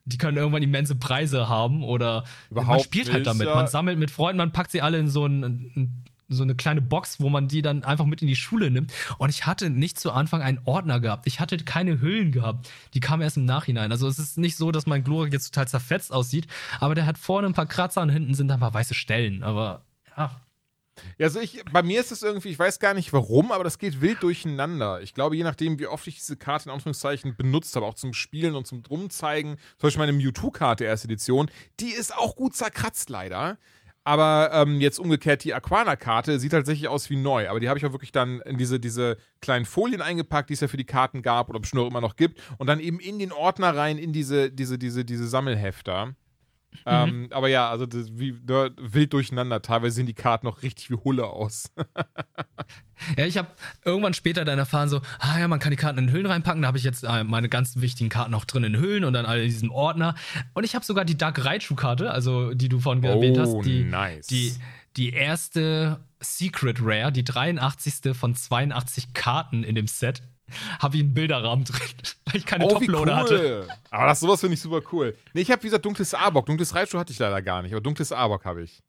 die können irgendwann immense Preise haben oder man Überhaupt spielt halt damit. ja. Man sammelt mit Freunden, man packt sie alle in so ein, ein so eine kleine Box, wo man die dann einfach mit in die Schule nimmt. Und ich hatte nicht zu Anfang einen Ordner gehabt. Ich hatte keine Hüllen gehabt. Die kamen erst im Nachhinein. Also es ist nicht so, dass mein Glurak jetzt total zerfetzt aussieht, aber der hat vorne ein paar Kratzer und hinten sind ein paar weiße Stellen. Aber ja, Ja, also ich, bei mir ist es irgendwie, ich weiß gar nicht warum, aber das geht wild durcheinander. Ich glaube, je nachdem, wie oft ich diese Karte in Anführungszeichen benutzt habe, auch zum Spielen und zum Rumzeigen, zum Beispiel meine Mewtwo-Karte erste Edition, die ist auch gut zerkratzt leider. Aber ähm, jetzt umgekehrt, die Aquana-Karte sieht tatsächlich aus wie neu. Aber die habe ich auch wirklich dann in diese, diese kleinen Folien eingepackt, die es ja für die Karten gab oder bestimmt auch immer noch gibt. Und dann eben in den Ordner rein, in diese, diese, diese, diese Sammelhefter. Ähm, aber ja, also das, wie da, wild durcheinander. Teilweise sehen die Karten noch richtig wie Hulle aus. [laughs] Ja, ich habe irgendwann später dann erfahren, so, ah ja, man kann die Karten in Hüllen reinpacken. Da habe ich jetzt äh, meine ganz wichtigen Karten auch drin in Hüllen und dann alle in diesem Ordner. Und ich habe sogar die Dark Raichu-Karte, also die du vorhin erwähnt Oh, hast, die, nice. die, die erste Secret Rare, die 83. von 82 Karten in dem Set. [laughs] habe ich einen Bilderrahmen drin, [laughs] weil ich keine Oh, Toploader hatte. cool. Aber das sowas finde ich super cool. Nee, ich habe wie gesagt dunkles Arbok. Dunkles Reitschuh hatte ich leider gar nicht, aber dunkles Arbok habe ich.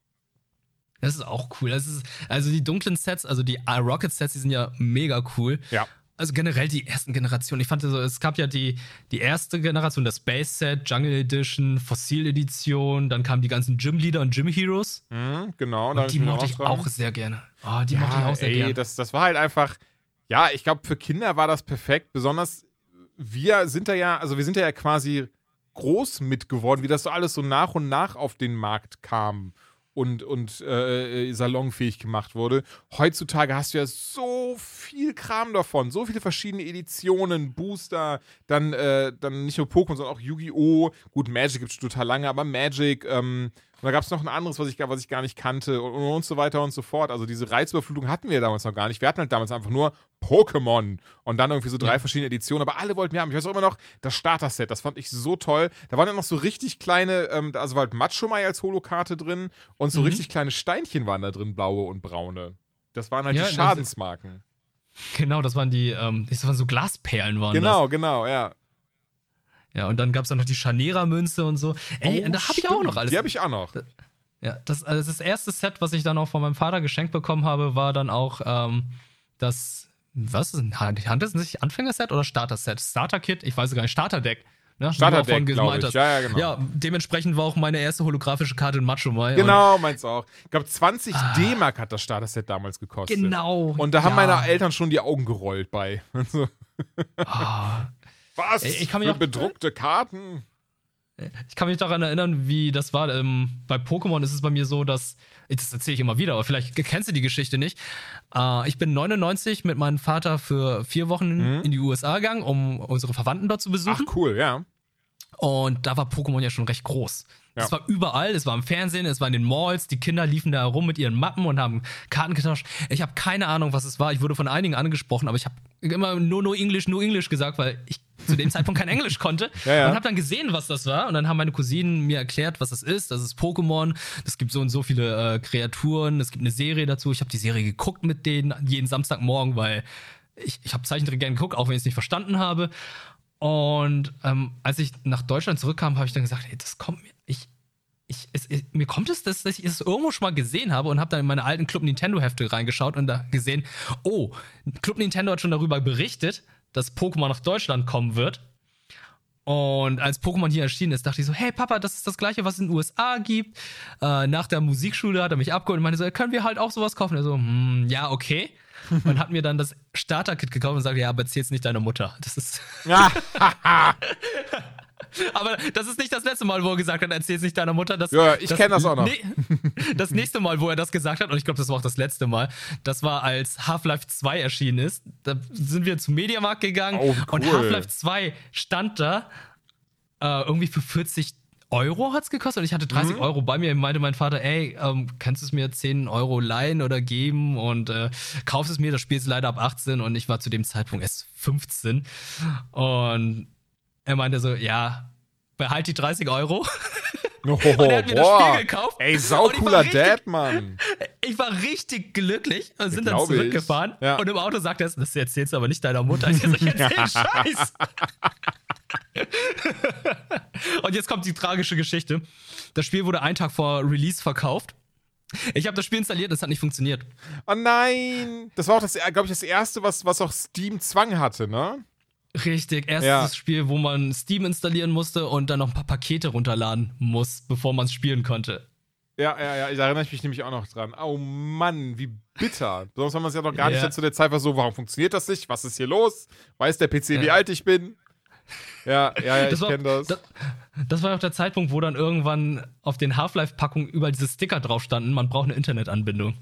Das ist auch cool. Das ist, also die dunklen Sets, also die Rocket-Sets, die sind ja mega cool. Ja. Also generell die ersten Generationen. Ich fand so, es gab ja die, die erste Generation, das Space Set, Jungle Edition, Fossil Edition, dann kamen die ganzen Gym Leader und Gym Heroes. Mhm, genau. Und die mich mochte ich auch sehr gerne. Oh, die mochte ich auch sehr ey, gerne. Das, das war halt einfach, ja, ich glaube, für Kinder war das perfekt. Besonders wir sind da ja, also wir sind da ja quasi groß mit geworden, wie das so alles so nach und nach auf den Markt kam und, und äh, salonfähig gemacht wurde. Heutzutage hast du ja so viel Kram davon, so viele verschiedene Editionen, Booster, dann, äh, dann nicht nur Pokémon, sondern auch Yu-Gi-Oh! Gut, Magic gibt es total lange, aber Magic, ähm, und da gab es noch ein anderes, was ich, gar- was ich gar nicht kannte und, und so weiter und so fort. Also diese Reizüberflutung hatten wir damals noch gar nicht. Wir hatten halt damals einfach nur Pokémon und dann irgendwie so drei verschiedene Editionen, aber alle wollten wir haben. Ich weiß auch immer noch, das Starter-Set, das fand ich so toll. Da waren dann noch so richtig kleine, ähm, also war halt Machomai als Holokarte drin und so Mhm. richtig kleine Steinchen waren da drin, blaue und braune. Das waren halt Ja, die das- Schadensmarken. Genau, das waren die, ähm, das waren so Glasperlen waren Genau, genau, ja. Ja, und dann gab es dann noch die Scharnierer-Münze und so. Ey, Oh, da habe ich auch noch alles. Die habe ich auch noch. Ja, das, also das erste Set, was ich dann auch von meinem Vater geschenkt bekommen habe, war dann auch ähm, das, was ist handelt es sich Anfängerset oder Starter-Set? Starter-Kit? Ich weiß gar nicht, Starter-Deck. Ne? Starter-Deck, vorhin glaub gemeint ich. Ja, ja, genau. Ja, dementsprechend war auch meine erste holographische Karte in Macho Mai. Genau, meins auch. Ich glaube, 20 D-Mark hat das Starter-Set damals gekostet. genau. Und da haben ja. meine Eltern schon die Augen gerollt bei. [laughs] Also, Ah, was ich kann mich für auch- bedruckte Karten? ich kann mich daran erinnern, wie das war. Ähm, bei Pokémon ist es bei mir so, dass. Das erzähle ich immer wieder, aber vielleicht kennst du die Geschichte nicht. Äh, ich bin 99 mit meinem Vater für vier Wochen in die USA gegangen, um unsere Verwandten dort zu Ach, besuchen. cool, ja. Und da war Pokémon ja schon recht groß. Ja. Es war überall, es war im Fernsehen, es war in den Malls, die Kinder liefen da herum mit ihren Mappen und haben Karten getauscht. Ich habe keine Ahnung, was es war. Ich wurde von einigen angesprochen, aber ich habe immer nur no English, no English gesagt, weil ich zu dem Zeitpunkt kein Englisch konnte. [laughs] Ja, ja. Und habe dann gesehen, was das war. Und dann haben meine Cousinen mir erklärt, was das ist. Das ist Pokémon. Es gibt so und so viele äh, Kreaturen. Es gibt eine Serie dazu. Ich habe die Serie geguckt mit denen jeden Samstagmorgen, weil ich, ich habe Zeichentrick gerne geguckt, auch wenn ich es nicht verstanden habe. Und ähm, als ich nach Deutschland zurückkam, habe ich dann gesagt, hey, das kommt mir, ich, ich, es, es, mir kommt es, dass ich es irgendwo schon mal gesehen habe und habe dann in meine alten Club Nintendo Hefte reingeschaut und da gesehen, oh, Club Nintendo hat schon darüber berichtet, dass Pokémon nach Deutschland kommen wird. Und als Pokémon hier erschienen ist, dachte ich so, hey Papa, das ist das gleiche, was es in den USA gibt. Äh, nach der Musikschule hat er mich abgeholt und meinte so, können wir halt auch sowas kaufen? Er so, hm, ja, okay. [laughs] Und hat mir dann das Starter-Kit gekauft und sagte, ja, aber erzähl's nicht deiner Mutter. Das ist. [laughs] [laughs] aber das ist nicht das letzte Mal, wo er gesagt hat, erzähl's nicht deiner Mutter. Das, Ja, ich kenn das auch noch. Nee, [laughs] das nächste Mal, wo er das gesagt hat, und ich glaube, das war auch das letzte Mal, das war, als Half-Life 2 erschienen ist. Da sind wir zum Mediamarkt gegangen Oh, wie und cool. Half-Life 2 stand da äh, irgendwie für 40 Euro hat's gekostet und ich hatte 30 Mhm. Euro bei mir. Meinte mein Vater, ey, ähm, kannst du es mir 10 Euro leihen oder geben und äh, kaufst es mir. Das Spiel ist leider ab 18 und ich war zu dem Zeitpunkt erst 15. Und er meinte so, ja, behalt die 30 Euro. [laughs] Oh, er hat mir das boah. Spiel gekauft. Ey, Und ich saucooler war richtig- Dad, Mann. Ich war richtig glücklich und sind dann zurückgefahren. Ja. Und im Auto sagt er, das erzählst du aber nicht deiner Mutter. Ich, so, ich erzähl Scheiß. [laughs] und jetzt kommt die tragische Geschichte. Das Spiel wurde einen Tag vor Release verkauft. Ich habe das Spiel installiert, es hat nicht funktioniert. Oh nein. Das war auch das, glaube ich, das erste, was, was auch Steam Zwang hatte, ne? Richtig, erstes Ja. Spiel, wo man Steam installieren musste und dann noch ein paar Pakete runterladen muss, bevor man es spielen konnte. Ja, ja, ja, da erinnere ich mich nämlich auch noch dran. Oh Mann, wie bitter. Sonst haben wir es ja noch gar nicht Ja. zu der Zeit war so, warum funktioniert das nicht? Was ist hier los? Weiß der PC, wie Ja. alt ich bin? Ja, ja, ja, ich kenne das. das. Das war auch der Zeitpunkt, wo dann irgendwann auf den Half-Life-Packungen überall diese Sticker drauf standen, man braucht eine Internetanbindung.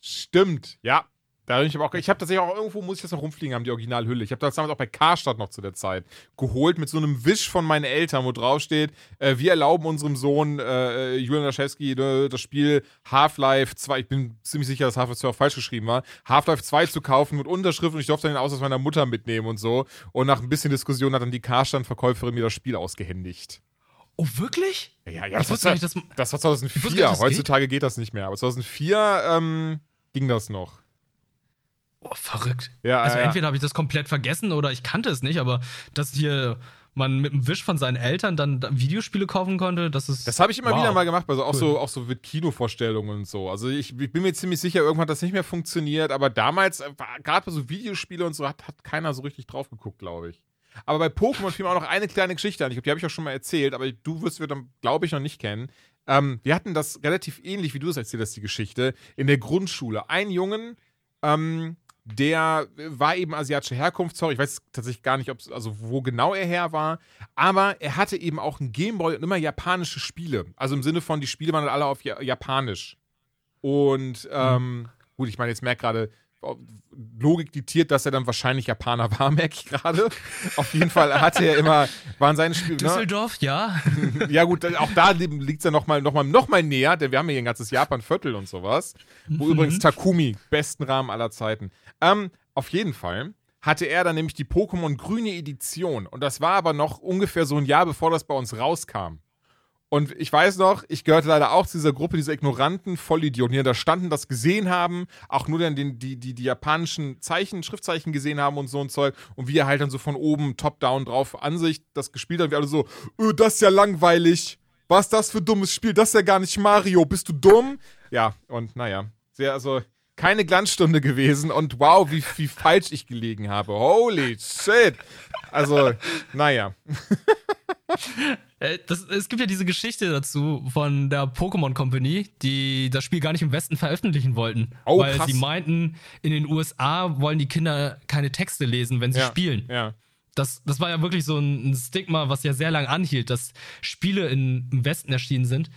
Stimmt, ja. Da bin ich aber auch, ich habe tatsächlich auch irgendwo, muss ich das noch rumfliegen haben, die Originalhülle. Ich habe das damals auch bei Karstadt noch zu der Zeit geholt mit so einem Wisch von meinen Eltern, wo drauf steht, äh, wir erlauben unserem Sohn äh, Julian Laschewski äh, das Spiel Half-Life 2, ich bin ziemlich sicher, dass Half-Life 2 auch falsch geschrieben war, Half-Life 2 zu kaufen mit Unterschrift und ich durfte dann den Ausweis meiner Mutter mitnehmen und so. Und nach ein bisschen Diskussion hat dann die Karstadt-Verkäuferin mir das Spiel ausgehändigt. Oh, wirklich? Ja, ja, das, wusste war, nicht, dass- das war Ich wusste 2004. gar nicht, das Heutzutage geht. das nicht mehr. Aber 2004 ähm, ging das noch. Oh, verrückt. Ja, also ja. entweder habe ich das komplett vergessen oder ich kannte es nicht, aber dass hier man mit einem Wisch von seinen Eltern dann Videospiele kaufen konnte, das ist. Das habe ich immer wow. wieder mal gemacht, also auch, Cool. so, auch so mit Kinovorstellungen und so. Also ich, ich bin mir ziemlich sicher, irgendwann hat das nicht mehr funktioniert, aber damals, gerade bei so Videospiele und so, hat, hat keiner so richtig drauf geguckt, glaube ich. Aber bei Pokémon fiel mir auch noch eine kleine Geschichte an. Ich glaube, die habe ich auch schon mal erzählt, aber du wirst wir dann, glaube ich, noch nicht kennen. Ähm, wir hatten das relativ ähnlich, wie du es erzählt hast, die Geschichte, in der Grundschule. Ein Jungen, ähm, der war eben asiatischer Herkunft, sorry, ich weiß tatsächlich gar nicht, ob's, also wo genau er her war, aber er hatte eben auch einen Gameboy und immer japanische Spiele. Also im Sinne von, die Spiele waren alle auf ja Japanisch. Und ähm, gut, ich meine, jetzt merke gerade, Logik diktiert, dass er dann wahrscheinlich Japaner war, [laughs] merke ich gerade. Auf jeden Fall hatte er immer, waren seine Spiele. Ne? Düsseldorf, ja. [laughs] Ja, gut, auch da liegt es ja nochmal noch mal, noch mal näher, denn wir haben ja hier ein ganzes Japan-Viertel und sowas. Wo übrigens Takumi, besten Rahmen aller Zeiten. Ähm, auf jeden Fall hatte er dann nämlich die Pokémon Grüne Edition. Und das war aber noch ungefähr so ein Jahr, bevor das bei uns rauskam. Und ich weiß noch, ich gehörte leider auch zu dieser Gruppe, dieser ignoranten Vollidioten, die da standen, das gesehen haben, auch nur dann den, die, die, die japanischen Zeichen, Schriftzeichen gesehen haben und so ein Zeug. Und wir halt dann so von oben, top-down drauf Ansicht das gespielt haben. Wir alle so, öh, das ist ja langweilig. Was ist das für dummes Spiel? Das ist ja gar nicht Mario. Bist du dumm? Ja, und naja, sehr, also keine Glanzstunde gewesen. Und wow, wie, wie falsch ich gelegen habe. Holy shit. Also, naja. [laughs] Äh, Das, es gibt ja diese Geschichte dazu von der Pokémon Company, die das Spiel gar nicht im Westen veröffentlichen wollten. Oh, weil krass. sie meinten, in den USA wollen die Kinder keine Texte lesen, wenn sie Ja, spielen. Ja. Das, das war ja wirklich so ein, Stigma, was ja sehr lange anhielt, dass Spiele in, im Westen erschienen sind.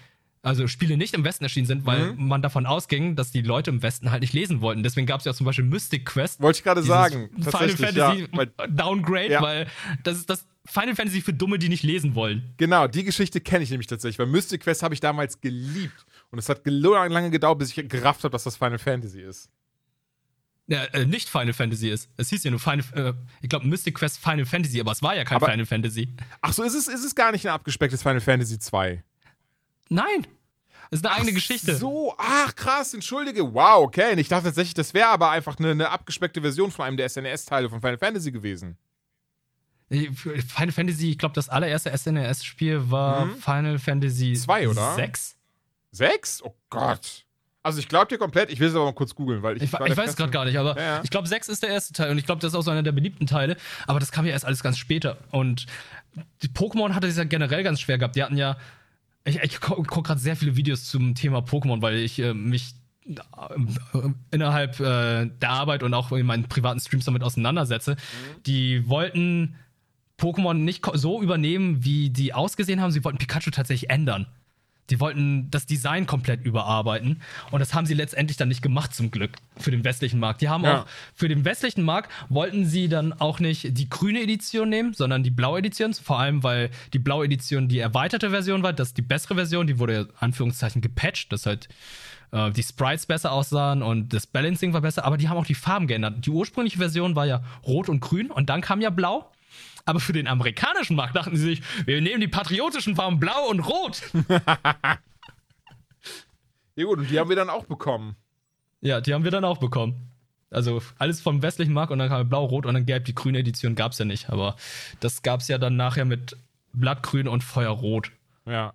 Also Spiele nicht im Westen erschienen sind, weil Mhm. man davon ausging, dass die Leute im Westen halt nicht lesen wollten. Deswegen gab es ja zum Beispiel Mystic Quest. Wollte ich gerade sagen. Final Fantasy ja, weil- Downgrade, Ja. weil das ist das Final Fantasy für Dumme, die nicht lesen wollen. Genau, die Geschichte kenne ich nämlich tatsächlich, weil Mystic Quest habe ich damals geliebt. Und es hat lange gedauert, bis ich gerafft habe, dass das Final Fantasy ist. Ja, äh, nicht Final Fantasy ist. Es hieß ja nur Final, äh, ich glaube Mystic Quest Final Fantasy, aber es war ja kein Aber- Final Fantasy. Ach so, ist es, ist es gar nicht ein abgespecktes Final Fantasy 2? Nein. Es ist eine eigene Geschichte. So, ach krass, entschuldige. Wow, okay. Und ich dachte tatsächlich, das wäre aber einfach eine, eine abgespeckte Version von einem der SNES-Teile von Final Fantasy gewesen. Final Fantasy, ich glaube, das allererste SNES-Spiel war Mhm. Final Fantasy Zwei, oder? 6. Sechs? Oh Gott. Also ich glaube dir komplett, ich will es aber mal kurz googeln, weil ich. Ich, ich weiß gerade gar nicht, aber Ja, ja. ich glaube, 6 ist der erste Teil und ich glaube, das ist auch so einer der beliebten Teile. Aber das kam ja erst alles ganz später. Und die Pokémon hatte es ja generell ganz schwer gehabt. Die hatten ja. Ich, ich gucke guck gerade sehr viele Videos zum Thema Pokémon, weil ich äh, mich äh, innerhalb äh, der Arbeit und auch in meinen privaten Streams damit auseinandersetze. Mhm. Die wollten Pokémon nicht so übernehmen, wie die ausgesehen haben. Sie wollten Pikachu tatsächlich ändern. Die wollten das Design komplett überarbeiten und das haben sie letztendlich dann nicht gemacht zum Glück für den westlichen Markt. Die haben Ja. auch für den westlichen Markt wollten sie dann auch nicht die grüne Edition nehmen, sondern die blaue Edition, vor allem weil die blaue Edition die erweiterte Version war, das ist die bessere Version, die wurde Anführungszeichen gepatcht, dass halt äh, die Sprites besser aussahen und das Balancing war besser, aber die haben auch die Farben geändert. Die ursprüngliche Version war ja rot und grün und dann kam ja blau. Aber für den amerikanischen Markt dachten sie sich, wir nehmen die patriotischen Farben blau und rot. [laughs] Ja gut, und die haben wir dann auch bekommen. Ja, die haben wir dann auch bekommen. Also alles vom westlichen Markt und dann kam blau, rot und dann gelb. Die grüne Edition gab es ja nicht. Aber das gab es ja dann nachher mit Blattgrün und Feuerrot. Ja.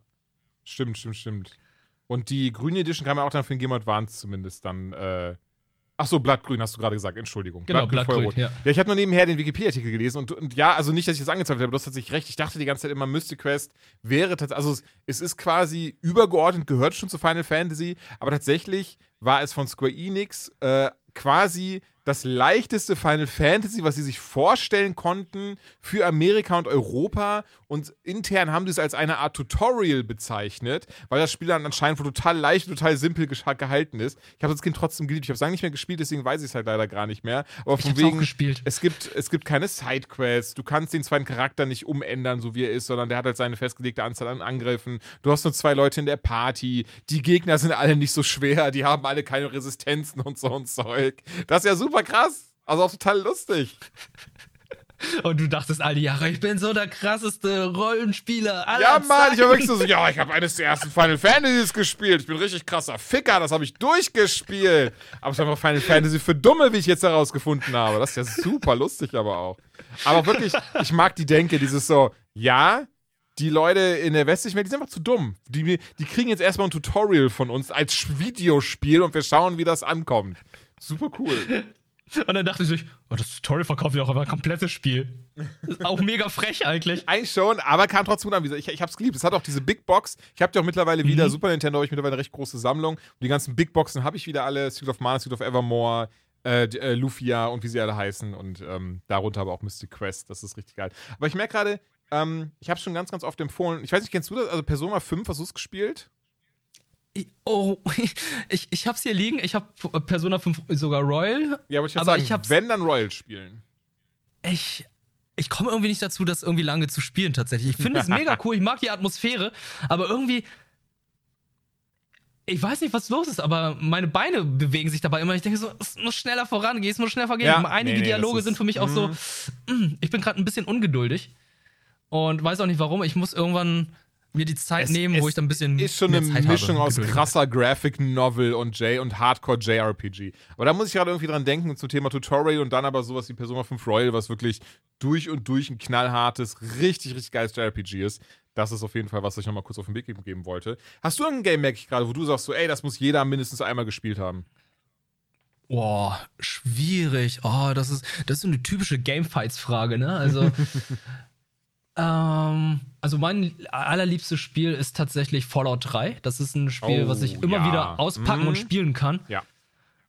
Stimmt, stimmt, stimmt. Und die grüne Edition kam ja auch dann für den Game Advance zumindest dann. Äh Ach so, Blattgrün hast du gerade gesagt, Entschuldigung. Genau, Blattgrün, Feuerrot. ja. Ja, ich habe nur nebenher den Wikipedia-Artikel gelesen und, und ja, also nicht, dass ich das angezweifelt habe, du hast tatsächlich recht. Ich dachte die ganze Zeit immer, Mystic Quest wäre tatsächlich, also es, es ist quasi übergeordnet, gehört schon zu Final Fantasy, aber tatsächlich war es von Square Enix äh, quasi das leichteste Final Fantasy, was sie sich vorstellen konnten für Amerika und Europa. Und intern haben sie es als eine Art Tutorial bezeichnet, weil das Spiel dann anscheinend total leicht, total simpel gehalten ist. Ich habe das Kind trotzdem geliebt. Ich habe es lange nicht mehr gespielt, deswegen weiß ich es halt leider gar nicht mehr. Aber von auch wegen, gespielt. es gibt, es gibt keine Sidequests. Du kannst den zweiten Charakter nicht umändern, so wie er ist, sondern der hat halt seine festgelegte Anzahl an Angriffen. Du hast nur zwei Leute in der Party. Die Gegner sind alle nicht so schwer. Die haben alle keine Resistenzen und so und Zeug. Das ist ja super krass. Also auch total lustig. Und du dachtest all die Jahre, ich bin so der krasseste Rollenspieler aller Ja, Mann, ich war Zeiten. wirklich so, ja, ich habe eines der ersten Final Fantasies gespielt. Ich bin richtig krasser Ficker, das habe ich durchgespielt. Aber es war einfach Final Fantasy für Dumme, wie ich jetzt herausgefunden habe. Das ist ja super lustig aber auch. Aber wirklich, ich mag die Denke, dieses so, ja, die Leute in der westlichen Welt, die sind einfach zu dumm. Die, die kriegen jetzt erstmal ein Tutorial von uns als Videospiel und wir schauen, wie das ankommt. Super cool. Und dann dachte ich, sich, oh, das Tutorial verkauft ja auch aber ein komplettes Spiel. Ist auch mega frech eigentlich. [laughs] Eigentlich schon, aber kam trotzdem an. Ich, ich hab's geliebt. Es hat auch diese Big Box. Ich habe ja auch mittlerweile wieder, Mhm. Super Nintendo habe ich mittlerweile eine recht große Sammlung. Und die ganzen Big Boxen habe ich wieder alle. Secret of Mana, Secret of Evermore, äh, äh, Lufia und wie sie alle heißen. Und ähm, darunter aber auch Mystic Quest. Das ist richtig geil. Aber ich merke gerade, ähm, ich habe schon ganz, ganz oft empfohlen. Ich weiß nicht, kennst du das? Also Persona 5, hast du es gespielt? Ich- Oh, [laughs] ich, ich hab's hier liegen. Ich hab Persona 5 sogar Royal. Ja, aber ich Aber sagen, ich hab's- wenn dann Royal spielen. Ich, ich komme irgendwie nicht dazu, das irgendwie lange zu spielen tatsächlich. Ich finde es [laughs] mega cool. Ich mag die Atmosphäre. Aber irgendwie. Ich weiß nicht, was los ist, aber meine Beine bewegen sich dabei immer. Ich denke so, es muss schneller vorangehen, es muss schneller vorgehen. Ja, Einige nee, nee, Dialoge sind für mich auch so, mm, ich bin gerade ein bisschen ungeduldig und weiß auch nicht warum. Ich muss irgendwann mir die Zeit Es- nehmen, es wo ich dann ein bisschen ist schon eine Mischung habe, aus Geduld. krasser Graphic Novel und J und Hardcore JRPG. Aber da muss ich gerade irgendwie dran denken zum Thema Tutorial und dann aber sowas wie Persona 5 Royal, was wirklich durch und durch ein knallhartes, richtig, richtig geiles JRPG ist. Das ist auf jeden Fall, was ich nochmal kurz auf den Weg geben wollte. Hast du ein Game, merke ich gerade, wo du sagst so, ey, das muss jeder mindestens einmal gespielt haben? Boah, schwierig. Oh, das ist, das ist so eine typische Gamefights-Frage, ne? Also, [laughs] ähm, also mein allerliebstes Spiel ist tatsächlich Fallout 3. Das ist ein Spiel, Oh, was ich immer ja. wieder auspacken Mhm. und spielen kann. Ja.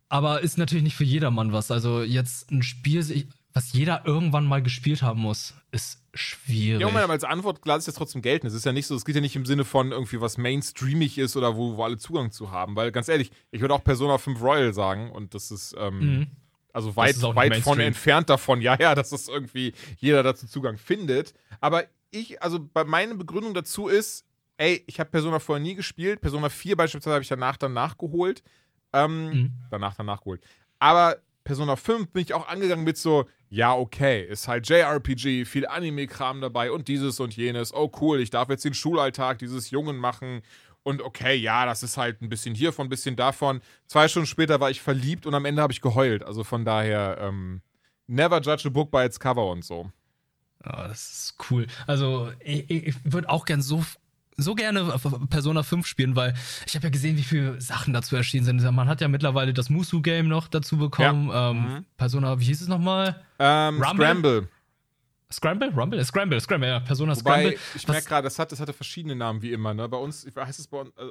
Aber ist natürlich nicht für jedermann was. Also jetzt ein Spiel, was jeder irgendwann mal gespielt haben muss, ist schwierig. Ja, aber als Antwort lasse ich das trotzdem gelten. Es ist ja nicht so, es geht ja nicht im Sinne von irgendwie was mainstreamig ist oder wo, wo alle Zugang zu haben. Weil ganz ehrlich, ich würde auch Persona 5 Royal sagen und das ist, ähm, Mhm. Also weit, weit von entfernt davon, ja, ja, dass das irgendwie jeder dazu Zugang findet. Aber ich, also bei meine Begründung dazu ist, ey, ich habe Persona vorher nie gespielt. Persona 4 beispielsweise habe ich danach dann nachgeholt. Ähm, Mhm. danach dann nachgeholt. Aber Persona 5 bin ich auch angegangen mit so, ja, okay, ist halt JRPG, viel Anime-Kram dabei und dieses und jenes. Oh, cool, ich darf jetzt den Schulalltag dieses Jungen machen. Und okay, ja, das ist halt ein bisschen hiervon, ein bisschen davon. Zwei Stunden später war ich verliebt und am Ende habe ich geheult. Also von daher, ähm, never judge a book by its cover und so. Ja, das ist cool. Also, ich, ich würde auch gern so, so gerne Persona 5 spielen, weil ich habe ja gesehen, wie viele Sachen dazu erschienen sind. Man hat ja mittlerweile das Musu-Game noch dazu bekommen. Ähm, Mhm. Persona, wie hieß es nochmal? Ähm, Rumble? Scramble. Scramble? Rumble? Scramble, Scramble, ja, Persona Wobei, Scramble. ich merke gerade, das, hat, das hatte verschiedene Namen wie immer, ne? Bei uns heißt es bei uns, äh,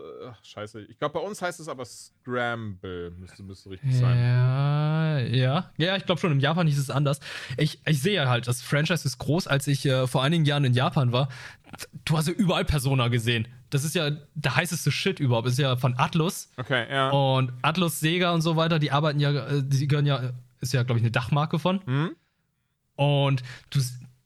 scheiße. Ich glaube, bei uns heißt es aber Scramble. Müsste, müsste richtig sein. Ja, ja. Ja, ich glaube schon, im Japan hieß es anders. Ich, ich sehe ja halt, das Franchise ist groß. Als ich äh, vor einigen Jahren in Japan war, du hast ja überall Persona gesehen. Das ist ja der heißeste Shit überhaupt. Das ist ja von Atlus. Okay, ja. Und Atlus, Sega und so weiter, die arbeiten ja, äh, die gehören ja, ist ja, glaube ich, eine Dachmarke von. Hm? Und du,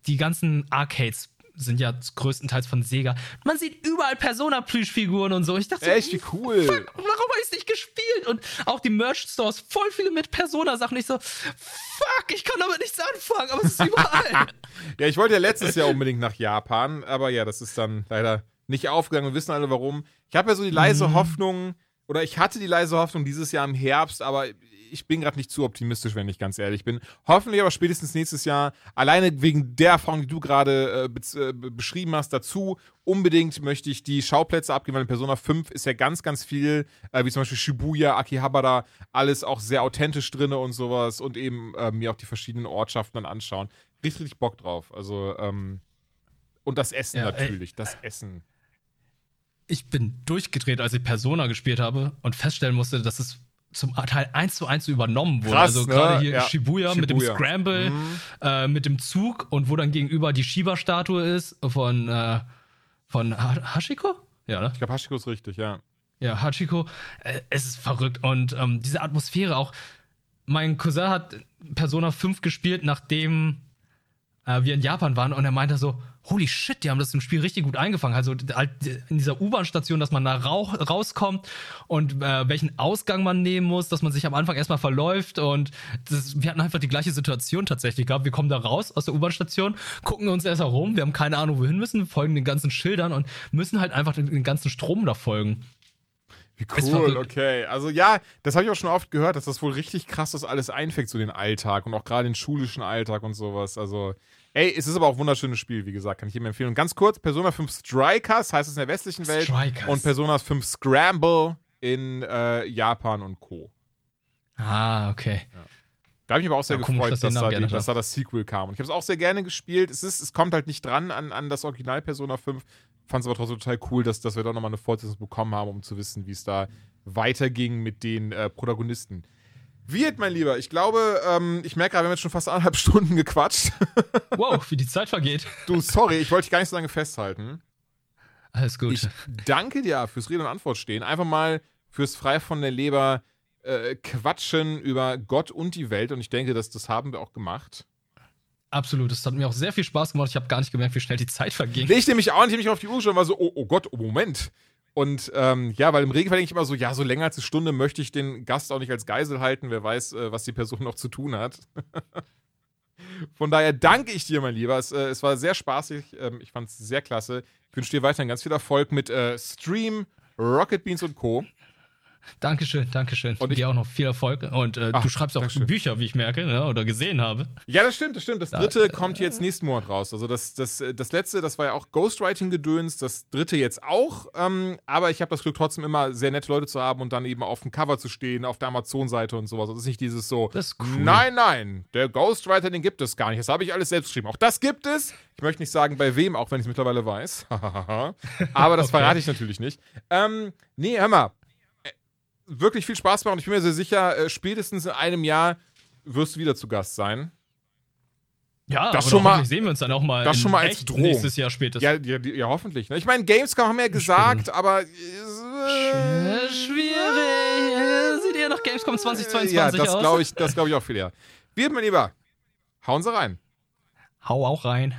die ganzen Arcades sind ja größtenteils von Sega. Man sieht überall Persona-Plüschfiguren und so. Ich dachte, Echt, wie cool. warum habe ich es nicht gespielt? Und auch die Merch-Stores, voll viele mit Persona-Sachen. Ich so, fuck, ich kann damit nichts anfangen, aber es ist überall. [laughs] Ja, ich wollte ja letztes Jahr unbedingt nach Japan, aber ja, das ist dann leider nicht aufgegangen. Wir wissen alle warum. Ich habe ja so die leise Mhm. Hoffnung, oder ich hatte die leise Hoffnung dieses Jahr im Herbst, aber ich bin gerade nicht zu optimistisch, wenn ich ganz ehrlich bin. Hoffentlich aber spätestens nächstes Jahr, alleine wegen der Erfahrung, die du gerade äh, äh, be- beschrieben hast, dazu unbedingt möchte ich die Schauplätze abgeben, weil in Persona 5 ist ja ganz, ganz viel, äh, wie zum Beispiel Shibuya, Akihabara, alles auch sehr authentisch drinne und sowas und eben äh, mir auch die verschiedenen Ortschaften dann anschauen. Richtig, richtig Bock drauf. Also, ähm, und das Essen Ja, ey. natürlich, das Essen. ich bin durchgedreht, als ich Persona gespielt habe und feststellen musste, dass es zum Teil eins zu eins übernommen wurde. Krass, also ne? gerade hier Ja. Shibuya, mit dem Shibuya. Scramble, Mhm. äh, mit dem Zug und wo dann gegenüber die Shiba-Statue ist von, äh, von ha Hashiko? Ja, ne? Ich glaube, Hashiko ist richtig, ja. Ja, Hachiko, äh, es ist verrückt. Und ähm, diese Atmosphäre auch. Mein Cousin hat Persona 5 gespielt, nachdem äh, wir in Japan waren und er meinte so, holy shit, die haben das im Spiel richtig gut eingefangen. Also halt in dieser U-Bahn-Station, dass man da rauskommt und äh, welchen Ausgang man nehmen muss, dass man sich am Anfang erstmal verläuft und das, wir hatten einfach die gleiche Situation tatsächlich gehabt. Wir kommen da raus aus der U-Bahn-Station, gucken uns erst herum, wir haben keine Ahnung, wohin müssen, folgen den ganzen Schildern und müssen halt einfach den, den ganzen Strom da folgen. Wie cool, okay. Also ja, das habe ich auch schon oft gehört, dass das wohl richtig krass das alles einfängt, so den Alltag und auch gerade den schulischen Alltag und sowas. Also, ey, es ist aber auch ein wunderschönes Spiel, wie gesagt, kann ich jedem empfehlen. Und ganz kurz, Persona 5 Strikers heißt es in der westlichen Welt Strikers. und Persona 5 Scramble in äh, Japan und Co. Ah, okay. Da habe ich mich aber auch sehr Ja, gefreut, dass dass, da die, dass da das Sequel kam. Und ich habe es auch sehr gerne gespielt. Es, ist, es kommt halt nicht dran an, an das Original Persona 5. Fand es aber trotzdem total cool, dass, dass wir da nochmal eine Fortsetzung bekommen haben, um zu wissen, wie es da weiterging mit den äh, Protagonisten. Wirt, mein Lieber, ich glaube, ähm, ich merke gerade, wir haben jetzt schon fast anderthalb [laughs] Stunden gequatscht. Wow, wie die Zeit vergeht. Du, sorry, ich wollte dich gar nicht so lange festhalten. Alles gut. Ich danke dir fürs Rede und Antwort stehen. Einfach mal fürs frei von der Leber äh, quatschen über Gott und die Welt. Und ich denke, dass das haben wir auch gemacht. Absolut. Es hat mir auch sehr viel Spaß gemacht. Ich habe gar nicht gemerkt, wie schnell die Zeit verging. Nee, ich nämlich auch nicht, ich hab mich auf die Uhr schon war so, oh, oh Gott, oh Moment. Und ähm, ja, weil im Regelfall denke ich immer so, ja, so länger als eine Stunde möchte ich den Gast auch nicht als Geisel halten. Wer weiß, äh, was die Person noch zu tun hat. [laughs] Von daher danke ich dir, mein Lieber. Es, äh, es war sehr spaßig. Ähm, ich fand es sehr klasse. Ich wünsche dir weiterhin ganz viel Erfolg mit äh, Stream, Rocket Beans und Co. Dankeschön, Dankeschön. Und dir auch noch viel Erfolg. Und äh, Ach, du schreibst auch Dankeschön. Bücher, wie ich merke, ne, oder gesehen habe. Ja, das stimmt, das stimmt. Das dritte kommt jetzt nächsten Monat raus. Also das, das, äh, das letzte, das war ja auch Ghostwriting-Gedöns, das dritte jetzt auch. Ähm, aber ich habe das Glück, trotzdem immer sehr nette Leute zu haben und dann eben auf dem Cover zu stehen, auf der Amazon-Seite und sowas. Das ist nicht dieses so, Das ist cool. nein, nein, der Ghostwriter, den gibt es gar nicht. Das habe ich alles selbst geschrieben. Auch das gibt es. Ich möchte nicht sagen, bei wem, auch wenn ich es mittlerweile weiß. [laughs] aber das Okay. verrate ich natürlich nicht. Ähm, nee, hör mal. Wirklich viel Spaß gemacht und ich bin mir sehr sicher, äh, spätestens in einem Jahr wirst du wieder zu Gast sein. Ja, Das schon mal- sehen wir uns dann auch mal, das schon mal als Drohung. nächstes Jahr spätestens. Ja, ja, ja hoffentlich. Ne? Ich meine, Gamescom haben wir ja gesagt, aber. Äh, Schwierig. Sieht eher nach Gamescom 2022 ja, das aus. glaube ich, das glaub ich auch viel eher. Wird, mein Lieber, hauen Sie rein. Hau auch rein.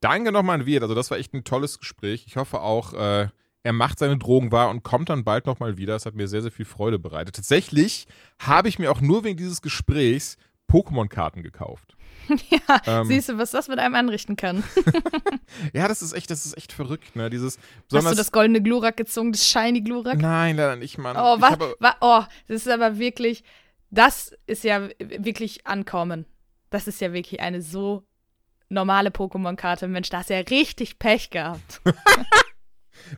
Danke nochmal an Wirt. Also, das war echt ein tolles Gespräch. Ich hoffe auch, äh, er macht seine Drogen wahr und kommt dann bald nochmal wieder. Das hat mir sehr, sehr viel Freude bereitet. Tatsächlich habe ich mir auch nur wegen dieses Gesprächs Pokémon-Karten gekauft. [laughs] Ja, Ähm. siehst du, was das mit einem anrichten kann. [laughs] Ja, das ist echt, das ist echt verrückt, ne? Dieses Hast du das goldene Glurak gezogen, das shiny Glurak? Nein, leider nicht, Mann. Oh, Ich was? wa, oh, das ist aber wirklich, das ist ja wirklich ankommen. Das ist ja wirklich eine so normale Pokémon-Karte. Mensch, da hast du ja richtig Pech gehabt. [laughs]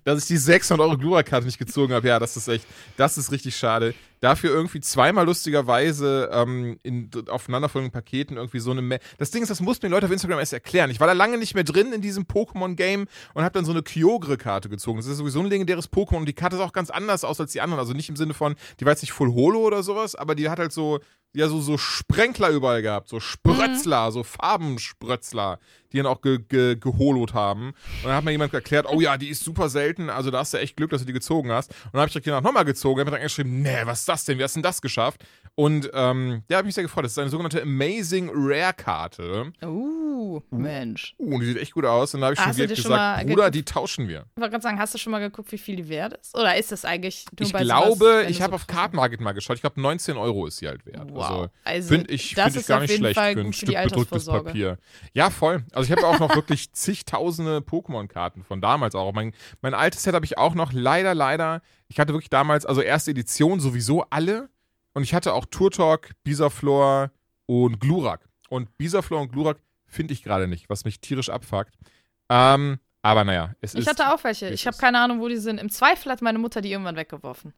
dass ich die 600 Euro Glurak-Karte nicht gezogen habe. Ja, das ist echt, das ist richtig schade. Dafür irgendwie zweimal lustigerweise ähm, in aufeinanderfolgenden Paketen irgendwie so eine. Ma das Ding ist, das mussten mir Leute auf Instagram erst erklären. Ich war da lange nicht mehr drin in diesem Pokémon-Game und habe dann so eine Kyogre-Karte gezogen. Das ist sowieso ein legendäres Pokémon und die Karte sah auch ganz anders aus als die anderen. Also nicht im Sinne von, die war jetzt nicht Full Holo oder sowas, aber die hat halt so, ja, so, so Sprenkler überall gehabt. So Sprötzler, so Farbensprötzler, die dann auch ge ge geholot haben. Und dann hat mir jemand erklärt, oh ja, die ist super selten, also da hast du echt Glück, dass du die gezogen hast. Und dann habe ich direkt danach nochmal gezogen, habe mir dann geschrieben, nee, was ist das denn? Wie hast du denn das geschafft? Und ähm, ja, habe mich sehr gefreut. Das ist eine sogenannte Amazing Rare Karte. Uh, Mensch. Uh, und die sieht echt gut aus. Und da habe ich schon schon gesagt, mal Bruder, die tauschen wir. Ich wollte gerade sagen, hast du schon mal geguckt, wie viel die wert ist? Oder ist das eigentlich nur Ich bei glaube, sowas, ich habe so auf Card Market mal geschaut. Ich glaube, 19 Euro ist sie halt wert. Wow. Also, Also, finde ich, das find ich gar nicht schlecht Fall für ein Stück Altersvorsorge. Papier. Ja, voll. Also ich habe auch noch wirklich [laughs] zigtausende Pokémon-Karten von damals auch. Mein, mein altes Set habe ich auch noch. Leider, leider. Ich hatte wirklich damals, also erste Edition sowieso alle. Und ich hatte auch Turtok, Bisaflor und Glurak. Und Bisaflor und Glurak finde ich gerade nicht, was mich tierisch abfuckt. Ähm, aber naja, es Ich ist. hatte auch welche. Ich habe keine Ahnung, wo die sind. Im Zweifel hat meine Mutter die irgendwann weggeworfen.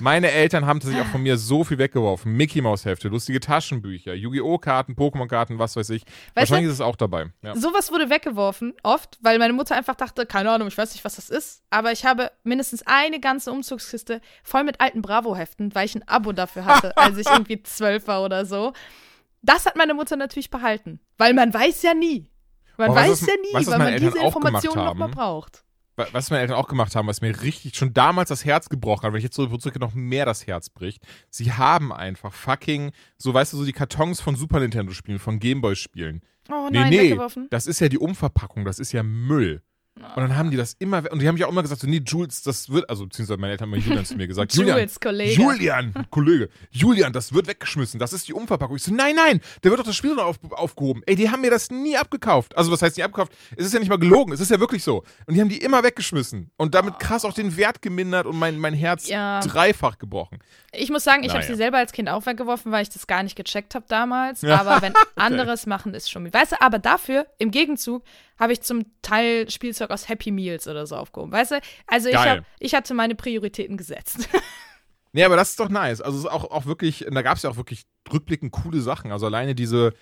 Meine Eltern haben tatsächlich auch von mir so viel weggeworfen. Mickey Maus Hefte, lustige Taschenbücher, Yu-Gi-Oh! Karten, Pokémon-Karten, was weiß ich. Wahrscheinlich ist es auch dabei. Ja. Sowas wurde weggeworfen, oft, weil meine Mutter einfach dachte, keine Ahnung, ich weiß nicht, was das ist. Aber ich habe mindestens eine ganze Umzugskiste voll mit alten Bravo-Heften, weil ich ein Abo dafür hatte, [laughs] als ich irgendwie zwölf war oder so. Das hat meine Mutter natürlich behalten, weil man weiß ja nie. Man Boah, weiß ja nie, was weil man Eltern diese auch gemacht Informationen nochmal braucht. wa- was meine Eltern auch gemacht haben, was mir richtig schon damals das Herz gebrochen hat, wenn ich jetzt so zurückgehe, noch mehr das Herz bricht. Sie haben einfach fucking, so weißt du, so die Kartons von Super Nintendo Spielen, von Gameboy Spielen. Oh Nee, nein, nee, weggeworfen. das ist ja die Umverpackung, das ist ja Müll. Und dann haben die das immer, und die haben ja auch immer gesagt, so, nee, Jules, das wird, also beziehungsweise meine Eltern haben Julian zu mir gesagt, Julian, Jules, Kollege. Julian, Kollege, Julian, das wird weggeschmissen, das ist die Umverpackung. Ich so, nein, nein, der wird doch das Spiel noch auf, aufgehoben. Ey, die haben mir das nie abgekauft. Also, was heißt nie abgekauft? Es ist ja nicht mal gelogen, es ist ja wirklich so. Und die haben die immer weggeschmissen und damit krass auch den Wert gemindert und mein, mein Herz Ja. dreifach gebrochen. Ich muss sagen, ich habe Naja. sie selber als Kind auch weggeworfen, weil ich das gar nicht gecheckt habe damals. Ja, Aber wenn [laughs] anderes machen, ist schon. Weißt du, aber dafür, im Gegenzug, habe ich zum Teil Spielzeug aus Happy Meals oder so aufgehoben. Weißt du? Also ich, hab, ich hatte meine Prioritäten gesetzt. [laughs] Nee, aber das ist doch nice. Also es ist auch, auch wirklich, da gab es ja auch wirklich rückblickend coole Sachen. Also alleine diese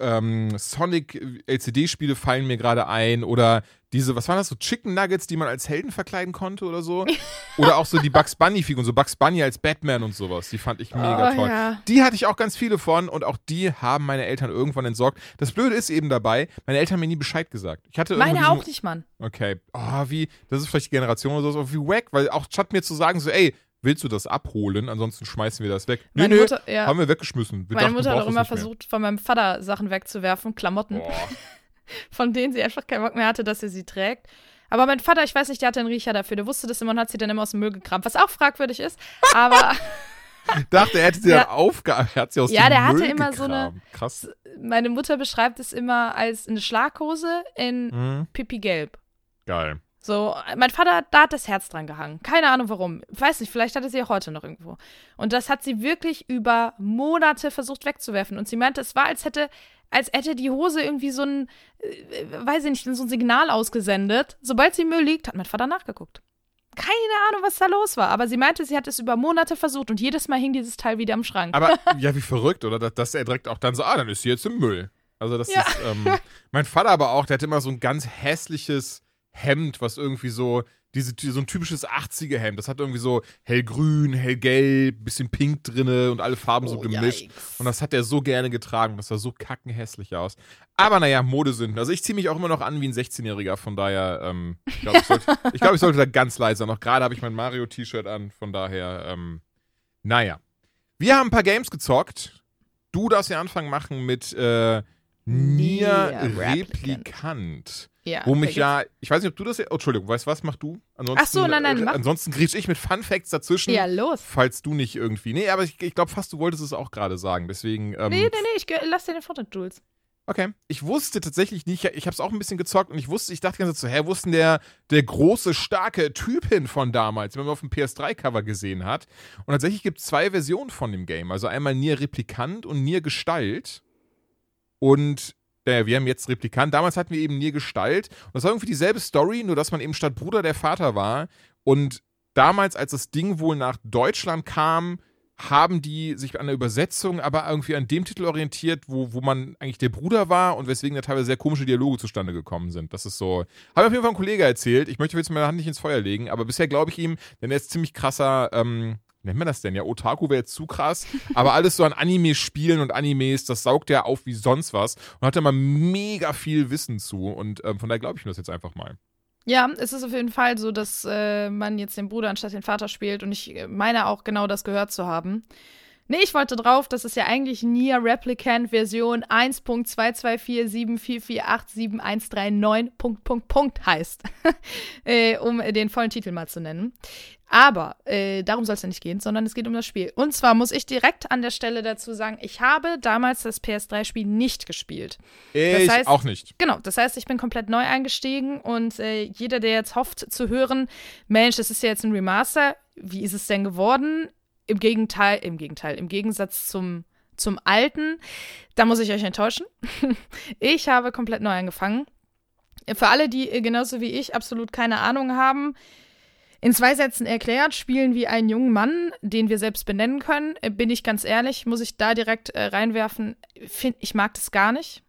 ähm, Sonic LCD-Spiele fallen mir gerade ein oder diese, was waren das, so Chicken Nuggets, die man als Helden verkleiden konnte oder so? [laughs] oder auch so die Bugs Bunny-Figuren, so Bugs Bunny als Batman und sowas. Die fand ich mega Oh, toll. ja. Die hatte ich auch ganz viele von und auch die haben meine Eltern irgendwann entsorgt. Das Blöde ist eben dabei, meine Eltern haben mir nie Bescheid gesagt. Ich hatte meine auch nicht, Mann. Okay. Oh, wie, das ist vielleicht die Generation oder so, aber wie wack, weil auch statt mir zu sagen, so, ey, willst du das abholen? Ansonsten schmeißen wir das weg. Nee, Meine nee, Mutter- ja. haben wir weggeschmissen. Wir Meine dachten, Mutter hat auch immer versucht, von meinem Vater Sachen wegzuwerfen, Klamotten, mehr. [laughs] Von denen sie einfach keinen Bock mehr hatte, dass er sie trägt. Aber mein Vater, ich weiß nicht, der hatte einen Riecher dafür. Der wusste das immer und hat sie dann immer aus dem Müll gekramt, was auch fragwürdig ist. Aber [laughs] Dachte, er hätte sie Ja. dann aufge... Er hat sie aus Ja, dem der hatte Müll immer so eine-. Krass. meine Mutter beschreibt es immer als eine Schlaghose in Mhm. Pipi Gelb. Geil. So, mein Vater, da hat das Herz dran gehangen. Keine Ahnung warum. Weiß nicht, vielleicht hatte sie auch heute noch irgendwo. Und das hat sie wirklich über Monate versucht wegzuwerfen. Und sie meinte, es war, als hätte, als hätte die Hose irgendwie so ein, äh, weiß ich nicht, so ein Signal ausgesendet. Sobald sie im Müll liegt, hat mein Vater nachgeguckt. Keine Ahnung, was da los war. Aber sie meinte, sie hat es über Monate versucht und jedes Mal hing dieses Teil wieder am Schrank. Aber [laughs] ja, wie verrückt, oder? Dass, dass er direkt auch dann so, ah, dann ist sie jetzt im Müll. Also das Ja. ist, ähm, mein Vater aber auch, der hat immer so ein ganz hässliches Hemd, was irgendwie so, diese, so ein typisches 80er-Hemd. Das hat irgendwie so hellgrün, hellgelb, bisschen pink drinne und alle Farben so Oh, gemischt. yikes. Und das hat er so gerne getragen. Das sah so kackenhässlich aus. Aber naja, Modesünden. Also ich ziehe mich auch immer noch an wie ein 16-Jähriger. Von daher, ähm, ich glaube, ich, sollte- ich, glaub, ich sollte da ganz leise sein. Noch gerade habe ich mein Mario-T-Shirt an. Von daher, ähm, naja. Wir haben ein paar Games gezockt. Du darfst den Anfang machen mit äh, Nier Replikant. ja, Wo mich ja, ich weiß nicht, ob du das, oh, Entschuldigung, weißt du was, mach du? Ansonsten, Ach so, nein, nein, äh, mach. Ansonsten grätsch ich mit Fun Facts dazwischen, Ja, los. falls du nicht irgendwie, nee, aber ich, ich glaube fast, du wolltest es auch gerade sagen, deswegen, ähm, Nee, nee, nee, ich lass dir den Vortritt, Jules. okay. Ich wusste tatsächlich nicht, ich habe es auch ein bisschen gezockt und ich wusste, ich dachte die ganze Zeit so, hä, wo ist denn der, der große, starke Typ hin von damals, den man auf dem PS3-Cover gesehen hat? Und tatsächlich gibt es zwei Versionen von dem Game, also einmal Nier Replikant und Nier Gestalt und äh, wir haben jetzt Replikant. Damals hatten wir eben Nier Gestalt. Und das war irgendwie dieselbe Story, nur dass man eben statt Bruder der Vater war. Und damals, als das Ding wohl nach Deutschland kam, haben die sich an der Übersetzung aber irgendwie an dem Titel orientiert, wo, wo man eigentlich der Bruder war und weswegen da teilweise sehr komische Dialoge zustande gekommen sind. Das ist so. Habe auf jeden Fall ein Kollege erzählt. Ich möchte jetzt meine Hand nicht ins Feuer legen, aber bisher glaube ich ihm, denn er ist ziemlich krasser, ähm, nennt man das denn? Ja, Otaku wäre zu krass, aber alles so an Anime-Spielen und Animes, das saugt er auf wie sonst was und hat da mal mega viel Wissen zu und ähm, von daher glaube ich mir das jetzt einfach mal. Ja, es ist auf jeden Fall so, dass äh, man jetzt den Bruder anstatt den Vater spielt und ich äh, meine auch genau das gehört zu haben. Nee, ich wollte drauf, dass es ja eigentlich Nier Replicant Version 1.22474487139. Punkt, Punkt, Punkt heißt, [laughs] äh, um den vollen Titel mal zu nennen. Aber äh, darum soll es ja nicht gehen, sondern es geht um das Spiel. Und zwar muss ich direkt an der Stelle dazu sagen, ich habe damals das PS3-Spiel nicht gespielt. Ich heißt- auch nicht. Genau, das heißt, ich bin komplett neu eingestiegen und äh, jeder, der jetzt hofft zu hören, Mensch, das ist ja jetzt ein Remaster, wie ist es denn geworden? Im Gegenteil, im Gegenteil, im Gegensatz zum, zum alten, da muss ich euch enttäuschen. [laughs] ich habe komplett neu angefangen. Für alle, die äh, genauso wie ich absolut keine Ahnung haben, in zwei Sätzen erklärt, spielen wir einen jungen Mann, den wir selbst benennen können. Äh, Bin ich ganz ehrlich, muss ich da direkt äh, reinwerfen, find, ich mag das gar nicht.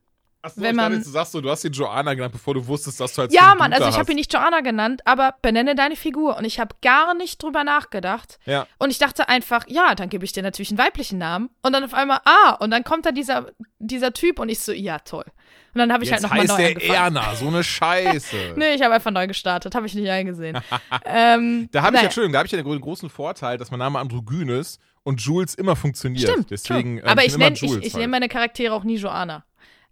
Achso, wenn ich man- dachte, du sagst so, du hast ihn Joanna genannt, bevor du wusstest, dass du als Ja, Mann, also ich habe ihn nicht Joanna genannt, aber benenne deine Figur. Und ich habe gar nicht drüber nachgedacht. Ja. Und ich dachte einfach, ja, dann gebe ich dir natürlich einen weiblichen Namen. Und dann auf einmal, ah, und dann kommt da dieser, dieser Typ und ich so, ja, toll. Und dann habe ich Jetzt halt nochmal heißt neu der angefangen. Erna, so eine [laughs] Scheiße. Nee, ich habe einfach neu gestartet, habe ich nicht eingesehen. [laughs] ähm, Da habe ich, naja. Entschuldigung, da habe ich ja den gro- großen Vorteil, dass mein Name Androgyn ist und Jules immer funktioniert. Stimmt, Deswegen, äh, aber ich immer nenne ich, ich halt. nenn meine Charaktere auch nie Joanna.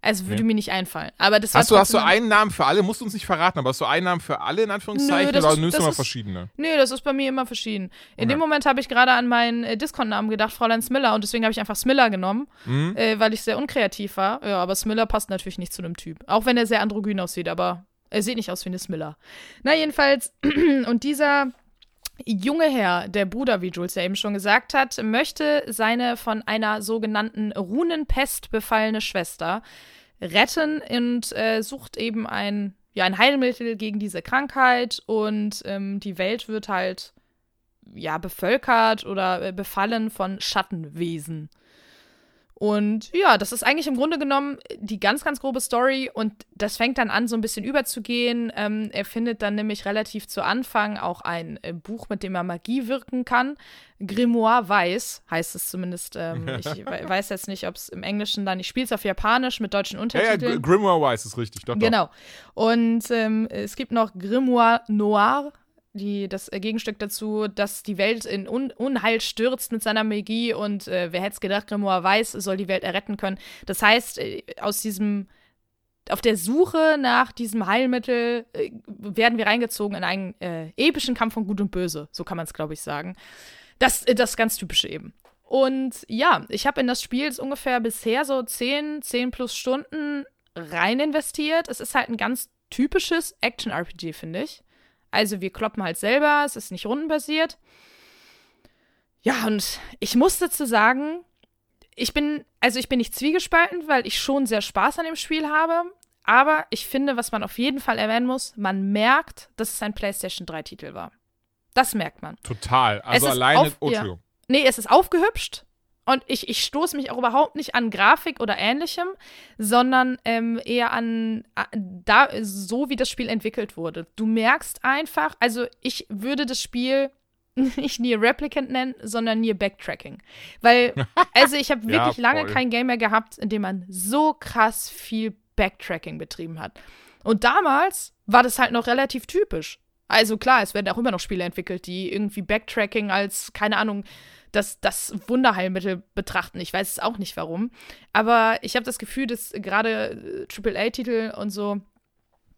Also würde Nee. mir nicht einfallen. Aber das Hast du, hast du einen Namen für alle? Musst du uns nicht verraten, aber hast du einen Namen für alle in Anführungszeichen Nö, das oder ist- nimmst du das mal ist- verschiedene? Nee, das ist bei mir immer verschieden. In Okay. dem Moment habe ich gerade an meinen äh, Discord-Namen gedacht, Fräulein Smiller, und deswegen habe ich einfach Smiller genommen, Mhm. äh, weil ich sehr unkreativ war. Ja, aber Smiller passt natürlich nicht zu einem Typ. Auch wenn er sehr androgyn aussieht, aber er sieht nicht aus wie eine Smiller. Na, jedenfalls, [clears throat] und dieser junge Herr, der Bruder, wie Jules ja eben schon gesagt hat, möchte seine von einer sogenannten Runenpest befallene Schwester retten und äh, sucht eben ein, ja, ein Heilmittel gegen diese Krankheit und ähm, die Welt wird halt ja bevölkert oder äh, befallen von Schattenwesen. Und ja, das ist eigentlich im Grunde genommen die ganz, ganz grobe Story und das fängt dann an, so ein bisschen überzugehen. Ähm, er findet dann nämlich relativ zu Anfang auch ein äh, Buch, mit dem er Magie wirken kann. Grimoire Weiß heißt es zumindest. Ähm, ich we weiß jetzt nicht, ob es im Englischen dann, ich spiele es auf Japanisch mit deutschen Ja, ja, Untertiteln. Gr- Grimoire Wise ist richtig. Doch, doch. Genau. Und ähm, es gibt noch Grimoire Noir, die, das äh, Gegenstück dazu, dass die Welt in Un Unheil stürzt mit seiner Magie und äh, wer hätte es gedacht, Grimoire Weiß soll die Welt erretten können. Das heißt, äh, aus diesem auf der Suche nach diesem Heilmittel äh, werden wir reingezogen in einen äh, epischen Kampf von Gut und Böse, so kann man es, glaube ich, sagen. Das, äh, das ganz typische eben. Und ja, ich habe in das Spiel jetzt ungefähr bisher so 10, 10 plus Stunden rein investiert. Es ist halt ein ganz typisches Action-RPG, finde ich. Also wir kloppen halt selber, es ist nicht rundenbasiert. Ja, und ich muss dazu sagen, ich bin, also ich bin nicht zwiegespalten, weil ich schon sehr Spaß an dem Spiel habe. Aber ich finde, was man auf jeden Fall erwähnen muss, man merkt, dass es ein PlayStation 3-Titel war. Das merkt man. Total. Also alleine. auf- oh, ja. Nee, es ist aufgehübscht. Und ich, ich stoße mich auch überhaupt nicht an Grafik oder ähnlichem, sondern ähm, eher an, da, so wie das Spiel entwickelt wurde. Du merkst einfach, also ich würde das Spiel [laughs] nicht Nier Replicant nennen, sondern Nier Backtracking. Weil, [laughs] also ich habe Ja, wirklich lange voll. kein Game mehr gehabt, in dem man so krass viel Backtracking betrieben hat. Und damals war das halt noch relativ typisch. Also klar, es werden auch immer noch Spiele entwickelt, die irgendwie Backtracking als, keine Ahnung, das, das Wunderheilmittel betrachten. Ich weiß es auch nicht warum. Aber ich habe das Gefühl, dass gerade äh, AAA-Titel und so,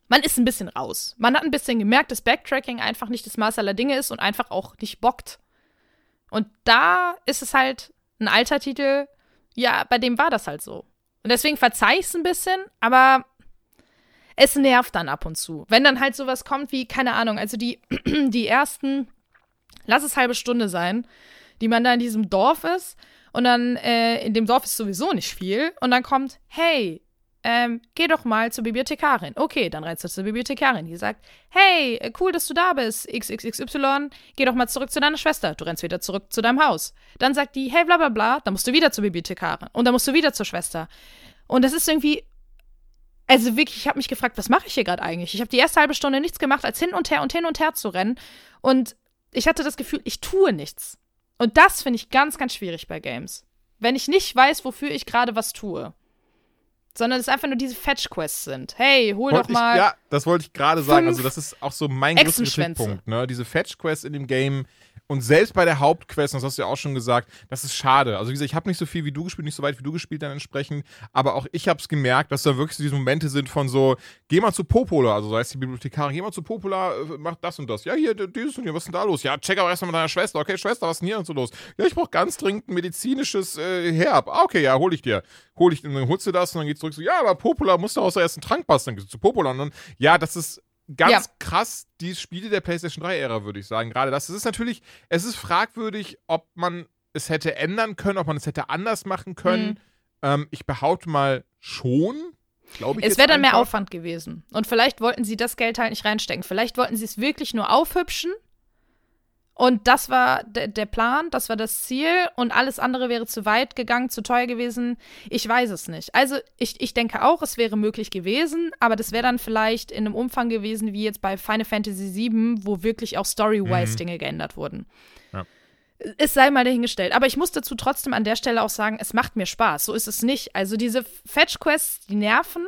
man ist ein bisschen raus. Man hat ein bisschen gemerkt, dass Backtracking einfach nicht das Maß aller Dinge ist und einfach auch nicht bockt. Und da ist es halt ein alter Titel, ja, bei dem war das halt so. Und deswegen verzeih ich es ein bisschen, aber es nervt dann ab und zu. Wenn dann halt sowas kommt wie, keine Ahnung, also die, [clears throat] die ersten, lass es halbe Stunde sein, die man da in diesem Dorf ist und dann, äh, in dem Dorf ist sowieso nicht viel und dann kommt, hey, ähm, geh doch mal zur Bibliothekarin. Okay, dann rennst du zur Bibliothekarin. Die sagt, hey, äh, cool, dass du da bist. XXXY, geh doch mal zurück zu deiner Schwester. Du rennst wieder zurück zu deinem Haus. Dann sagt die, hey, bla bla bla, dann musst du wieder zur Bibliothekarin. Und dann musst du wieder zur Schwester. Und das ist irgendwie, also wirklich, ich habe mich gefragt, was mache ich hier gerade eigentlich? Ich habe die erste halbe Stunde nichts gemacht, als hin und her und hin und her zu rennen. Und ich hatte das Gefühl, ich tue nichts. Und das finde ich ganz, ganz schwierig bei Games. Wenn ich nicht weiß, wofür ich gerade was tue. Sondern es einfach nur diese Fetch-Quests sind. Hey, hol Wollte doch mal. Ich, ja, das wollte ich gerade sagen. Also, das ist auch so mein größter. Kritikpunkt. Ne? Diese Fetch-Quest in dem Game und selbst bei der Hauptquest, das hast du ja auch schon gesagt, das ist schade. Also, wie gesagt, ich habe nicht so viel wie du gespielt, nicht so weit wie du gespielt dann entsprechend, aber auch ich habe es gemerkt, dass da wirklich so diese Momente sind von so, geh mal zu Popola, also so heißt die Bibliothekarin, geh mal zu Popola, äh, mach das und das. Ja, hier, dieses und hier, was ist denn da los? Ja, check aber erstmal mit deiner Schwester. Okay, Schwester, was ist denn hier und so los? Ja, ich brauche ganz dringend ein medizinisches äh, Herb. Ah, okay, ja, hol ich dir. Hol ich, dann holst du das und dann geht's zurück so, ja, aber Popola musst du aus der ersten Trank passen. Dann gehst du zu Popola und dann, ja, das ist ganz Ja. krass die Spiele der PlayStation 3-Ära, würde ich sagen. Gerade das. Es ist natürlich, es ist fragwürdig, ob man es hätte ändern können, ob man es hätte anders machen können. Mhm. Ähm, ich behaupte mal schon. Glaube ich Es wäre dann mehr. Aufwand gewesen. Und vielleicht wollten sie das Geld halt nicht reinstecken. Vielleicht wollten sie es wirklich nur aufhübschen Und das war de der Plan, das war das Ziel und alles andere wäre zu weit gegangen, zu teuer gewesen. Ich weiß es nicht. Also ich, ich denke auch, es wäre möglich gewesen, aber das wäre dann vielleicht in einem Umfang gewesen wie jetzt bei Final Fantasy VII, wo wirklich auch Story-wise Mhm. Dinge geändert wurden. Ja. Es sei mal dahingestellt. Aber ich muss dazu trotzdem an der Stelle auch sagen, es macht mir Spaß. So ist es nicht. Also diese Fetch-Quests, die nerven.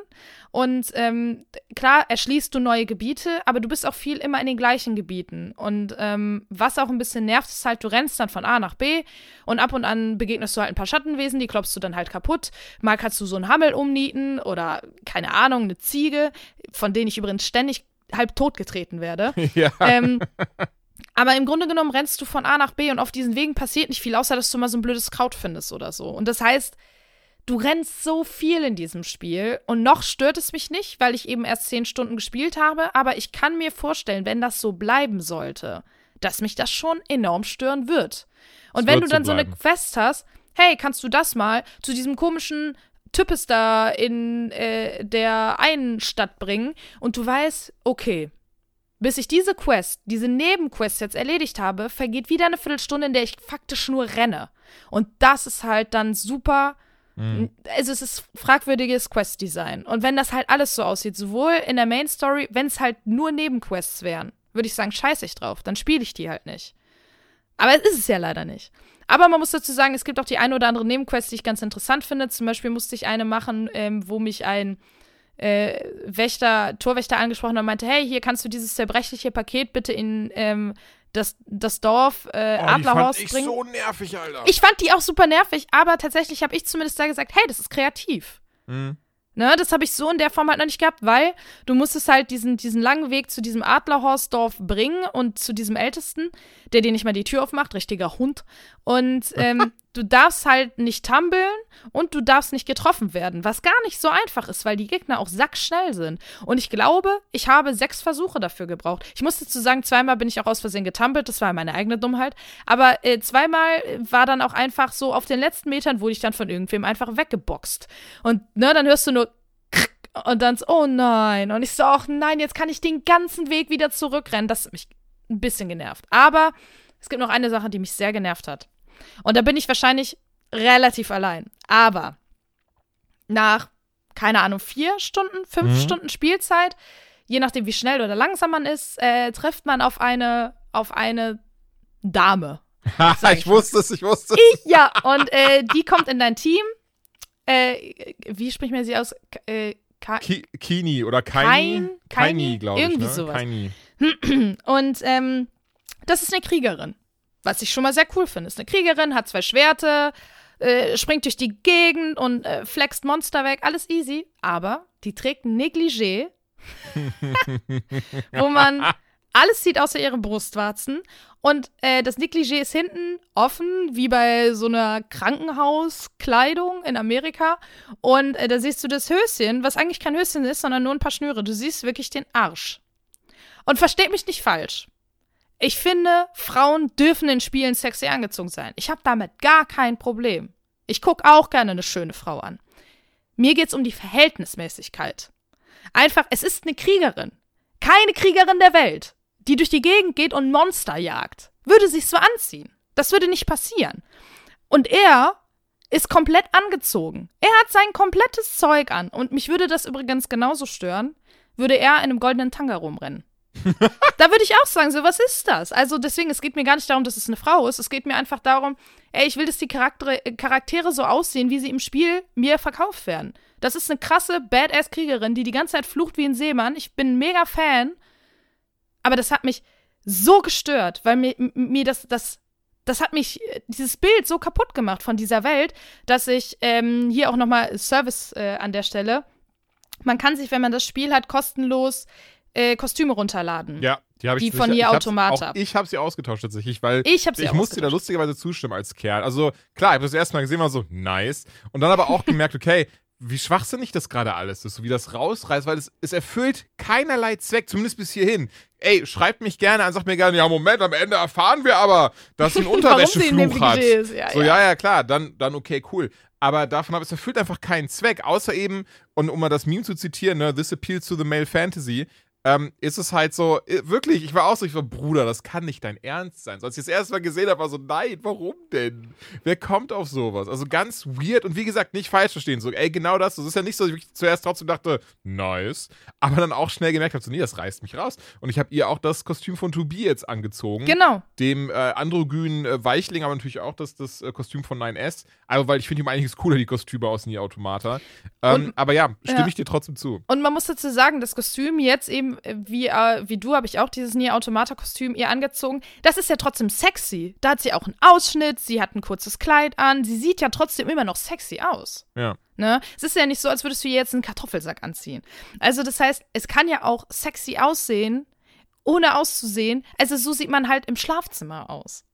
Und ähm, klar, erschließt du neue Gebiete, aber du bist auch viel immer in den gleichen Gebieten. Und ähm, was auch ein bisschen nervt, ist halt, du rennst dann von A nach B und ab und an begegnest du halt ein paar Schattenwesen, die klopfst du dann halt kaputt. Mal kannst du so einen Hammel umnieten oder, keine Ahnung, eine Ziege, von denen ich übrigens ständig halb totgetreten werde. [laughs] ja. ähm, aber im Grunde genommen rennst du von A nach B und auf diesen Wegen passiert nicht viel, außer dass du mal so ein blödes Kraut findest oder so. Und das heißt, du rennst so viel in diesem Spiel und noch stört es mich nicht, weil ich eben erst zehn Stunden gespielt habe. Aber ich kann mir vorstellen, wenn das so bleiben sollte, dass mich das schon enorm stören wird. Und Es wenn wird du so dann so eine bleiben. Quest hast, hey, kannst du das mal zu diesem komischen Types da in äh, der einen Stadt bringen und du weißt, okay, bis ich diese Quest, diese Nebenquest jetzt erledigt habe, vergeht wieder eine Viertelstunde, in der ich faktisch nur renne. Und das ist halt dann super. Also es ist fragwürdiges Quest-Design. Und wenn das halt alles so aussieht, sowohl in der Main Story, wenn es halt nur Nebenquests wären, würde ich sagen, scheiße ich drauf, dann spiele ich die halt nicht. Aber es ist es ja leider nicht. Aber man muss dazu sagen, es gibt auch die eine oder andere Nebenquest, die ich ganz interessant finde. Zum Beispiel musste ich eine machen, ähm, wo mich ein äh, Wächter, Torwächter angesprochen und meinte, hey, hier kannst du dieses zerbrechliche Paket bitte in ähm, das, das Dorf äh, Oh, die fand Adlerhorst ich bringen. so nervig, Alter. Ich fand die auch super nervig, aber tatsächlich habe ich zumindest da gesagt, hey, das ist kreativ. Mhm. Ne, das habe ich so in der Form halt noch nicht gehabt, weil du musstest halt diesen, diesen langen Weg zu diesem Adlerhorstdorf bringen und zu diesem Ältesten, der dir nicht mal die Tür aufmacht, richtiger Hund. Und [laughs] ähm, du darfst halt nicht tumbeln und du darfst nicht getroffen werden, was gar nicht so einfach ist, weil die Gegner auch sackschnell sind. Und ich glaube, ich habe sechs Versuche dafür gebraucht. Ich muss dazu sagen, zweimal bin ich auch aus Versehen getumbelt, das war meine eigene Dummheit. Aber äh, zweimal war dann auch einfach so, auf den letzten Metern wurde ich dann von irgendwem einfach weggeboxt. Und ne, dann hörst du nur [laughs] und dann so, oh nein. Und ich so, ach nein, jetzt kann ich den ganzen Weg wieder zurückrennen. Das hat mich ein bisschen genervt. Aber es gibt noch eine Sache, die mich sehr genervt hat. Und da bin ich wahrscheinlich relativ allein. Aber nach, keine Ahnung, vier Stunden, fünf Mhm. Stunden Spielzeit, je nachdem, wie schnell oder langsam man ist, äh, trifft man auf eine, auf eine Dame. [laughs] ich ich wusste es, ich wusste es. Ich, ja, und äh, die kommt in dein Team. Äh, wie spricht man sie aus? K äh, Ki Kini oder Kaini, Kaini? glaube ich. Irgendwie ne? sowas. Kaini. Und ähm, das ist eine Kriegerin. Was ich schon mal sehr cool finde. Ist eine Kriegerin, hat zwei Schwerte, äh, springt durch die Gegend und äh, flext Monster weg. Alles easy. Aber die trägt ein Negligé, [laughs] wo man alles sieht außer ihre Brustwarzen. Und äh, das Negligé ist hinten offen, wie bei so einer Krankenhauskleidung in Amerika. Und äh, da siehst du das Höschen, was eigentlich kein Höschen ist, sondern nur ein paar Schnüre. Du siehst wirklich den Arsch. Und versteht mich nicht falsch. Ich finde, Frauen dürfen in Spielen sexy angezogen sein. Ich habe damit gar kein Problem. Ich gucke auch gerne eine schöne Frau an. Mir geht's um die Verhältnismäßigkeit. Einfach, es ist eine Kriegerin. Keine Kriegerin der Welt, die durch die Gegend geht und Monster jagt. Würde sich so anziehen. Das würde nicht passieren. Und er ist komplett angezogen. Er hat sein komplettes Zeug an. Und mich würde das übrigens genauso stören, würde er in einem goldenen Tanga rumrennen. [laughs] da würde ich auch sagen, so, was ist das? Also deswegen, es geht mir gar nicht darum, dass es eine Frau ist. Es geht mir einfach darum, ey, ich will, dass die Charaktere, Charaktere so aussehen, wie sie im Spiel mir verkauft werden. Das ist eine krasse Badass-Kriegerin, die die ganze Zeit flucht wie ein Seemann. Ich bin ein mega Fan. Aber das hat mich so gestört, weil mir, mir das, das, das hat mich, äh, dieses Bild so kaputt gemacht von dieser Welt, dass ich ähm, hier auch nochmal Service äh, an der Stelle. Man kann sich, wenn man das Spiel hat, kostenlos äh, Kostüme runterladen. Ja, die habe ich Die von ich, ihr ich Automata. Auch ich habe sie ausgetauscht tatsächlich, weil Ich habe sie ich musste dir da lustigerweise zustimmen als Kerl. Also klar, ich habe das erste Mal gesehen, war so nice. Und dann aber auch [laughs] gemerkt, okay, wie schwachsinnig das gerade alles ist, so wie das rausreißt, weil es, es erfüllt keinerlei Zweck, zumindest bis hierhin. Ey, schreibt mich gerne an, sagt mir gerne, ja, Moment, am Ende erfahren wir aber, dass sie einen [laughs] Unterwäschefluch hat. Ja, So, ja. ja, ja, klar, dann, dann okay, cool. Aber davon ab, es erfüllt einfach keinen Zweck, außer eben, und um mal das Meme zu zitieren, ne, this appeals to the male fantasy, ähm, ist es halt so, äh, wirklich, ich war auch so, ich war, Bruder, das kann nicht dein Ernst sein. So, als ich das erste Mal gesehen habe, war so, nein, warum denn? Wer kommt auf sowas? Also ganz weird und wie gesagt, nicht falsch verstehen. So, ey, genau das. Das ist ja nicht so, dass ich zuerst trotzdem dachte, nice, aber dann auch schnell gemerkt habe, so, nee, das reißt mich raus. Und ich habe ihr auch das Kostüm von Tobi jetzt angezogen. Genau. Dem äh, androgynen äh, Weichling, aber natürlich auch das, das äh, Kostüm von 9S. Aber weil ich finde ihm einiges cooler, die Kostüme aus Nie Automata. Ähm, Und- aber ja, stimme ja. ich dir trotzdem zu. Und man muss dazu sagen, das Kostüm jetzt eben, wie, äh, wie du, habe ich auch dieses Nier Automata-Kostüm ihr angezogen. Das ist ja trotzdem sexy. Da hat sie auch einen Ausschnitt, sie hat ein kurzes Kleid an. Sie sieht ja trotzdem immer noch sexy aus. Ja. Ne? Es ist ja nicht so, als würdest du ihr jetzt einen Kartoffelsack anziehen. Also, das heißt, es kann ja auch sexy aussehen, ohne auszusehen. Also, so sieht man halt im Schlafzimmer aus.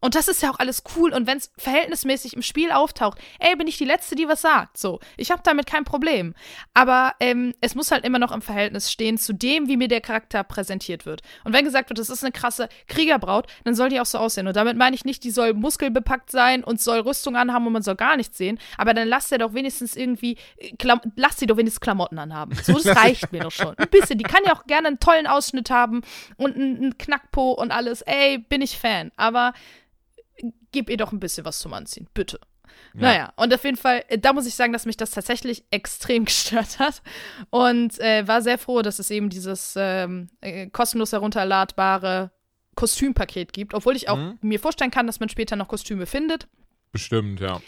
Und das ist ja auch alles cool. Und wenn es verhältnismäßig im Spiel auftaucht, ey, bin ich die Letzte, die was sagt. So, ich habe damit kein Problem. Aber ähm, es muss halt immer noch im Verhältnis stehen zu dem, wie mir der Charakter präsentiert wird. Und wenn gesagt wird, das ist eine krasse Kriegerbraut, dann soll die auch so aussehen. Und damit meine ich nicht, die soll muskelbepackt sein und soll Rüstung anhaben und man soll gar nichts sehen. Aber dann lasst ihr doch wenigstens irgendwie, äh, Klam lasst sie doch wenigstens Klamotten anhaben. So, das [laughs] reicht mir doch schon. Ein bisschen. Die kann ja auch gerne einen tollen Ausschnitt haben und einen Knackpo und alles. Ey, bin ich Fan. Aber gib ihr doch ein bisschen was zum Anziehen, bitte. Naja, und auf jeden Fall, äh, da muss ich sagen, dass mich das tatsächlich [laughs] extrem gestört hat. Und äh, war sehr froh, dass es eben dieses ähm, äh, kostenlos herunterladbare Kostümpaket gibt. Obwohl ich auch Mhm. mir vorstellen kann, dass man später noch Kostüme findet. Bestimmt, ja.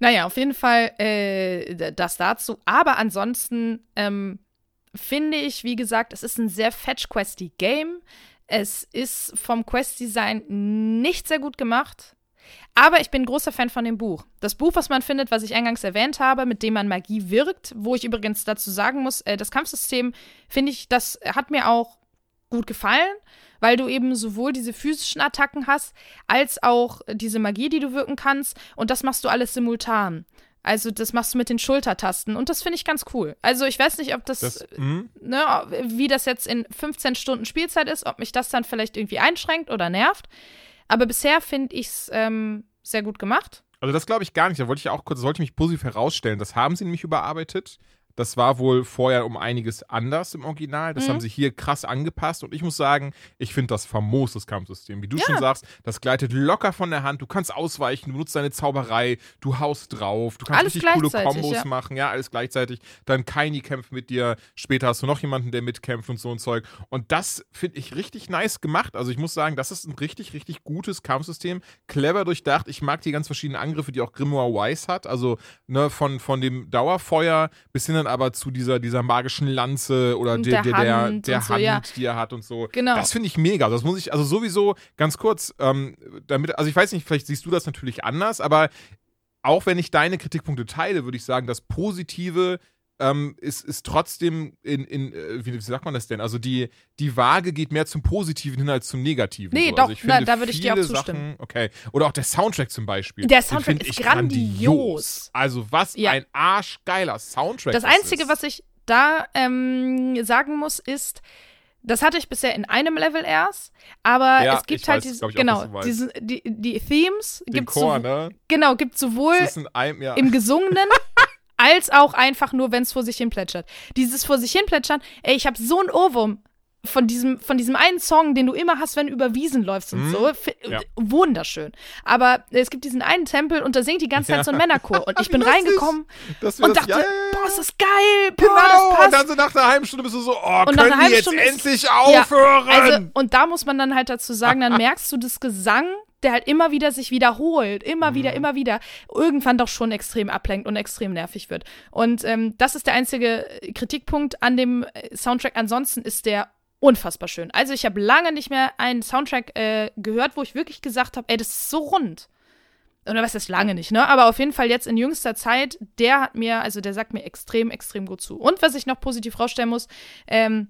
Naja, auf jeden Fall äh, das dazu. Aber ansonsten ähm, finde ich, wie gesagt, es ist ein sehr fetch-questy Game. Es ist vom Quest-Design nicht sehr gut gemacht. Aber ich bin ein großer Fan von dem Buch. Das Buch, was man findet, was ich eingangs erwähnt habe, mit dem man Magie wirkt, wo ich übrigens dazu sagen muss, äh, das Kampfsystem, finde ich, das hat mir auch gut gefallen, weil du eben sowohl diese physischen Attacken hast, als auch diese Magie, die du wirken kannst. Und das machst du alles simultan. Also das machst du mit den Schultertasten und das finde ich ganz cool. Also ich weiß nicht, ob das, Das, mhm. ne, wie das jetzt in 15 Stunden Spielzeit ist, ob mich das dann vielleicht irgendwie einschränkt oder nervt. Aber bisher finde ich es ähm, sehr gut gemacht. Also das glaube ich gar nicht. Da wollte ich auch kurz, sollte ich mich positiv herausstellen. Das haben sie nämlich überarbeitet. Das war wohl vorher um einiges anders im Original. Das Mhm. haben sie hier krass angepasst. Und ich muss sagen, ich finde das famos, das Kampfsystem. Wie du Ja. schon sagst, das gleitet locker von der Hand. Du kannst ausweichen, du nutzt deine Zauberei, du haust drauf, du kannst Alles richtig coole Kombos ja. machen. Ja, alles gleichzeitig. Dann Kaini kämpft mit dir. Später hast du noch jemanden, der mitkämpft und so ein Zeug. Und das finde ich richtig nice gemacht. Also ich muss sagen, das ist ein richtig, richtig gutes Kampfsystem. Clever durchdacht. Ich mag die ganz verschiedenen Angriffe, die auch Grimoire Wise hat. Also ne, von, von dem Dauerfeuer bis hin dann aber zu dieser, dieser magischen Lanze oder der, der der, der, Hand der so, Hand, ja. die er hat und so. Genau. Das finde ich mega. Das muss ich, also sowieso ganz kurz, ähm, damit, also ich weiß nicht, vielleicht siehst du das natürlich anders, aber auch wenn ich deine Kritikpunkte teile, würde ich sagen, das Positive ähm, ist, ist trotzdem in, in äh, wie, sagt man das denn? Also die, die Waage geht mehr zum Positiven hin als zum Negativen. Nee, so. doch, also na, da würde ich dir auch zustimmen. Sachen, okay. Oder auch der Soundtrack zum Beispiel. Der Soundtrack ist ich grandios. Also was Ja. ein arschgeiler Soundtrack. Das Einzige, ist. was ich da ähm, sagen muss, ist, das hatte ich bisher in einem Level erst, aber Ja, es gibt halt weiß, diese, auch, genau, meinst. diese, die, die Themes den gibt Chor, so, ne? genau, gibt sowohl Das Ein- ja. im Gesungenen [laughs] als auch einfach nur, wenn es vor sich hin plätschert. Dieses vor sich hin plätschern, ey, ich habe so einen Ohrwurm von diesem, von diesem einen Song, den du immer hast, wenn du über Wiesen läufst und Mhm. so. F Ja. Wunderschön. Aber es gibt diesen einen Tempel und da singt die ganze Zeit Ja. so ein Männerchor. Und ich [laughs] bin reingekommen Das und dachte, ja, boah, ist das geil, boah, Genau, das und passt. dann so nach einer halben Stunde bist du so, oh, Und können die jetzt Stunde ist- endlich Ja, aufhören? Also, und da muss man dann halt dazu sagen, dann merkst du das Gesang, der halt immer wieder sich wiederholt, immer Mhm. wieder, immer wieder, irgendwann doch schon extrem ablenkt und extrem nervig wird. Und ähm, das ist der einzige Kritikpunkt an dem äh, Soundtrack. Ansonsten ist der unfassbar schön. Also ich habe lange nicht mehr einen Soundtrack äh, gehört, wo ich wirklich gesagt habe, ey, das ist so rund. Oder was ist lange nicht, ne? Aber auf jeden Fall jetzt in jüngster Zeit, der hat mir, also der sagt mir extrem, extrem gut zu. Und was ich noch positiv rausstellen muss, ähm,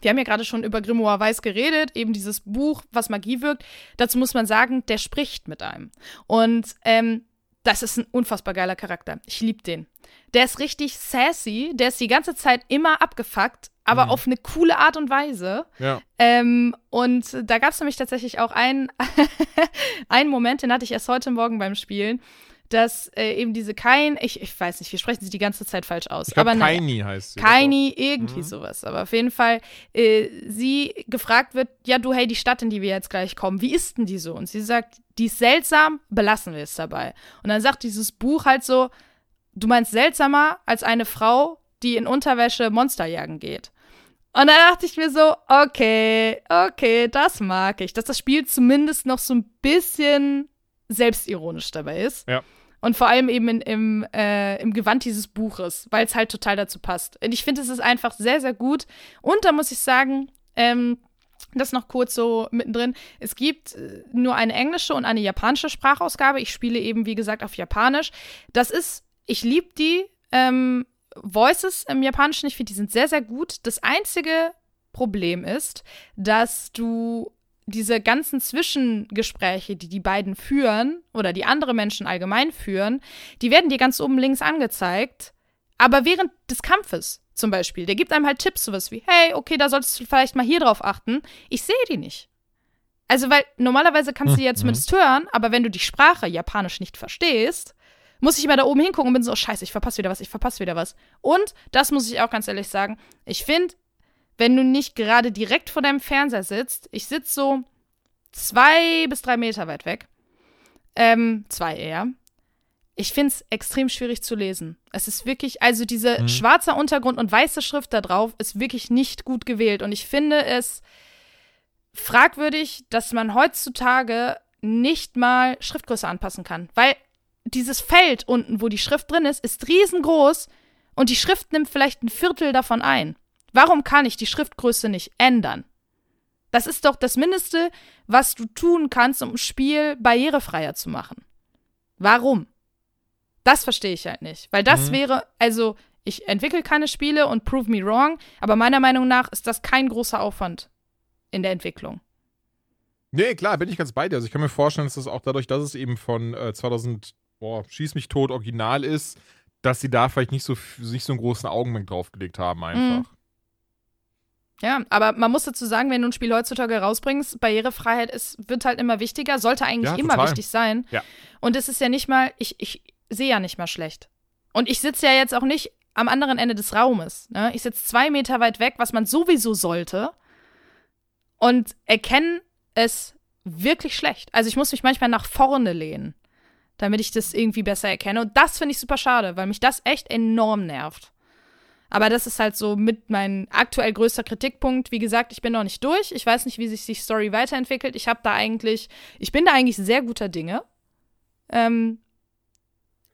wir haben ja gerade schon über Grimoire Weiß geredet, eben dieses Buch, was Magie wirkt. Dazu muss man sagen, der spricht mit einem. Und ähm, das ist ein unfassbar geiler Charakter. Ich liebe den. Der ist richtig sassy, der ist die ganze Zeit immer abgefuckt, aber Mhm. auf eine coole Art und Weise. ja. Ähm, und da gab es nämlich tatsächlich auch einen, [laughs] einen Moment, den hatte ich erst heute Morgen beim Spielen. Dass äh, eben diese Kain, ich, ich weiß nicht, wir sprechen sie die ganze Zeit falsch aus. Ich glaube, aber naja. Kaini heißt sie. Kaini, irgendwie Mhm. sowas. Aber auf jeden Fall, äh, sie gefragt wird, ja, du, hey, die Stadt, in die wir jetzt gleich kommen, wie ist denn die so? Und sie sagt, die ist seltsam, belassen wir es dabei. Und dann sagt dieses Buch halt so, du meinst seltsamer als eine Frau, die in Unterwäsche Monster jagen geht. Und dann dachte ich mir so, okay, okay, das mag ich. Dass das Spiel zumindest noch so ein bisschen selbstironisch dabei ist. Ja. Und vor allem eben in, im, äh, im Gewand dieses Buches, weil es halt total dazu passt. Und ich finde, es ist einfach sehr, sehr gut. Und da muss ich sagen, ähm, das noch kurz so mittendrin. Es gibt äh, nur eine englische und eine japanische Sprachausgabe. Ich spiele eben, wie gesagt, auf Japanisch. Das ist, ich liebe die ähm, Voices im Japanischen. Ich finde, die sind sehr, sehr gut. Das einzige Problem ist, dass du diese ganzen Zwischengespräche, die die beiden führen oder die andere Menschen allgemein führen, die werden dir ganz oben links angezeigt. Aber während des Kampfes zum Beispiel, der gibt einem halt Tipps, sowas wie, hey, okay, da solltest du vielleicht mal hier drauf achten. Ich sehe die nicht. Also, weil normalerweise kannst du die ja Mhm. zumindest hören, aber wenn du die Sprache Japanisch nicht verstehst, muss ich immer da oben hingucken und bin so, oh, scheiße, ich verpasse wieder was, ich verpasse wieder was. Und, das muss ich auch ganz ehrlich sagen, ich finde, wenn du nicht gerade direkt vor deinem Fernseher sitzt, ich sitze so zwei bis drei Meter weit weg, ähm, zwei eher, ich finde es extrem schwierig zu lesen. Es ist wirklich, also diese Mhm. schwarzer Untergrund und weiße Schrift da drauf ist wirklich nicht gut gewählt. Und ich finde es fragwürdig, dass man heutzutage nicht mal Schriftgröße anpassen kann. Weil dieses Feld unten, wo die Schrift drin ist, ist riesengroß und die Schrift nimmt vielleicht ein Viertel davon ein. Warum kann ich die Schriftgröße nicht ändern? Das ist doch das Mindeste, was du tun kannst, um ein Spiel barrierefreier zu machen. Warum? Das verstehe ich halt nicht. Weil das Mhm. wäre, also, ich entwickle keine Spiele und prove me wrong, aber meiner Meinung nach ist das kein großer Aufwand in der Entwicklung. Nee, klar, bin ich ganz bei dir. Also ich kann mir vorstellen, dass das auch dadurch, dass es eben von äh, 2000, boah, schieß mich tot, original ist, dass sie da vielleicht nicht so, nicht so einen großen Augenmerk draufgelegt haben einfach. Ja, aber man muss dazu sagen, wenn du ein Spiel heutzutage rausbringst, Barrierefreiheit ist, wird halt immer wichtiger, sollte eigentlich Ja, immer total. wichtig sein. Ja. Und es ist ja nicht mal, ich, ich sehe ja nicht mal schlecht. Und ich sitze ja jetzt auch nicht am anderen Ende des Raumes. Ne? Ich sitze zwei Meter weit weg, was man sowieso sollte. Und erkenne es wirklich schlecht. Also ich muss mich manchmal nach vorne lehnen, damit ich das irgendwie besser erkenne. Und das finde ich super schade, weil mich das echt enorm nervt. Aber das ist halt so mit mein aktuell größter Kritikpunkt. Wie gesagt, ich bin noch nicht durch. Ich weiß nicht, wie sich die Story weiterentwickelt. Ich habe da eigentlich, ich bin da eigentlich sehr guter Dinge. Ähm,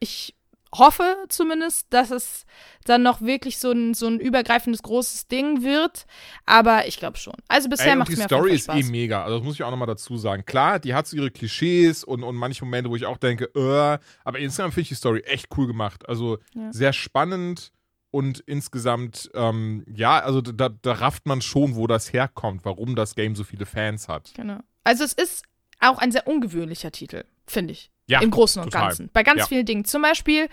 ich hoffe zumindest, dass es dann noch wirklich so ein, so ein übergreifendes großes Ding wird. Aber ich glaube schon. Also bisher macht die es mir auf Story ist eh mega. Also das muss ich auch nochmal dazu sagen. Klar, die hat so ihre Klischees und, und manche Momente, wo ich auch denke, äh, aber insgesamt finde ich die Story echt cool gemacht. Also Ja. sehr spannend und insgesamt, ähm, ja, also da, da rafft man schon, wo das herkommt, warum das Game so viele Fans hat. Genau. Also es ist auch ein sehr ungewöhnlicher Titel, finde ich. Ja, Im Großen und total. Ganzen. Bei ganz Ja. vielen Dingen. Zum Beispiel,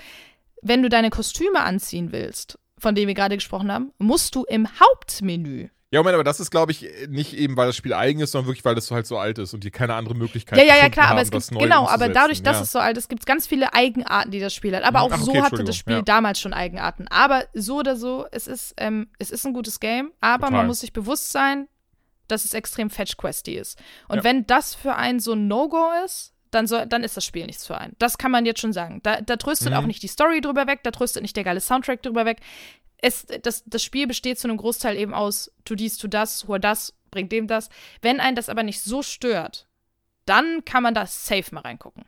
wenn du deine Kostüme anziehen willst, von denen wir gerade gesprochen haben, musst du im Hauptmenü. Ja, Moment, aber das ist, glaube ich, nicht eben, weil das Spiel eigen ist, sondern wirklich, weil das so halt so alt ist und die keine andere Möglichkeit Ja, ja, ja, gefunden klar, haben, aber es gibt, genau, aber dadurch, dass ja. es so alt ist, gibt es ganz viele Eigenarten, die das Spiel hat. Aber auch Ach, okay, so hatte das Spiel ja. damals schon Eigenarten. Aber so oder so, es ist, ähm, es ist ein gutes Game, aber Total. man muss sich bewusst sein, dass es extrem Fetch-Questy ist. Und Ja. wenn das für einen so ein No-Go ist, dann, soll, dann ist das Spiel nichts für einen. Das kann man jetzt schon sagen. Da, da tröstet Mhm. auch nicht die Story drüber weg, da tröstet nicht der geile Soundtrack drüber weg. Es, das, das Spiel besteht zu einem Großteil eben aus, tu dies, tu das, hol das, bring dem das. Wenn einen das aber nicht so stört, dann kann man da safe mal reingucken.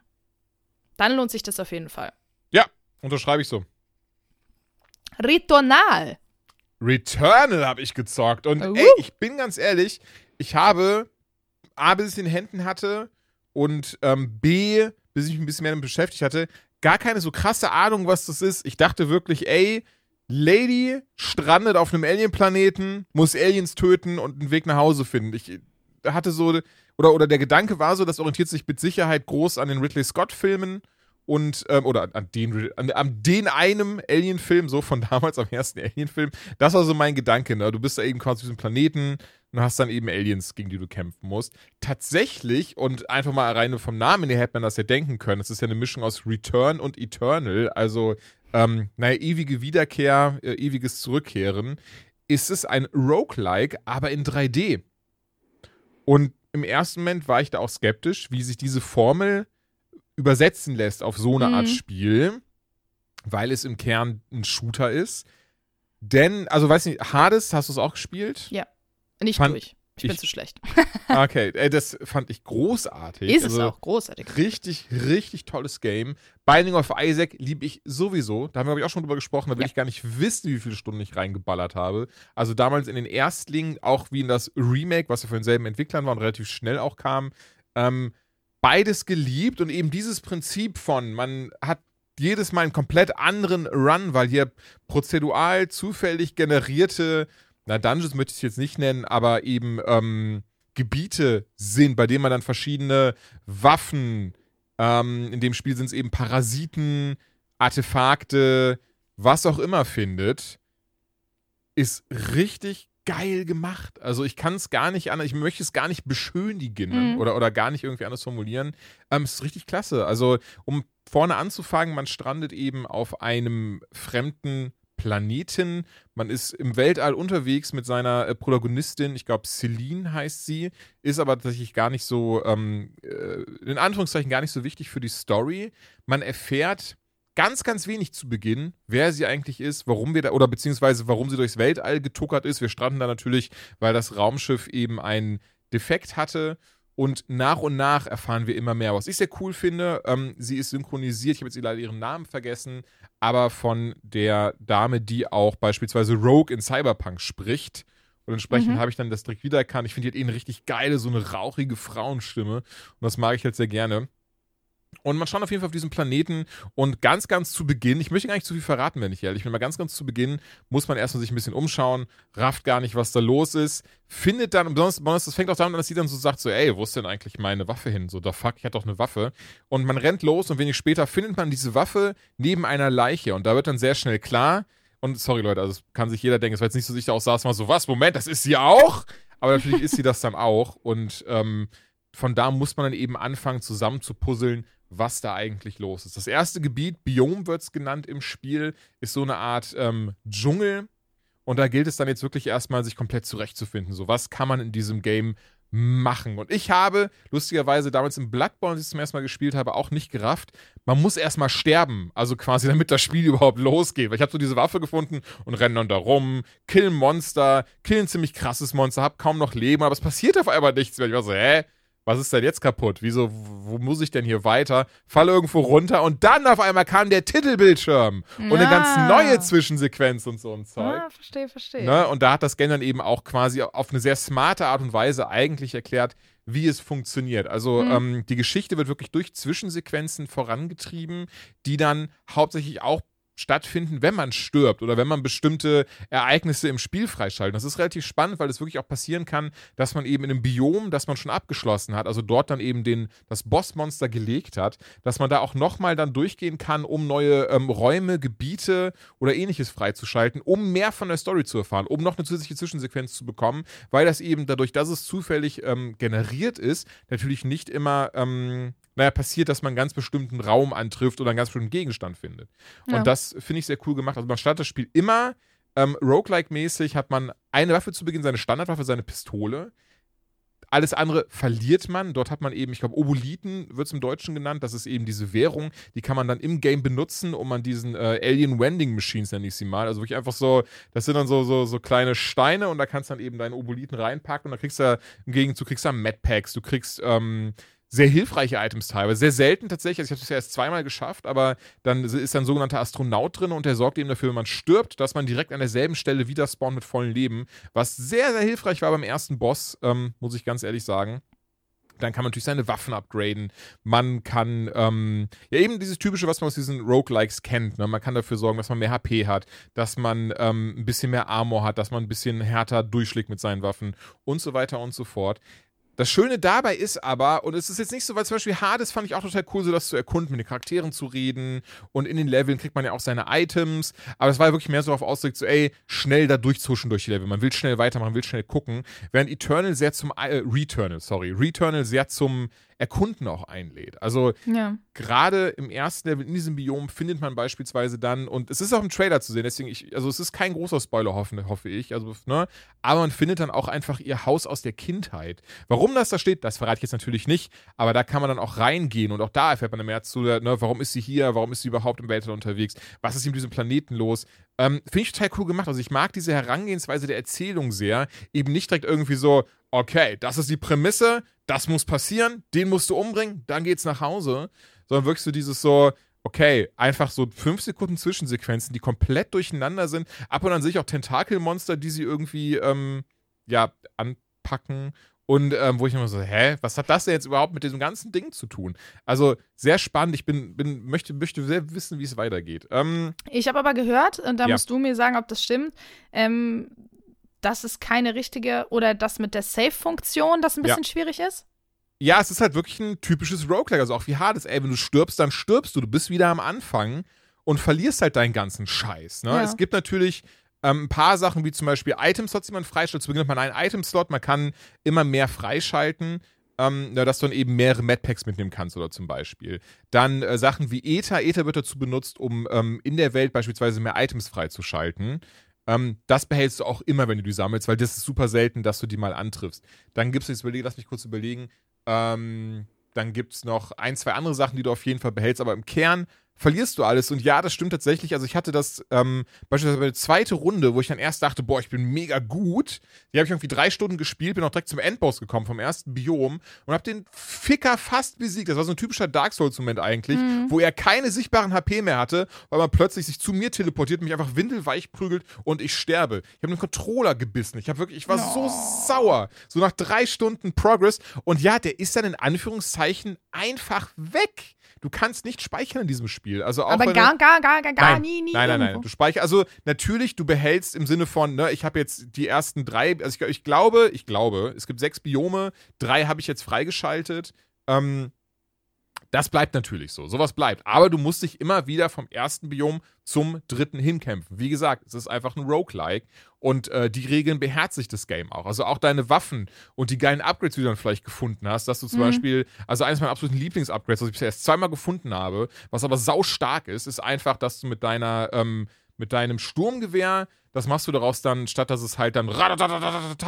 Dann lohnt sich das auf jeden Fall. Ja, unterschreibe ich so. Ritonal. Returnal habe ich gezockt. Und Uh. ey, ich bin ganz ehrlich, ich habe A, bis ich es in den Händen hatte und ähm, B, bis ich mich ein bisschen mehr damit beschäftigt hatte, gar keine so krasse Ahnung, was das ist. Ich dachte wirklich, ey, Lady strandet auf einem Alien-Planeten, muss Aliens töten und einen Weg nach Hause finden. Ich hatte so, oder, oder der Gedanke war so, das orientiert sich mit Sicherheit groß an den Ridley Scott-Filmen und, ähm, oder an den, an, an den einem Alien-Film, so von [laughs] damals am ersten Alien-Film. Das war so mein Gedanke, ne? Du bist da eben quasi auf diesem Planeten, und hast dann eben Aliens, gegen die du kämpfen musst. Tatsächlich, und einfach mal rein vom Namen her hätte man das ja denken können, es ist ja eine Mischung aus Return und Eternal, also, ähm, naja, ewige Wiederkehr, äh, ewiges Zurückkehren, ist es ein Roguelike, aber in 3D. Und im ersten Moment war ich da auch skeptisch, wie sich diese Formel übersetzen lässt auf so eine Mhm. Art Spiel, weil es im Kern ein Shooter ist. Denn, also weiß nicht, Hades, hast du es auch gespielt? Ja. Nicht Fand durch. Ich bin ich- zu schlecht. [laughs] Okay, äh, das fand ich großartig. Ist also, es auch großartig. Richtig, richtig tolles Game. Binding of Isaac liebe ich sowieso. Da haben wir, glaube ich, auch schon drüber gesprochen. Da will Ja. ich gar nicht wissen, wie viele Stunden ich reingeballert habe. Also damals in den Erstlingen, auch wie in das Remake, was ja von denselben Entwicklern war und relativ schnell auch kam. Ähm, beides geliebt und eben dieses Prinzip von, man hat jedes Mal einen komplett anderen Run, weil hier prozedural zufällig generierte, na, Dungeons möchte ich es jetzt nicht nennen, aber eben ähm, Gebiete sind, bei denen man dann verschiedene Waffen, ähm, in dem Spiel sind es eben Parasiten, Artefakte, was auch immer findet, ist richtig geil gemacht. Also ich kann es gar nicht anders, ich möchte es gar nicht beschönigen Mhm. oder, oder gar nicht irgendwie anders formulieren. Ähm, es ist richtig klasse. Also um vorne anzufangen, man strandet eben auf einem fremden Planeten. Man ist im Weltall unterwegs mit seiner äh, Protagonistin, ich glaube Celine heißt sie, ist aber tatsächlich gar nicht so, ähm, äh, in Anführungszeichen gar nicht so wichtig für die Story. Man erfährt ganz, ganz wenig zu Beginn, wer sie eigentlich ist, warum wir da, oder beziehungsweise warum sie durchs Weltall getuckert ist. Wir stranden da natürlich, weil das Raumschiff eben einen Defekt hatte. Und nach und nach erfahren wir immer mehr. Was ich sehr cool finde, ähm, sie ist synchronisiert, ich habe jetzt leider ihren Namen vergessen, aber von der Dame, die auch beispielsweise Rogue in Cyberpunk spricht. Und entsprechend Mhm. habe ich dann das direkt wiedererkannt. Ich finde, die hat eh eine richtig geile, so eine rauchige Frauenstimme. Und das mag ich halt sehr gerne. Und man schaut auf jeden Fall auf diesen Planeten und ganz, ganz zu Beginn, ich möchte gar nicht zu viel verraten, wenn ich ehrlich bin, aber ganz, ganz zu Beginn muss man erstmal sich ein bisschen umschauen, rafft gar nicht, was da los ist, findet dann, besonders, besonders das fängt auch damit an, dass sie dann so sagt, so, ey, wo ist denn eigentlich meine Waffe hin? So, da fuck, ich hatte doch eine Waffe. Und man rennt los und wenig später findet man diese Waffe neben einer Leiche und da wird dann sehr schnell klar, und sorry Leute, also kann sich jeder denken, es war jetzt nicht so, da auch saß, mal so, was, Moment, das ist sie auch? Aber natürlich ist sie das dann auch und ähm, von da muss man dann eben anfangen, zusammen zu puzzeln, was da eigentlich los ist. Das erste Gebiet, Biom wird es genannt im Spiel, ist so eine Art ähm, Dschungel. Und da gilt es dann jetzt wirklich erstmal, sich komplett zurechtzufinden. So, was kann man in diesem Game machen? Und ich habe lustigerweise damals im Bloodborne, als ich es zum ersten Mal gespielt habe, auch nicht gerafft. Man muss erstmal sterben. Also quasi, damit das Spiel [laughs] überhaupt losgeht. Weil ich habe so diese Waffe gefunden und renne dann da rum, kill ein Monster, kill ein ziemlich krasses Monster, hab kaum noch Leben, aber es passiert auf einmal nichts mehr. Ich war so, hä? Was ist denn jetzt kaputt? Wieso, wo muss ich denn hier weiter? Falle irgendwo runter und dann auf einmal kam der Titelbildschirm und eine ganz neue Zwischensequenz und so ein Zeug. Ah, verstehe, verstehe. Ne? Und da hat das Game dann eben auch quasi auf eine sehr smarte Art und Weise eigentlich erklärt, wie es funktioniert. Also Mhm. ähm, die Geschichte wird wirklich durch Zwischensequenzen vorangetrieben, die dann hauptsächlich auch stattfinden, wenn man stirbt oder wenn man bestimmte Ereignisse im Spiel freischaltet. Das ist relativ spannend, weil es wirklich auch passieren kann, dass man eben in einem Biom, das man schon abgeschlossen hat, also dort dann eben den, das Bossmonster gelegt hat, dass man da auch nochmal dann durchgehen kann, um neue ähm, Räume, Gebiete oder ähnliches freizuschalten, um mehr von der Story zu erfahren, um noch eine zusätzliche Zwischensequenz zu bekommen, weil das eben dadurch, dass es zufällig ähm, generiert ist, natürlich nicht immer ähm, naja, passiert, dass man einen ganz bestimmten Raum antrifft oder einen ganz bestimmten Gegenstand findet. Ja. Und das finde ich sehr cool gemacht. Also man startet das Spiel immer ähm, Roguelike-mäßig, hat man eine Waffe zu Beginn, seine Standardwaffe, seine Pistole. Alles andere verliert man. Dort hat man eben, ich glaube, Oboliten wird es im Deutschen genannt. Das ist eben diese Währung. Die kann man dann im Game benutzen, um an diesen äh, Alien Wending Machines, nenne ich sie mal. Also wirklich einfach so, das sind dann so, so, so kleine Steine und da kannst du dann eben deine Oboliten reinpacken und dann kriegst du im Gegenzug kriegst du Madpacks, du kriegst ähm, sehr hilfreiche Items teilweise. Sehr selten tatsächlich. Also ich habe es ja erst zweimal geschafft, aber dann ist dann ein sogenannter Astronaut drin und der sorgt eben dafür, wenn man stirbt, dass man direkt an derselben Stelle wieder spawnt mit vollem Leben. Was sehr, sehr hilfreich war beim ersten Boss, ähm, muss ich ganz ehrlich sagen. Dann kann man natürlich seine Waffen upgraden. Man kann, ähm, ja, eben dieses typische, was man aus diesen Roguelikes kennt. Ne? Man kann dafür sorgen, dass man mehr HP hat, dass man ähm, ein bisschen mehr Armor hat, dass man ein bisschen härter durchschlägt mit seinen Waffen und so weiter und so fort Das Schöne dabei ist aber, und es ist jetzt nicht so, weil zum Beispiel Hades fand ich auch total cool, so das zu erkunden, mit den Charakteren zu reden. Und in den Leveln kriegt man ja auch seine Items, aber es war wirklich mehr so auf Ausdruck, so ey, schnell da durchzuschen durch die Level. Man will schnell weitermachen, will schnell gucken, während Eternal sehr zum, äh, Returnal, sorry, Returnal sehr zum Erkunden auch einlädt. Also Ja. gerade im ersten Level in diesem Biom findet man beispielsweise dann, und es ist auch im Trailer zu sehen, deswegen, ich, also es ist kein großer Spoiler, hoffe, hoffe ich, also, ne, aber man findet dann auch einfach ihr Haus aus der Kindheit. Warum das da steht, das verrate ich jetzt natürlich nicht, aber da kann man dann auch reingehen und auch da erfährt man dann mehr zu, ne, warum ist sie hier, warum ist sie überhaupt im Weltall unterwegs, was ist mit diesem Planeten los. Ähm, Finde ich total cool gemacht. Also ich mag diese Herangehensweise der Erzählung sehr, eben nicht direkt irgendwie so, okay, das ist die Prämisse, das muss passieren, den musst du umbringen, dann geht's nach Hause, sondern wirklich so dieses so, okay, einfach so fünf Sekunden Zwischensequenzen, die komplett durcheinander sind. Ab und an sehe ich auch Tentakelmonster, die sie irgendwie, ähm, ja, anpacken. Und ähm, wo ich immer so, hä, was hat das denn jetzt überhaupt mit diesem ganzen Ding zu tun? Also sehr spannend. Ich bin, bin möchte, möchte sehr wissen, wie es weitergeht. Ähm, Ich habe aber gehört, und da Ja. musst du mir sagen, ob das stimmt, ähm, dass es keine richtige oder das mit der Save-Funktion, das ein Ja. bisschen schwierig ist. ja, es ist halt wirklich ein typisches Roguelike, also auch wie Hades. Ey, wenn du stirbst, dann stirbst du. Du bist wieder am Anfang und verlierst halt deinen ganzen Scheiß. Ne? Ja. Es gibt natürlich ähm, ein paar Sachen, wie zum Beispiel Item-Slots, die man freischaltet. Zu Beginn hat man einen Item-Slot, man kann immer mehr freischalten. Ähm, dass du dann eben mehrere Madpacks mitnehmen kannst oder zum Beispiel. Dann äh, Sachen wie Ether. Ether wird dazu benutzt, um ähm, in der Welt beispielsweise mehr Items freizuschalten. Ähm, das behältst du auch immer, wenn du die sammelst, weil das ist super selten, dass du die mal antriffst. Dann gibt es, jetzt überlege, lass mich kurz überlegen, ähm, dann gibt es noch ein, zwei andere Sachen, die du auf jeden Fall behältst, aber im Kern verlierst du alles. Und ja, das stimmt tatsächlich. Also ich hatte das ähm, beispielsweise bei der zweiten Runde, wo ich dann erst dachte, boah, ich bin mega gut. Die habe ich irgendwie drei Stunden gespielt, bin auch direkt zum Endboss gekommen vom ersten Biom und habe den Ficker fast besiegt. Das war so ein typischer Dark Souls-Moment eigentlich, wo er keine sichtbaren HP mehr hatte, weil man plötzlich sich zu mir teleportiert, mich einfach windelweich prügelt und ich sterbe. Ich habe den Controller gebissen. Ich habe wirklich, ich war so sauer. So nach drei Stunden Progress. Und ja, der ist dann in Anführungszeichen einfach weg. Du kannst nicht speichern in diesem Spiel. Also auch aber gar, gar, gar, gar, gar nie, nie. Nein, nein, nein. Du speicherst, also natürlich, du behältst im Sinne von, ne, ich habe jetzt die ersten drei, also ich, ich glaube, ich glaube, es gibt sechs Biome, drei habe ich jetzt freigeschaltet. Ähm, das bleibt natürlich so. Sowas bleibt. Aber du musst dich immer wieder vom ersten Biom zum dritten hinkämpfen. Wie gesagt, es ist einfach ein Roguelike. Und äh, die Regeln beherzigt das Game auch. Also auch deine Waffen und die geilen Upgrades, die du dann vielleicht gefunden hast, dass du zum Mhm. Beispiel, also eines meiner absoluten Lieblingsupgrades, was ich bisher erst zweimal gefunden habe, was aber sau stark ist, ist einfach, dass du mit deiner, ähm, mit deinem Sturmgewehr, das machst du daraus dann, statt dass es halt dann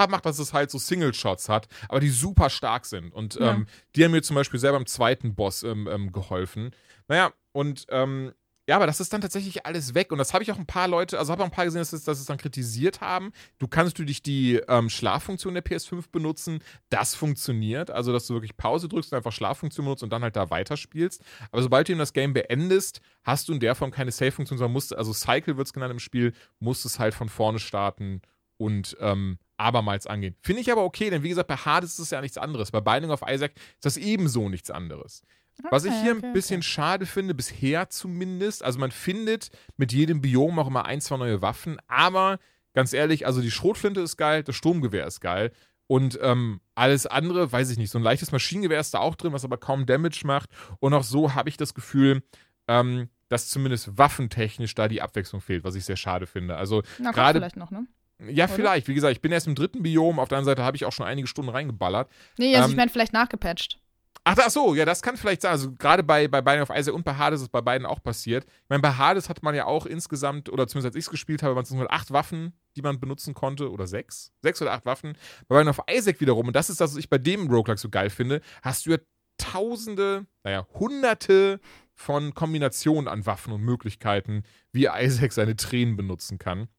macht, dass es halt so Single-Shots hat, aber die super stark sind. Und Ja. ähm, die haben mir zum Beispiel selber im zweiten Boss ähm, ähm, geholfen. Naja, und ähm, ja, aber das ist dann tatsächlich alles weg. Und das habe ich auch ein paar Leute, also habe auch ein paar gesehen, dass es, dass es dann kritisiert haben. Du kannst natürlich die ähm, Schlaffunktion der PS5 benutzen. Das funktioniert. Also, dass du wirklich Pause drückst und einfach Schlaffunktion benutzt und dann halt da weiterspielst. Aber sobald du eben das Game beendest, hast du in der Form keine Save-Funktion, sondern musst, also Cycle wird es genannt im Spiel, musst es halt von vorne starten und ähm, abermals angehen. Finde ich aber okay, denn wie gesagt, bei Hades ist es ja nichts anderes. Bei Binding of Isaac ist das ebenso nichts anderes. Was ich Okay, hier okay, ein bisschen schade finde, bisher zumindest, also man findet mit jedem Biom auch immer ein, zwei neue Waffen, aber ganz ehrlich, also die Schrotflinte ist geil, das Sturmgewehr ist geil und ähm, alles andere, weiß ich nicht, so ein leichtes Maschinengewehr ist da auch drin, was aber kaum Damage macht und auch so habe ich das Gefühl, ähm, dass zumindest waffentechnisch da die Abwechslung fehlt, was ich sehr schade finde. Also gerade vielleicht noch, ne? ja, Oder? vielleicht. Wie gesagt, ich bin erst im dritten Biom. Auf der anderen Seite habe ich auch schon einige Stunden reingeballert. Nee, also Ähm, ich meine, vielleicht nachgepatcht. Ach, ach so, ja, das kann vielleicht sein. Also gerade bei, bei Binding of Isaac und bei Hades ist es bei beiden auch passiert. Ich meine, bei Hades hat man ja auch insgesamt, oder zumindest als ich es gespielt habe, waren es acht Waffen, die man benutzen konnte. Oder sechs? Sechs oder acht Waffen. Bei Binding of Isaac wiederum, und das ist das, was ich bei dem Roguelike so geil finde, hast du ja tausende, naja, hunderte von Kombinationen an Waffen und Möglichkeiten, wie Isaac seine Tränen benutzen kann.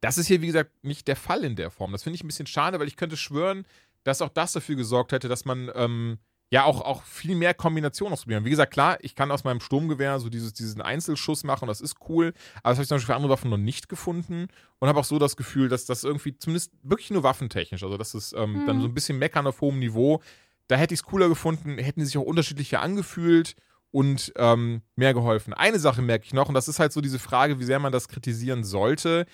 Das ist hier, wie gesagt, nicht der Fall in der Form. Das finde ich ein bisschen schade, weil ich könnte schwören, dass auch das dafür gesorgt hätte, dass man ähm, ja auch, auch viel mehr Kombinationen ausprobieren. Wie gesagt, klar, ich kann aus meinem Sturmgewehr so dieses, diesen Einzelschuss machen, das ist cool, aber das habe ich zum Beispiel für andere Waffen noch nicht gefunden und habe auch so das Gefühl, dass das irgendwie zumindest wirklich nur waffentechnisch, also das ist ähm, dann so ein bisschen meckern auf hohem Niveau. Da hätte ich es cooler gefunden, hätten die sich auch unterschiedlicher angefühlt und ähm, mehr geholfen. Eine Sache merke ich noch, und das ist halt so diese Frage, wie sehr man das kritisieren sollte.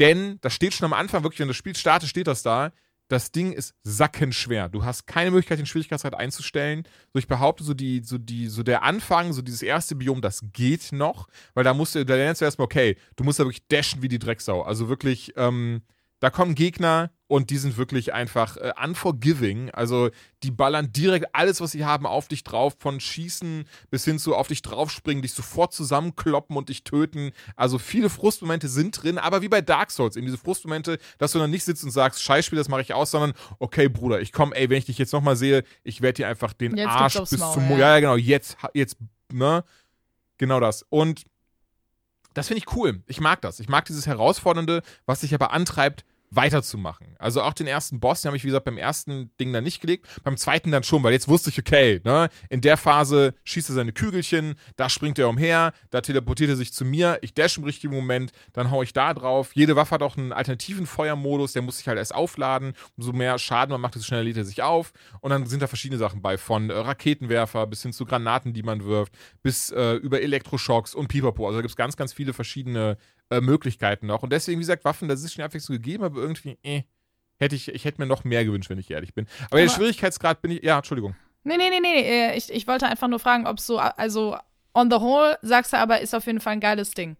Denn das steht schon am Anfang, wirklich, wenn das Spiel startet, steht das da. Das Ding ist sackenschwer. Du hast keine Möglichkeit, den Schwierigkeitsgrad einzustellen. So, ich behaupte, so die, so die, so der Anfang, so dieses erste Biom, das geht noch, weil da musst du, da lernst du erstmal, okay, du musst da wirklich dashen wie die Drecksau. Also wirklich, ähm, da kommen Gegner und die sind wirklich einfach äh, unforgiving. Also die ballern direkt alles, was sie haben, auf dich drauf, von Schießen bis hin zu auf dich draufspringen, dich sofort zusammenkloppen und dich töten. Also viele Frustmomente sind drin, aber wie bei Dark Souls, eben diese Frustmomente, dass du dann nicht sitzt und sagst, Scheißspiel, das mache ich aus, sondern okay, Bruder, ich komme, ey, wenn ich dich jetzt nochmal sehe, ich werde dir einfach den Jetzt Arsch bis zum Maul, Mo ja. ja, genau, jetzt, jetzt, ne? Genau das. Und das finde ich cool. Ich mag das. Ich mag dieses Herausfordernde, was sich aber antreibt, weiterzumachen. Also auch den ersten Boss, den habe ich, wie gesagt, beim ersten Ding dann nicht gelegt, beim zweiten dann schon, weil jetzt wusste ich, okay, ne, in der Phase schießt er seine Kügelchen, da springt er umher, da teleportiert er sich zu mir, ich dash im richtigen Moment, dann hau ich da drauf. Jede Waffe hat auch einen alternativen Feuermodus, der muss sich halt erst aufladen. Umso mehr Schaden man macht, desto schneller lädt er sich auf. Und dann sind da verschiedene Sachen bei, von äh, Raketenwerfer bis hin zu Granaten, die man wirft, bis äh, über Elektroschocks und Pipapo. Also da gibt es ganz, ganz viele verschiedene äh, Möglichkeiten noch. Und deswegen, wie gesagt, Waffen, das ist schon Abwechslung gegeben, aber irgendwie, äh, hätte ich, ich hätte mir noch mehr gewünscht, wenn ich ehrlich bin. Aber, der Aber- Schwierigkeitsgrad bin ich, ja, Entschuldigung. Nee, nee, nee, nee. äh, Ich, ich wollte einfach nur fragen, ob so, also on the whole, sagst du aber, ist auf jeden Fall ein geiles Ding.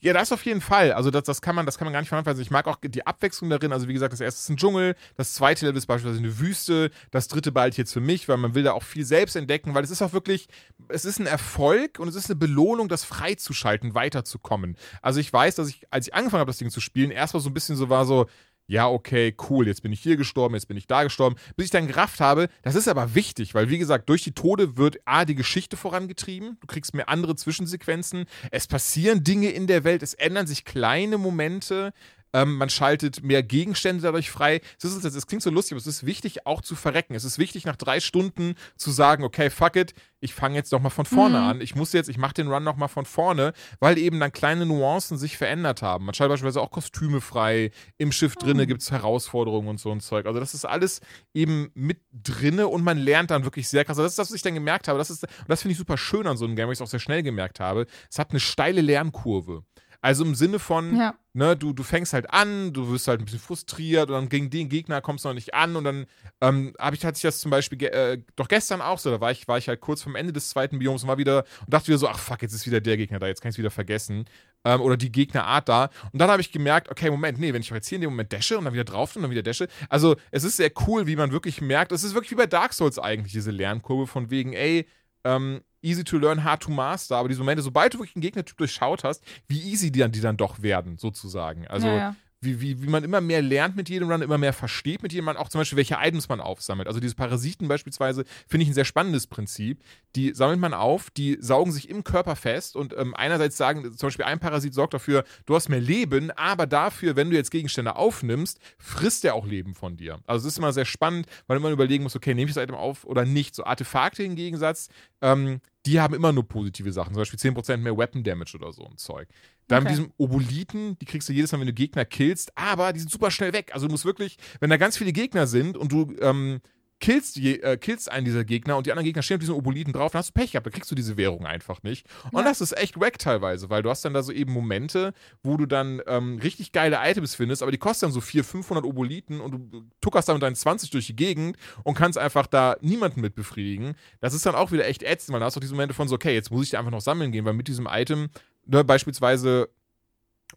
Ja, das auf jeden Fall. Also das, das kann man, das kann man gar nicht verhandeln. Ich mag auch die Abwechslung darin. Also wie gesagt, das erste ist ein Dschungel, das zweite Level ist beispielsweise eine Wüste, das dritte bald jetzt für mich, weil man will da auch viel selbst entdecken, weil es ist auch wirklich, es ist ein Erfolg und es ist eine Belohnung, das freizuschalten, weiterzukommen. Also ich weiß, dass ich, als ich angefangen habe, das Ding zu spielen, erstmal so ein bisschen so war so, ja, okay, cool, jetzt bin ich hier gestorben, jetzt bin ich da gestorben, bis ich dann gerafft habe, das ist aber wichtig, weil wie gesagt, durch die Tode wird A, die Geschichte vorangetrieben, du kriegst mehr andere Zwischensequenzen, es passieren Dinge in der Welt, es ändern sich kleine Momente, ähm, man schaltet mehr Gegenstände dadurch frei. Es, ist, es klingt so lustig, aber es ist wichtig auch zu verrecken. Es ist wichtig, nach drei Stunden zu sagen, okay, fuck it, ich fange jetzt nochmal von vorne Mhm. an. Ich muss jetzt, ich mache den Run nochmal von vorne, weil eben dann kleine Nuancen sich verändert haben. Man schaltet beispielsweise auch Kostüme frei, im Schiff drinne Mhm. gibt es Herausforderungen und so ein Zeug. Also das ist alles eben mit drinne und man lernt dann wirklich sehr krass. Also Das ist das, was ich dann gemerkt habe. Das ist, und das finde ich super schön an so einem Game, weil ich es auch sehr schnell gemerkt habe. Es hat eine steile Lernkurve. Also im Sinne von, Ja. ne, du, du fängst halt an, du wirst halt ein bisschen frustriert und dann gegen den Gegner kommst du noch nicht an und dann ähm, habe ich hatte ich das zum Beispiel ge äh, doch gestern auch so, da war ich, war ich halt kurz vom Ende des zweiten Bioms und war wieder und dachte wieder so, ach fuck, jetzt ist wieder der Gegner da, jetzt kann ich es wieder vergessen. Ähm, oder die Gegnerart da. Und dann habe ich gemerkt, okay, Moment, nee, wenn ich jetzt hier in dem Moment dashe und dann wieder drauf und dann wieder dashe. Also es ist sehr cool, wie man wirklich merkt, es ist wirklich wie bei Dark Souls eigentlich, diese Lernkurve von wegen, ey, ähm, easy to learn, hard to master, aber diese Momente, sobald du wirklich einen Gegnertyp durchschaut hast, wie easy die dann, die dann doch werden, sozusagen. Also ja, ja. Wie, wie, wie man immer mehr lernt mit jedem Run, immer mehr versteht mit jedem Run, auch zum Beispiel, welche Items man aufsammelt. Also diese Parasiten beispielsweise finde ich ein sehr spannendes Prinzip. Die sammelt man auf, die saugen sich im Körper fest und ähm, einerseits sagen, zum Beispiel ein Parasit sorgt dafür, du hast mehr Leben, aber dafür, wenn du jetzt Gegenstände aufnimmst, frisst er auch Leben von dir. Also es ist immer sehr spannend, weil man überlegen muss, okay, nehme ich das Item auf oder nicht. So Artefakte im Gegensatz, ähm, die haben immer nur positive Sachen, zum Beispiel 10% mehr Weapon Damage oder so ein Zeug. Dann mit Okay. diesem Oboliten, die kriegst du jedes Mal, wenn du Gegner killst, aber die sind super schnell weg. Also du musst wirklich, wenn da ganz viele Gegner sind und du ähm, killst, je, äh, killst einen dieser Gegner und die anderen Gegner stehen auf diesen Oboliten drauf, dann hast du Pech gehabt, dann kriegst du diese Währung einfach nicht. Und Ja. das ist echt wack teilweise, weil du hast dann da so eben Momente, wo du dann ähm, richtig geile Items findest, aber die kosten dann so 400, 500 Oboliten und du tuckerst dann mit deinen 20 durch die Gegend und kannst einfach da niemanden mit befriedigen. Das ist dann auch wieder echt ätzend, weil da hast du auch diese Momente von so, okay, jetzt muss ich da einfach noch sammeln gehen, weil mit diesem Item, ne, beispielsweise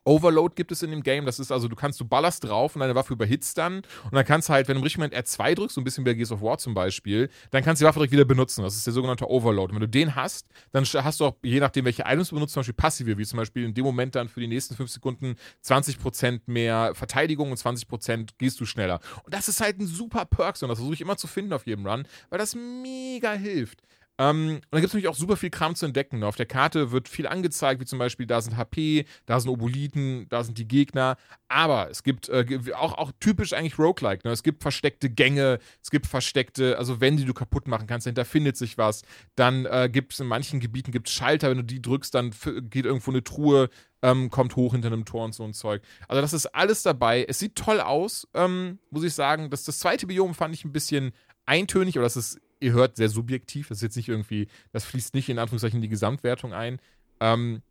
Overload gibt es in dem Game. Das ist also, du kannst, du ballerst drauf und deine Waffe überhitzt dann. Und dann kannst du halt, wenn du im richtigen Moment R2 drückst, so ein bisschen wie bei Gears of War zum Beispiel, dann kannst du die Waffe direkt wieder benutzen. Das ist der sogenannte Overload. Und wenn du den hast, dann hast du auch, je nachdem, welche Items du benutzt, zum Beispiel passive, wie zum Beispiel in dem Moment dann für die nächsten 5 Sekunden 20% mehr Verteidigung und 20% gehst du schneller. Und das ist halt ein super Perk, und das versuche ich immer zu finden auf jedem Run, weil das mega hilft. Ähm, und dann gibt es natürlich auch super viel Kram zu entdecken. ne? Auf der Karte wird viel angezeigt, wie zum Beispiel, da sind HP, da sind Oboliten, da sind die Gegner. Aber es gibt äh, auch, auch typisch eigentlich Roguelike. Ne? Es gibt versteckte Gänge, es gibt versteckte, also Wände, die du kaputt machen kannst, dahinter findet sich was. Dann äh, gibt es in manchen Gebieten gibt's Schalter, wenn du die drückst, dann geht irgendwo eine Truhe, ähm, kommt hoch hinter einem Tor und so ein Zeug. Also das ist alles dabei. Es sieht toll aus, ähm, muss ich sagen. Das, das zweite Biom fand ich ein bisschen eintönig, oder das ist, ihr hört, sehr subjektiv. Das ist jetzt nicht irgendwie, das fließt nicht in Anführungszeichen in die Gesamtwertung ein. Ähm,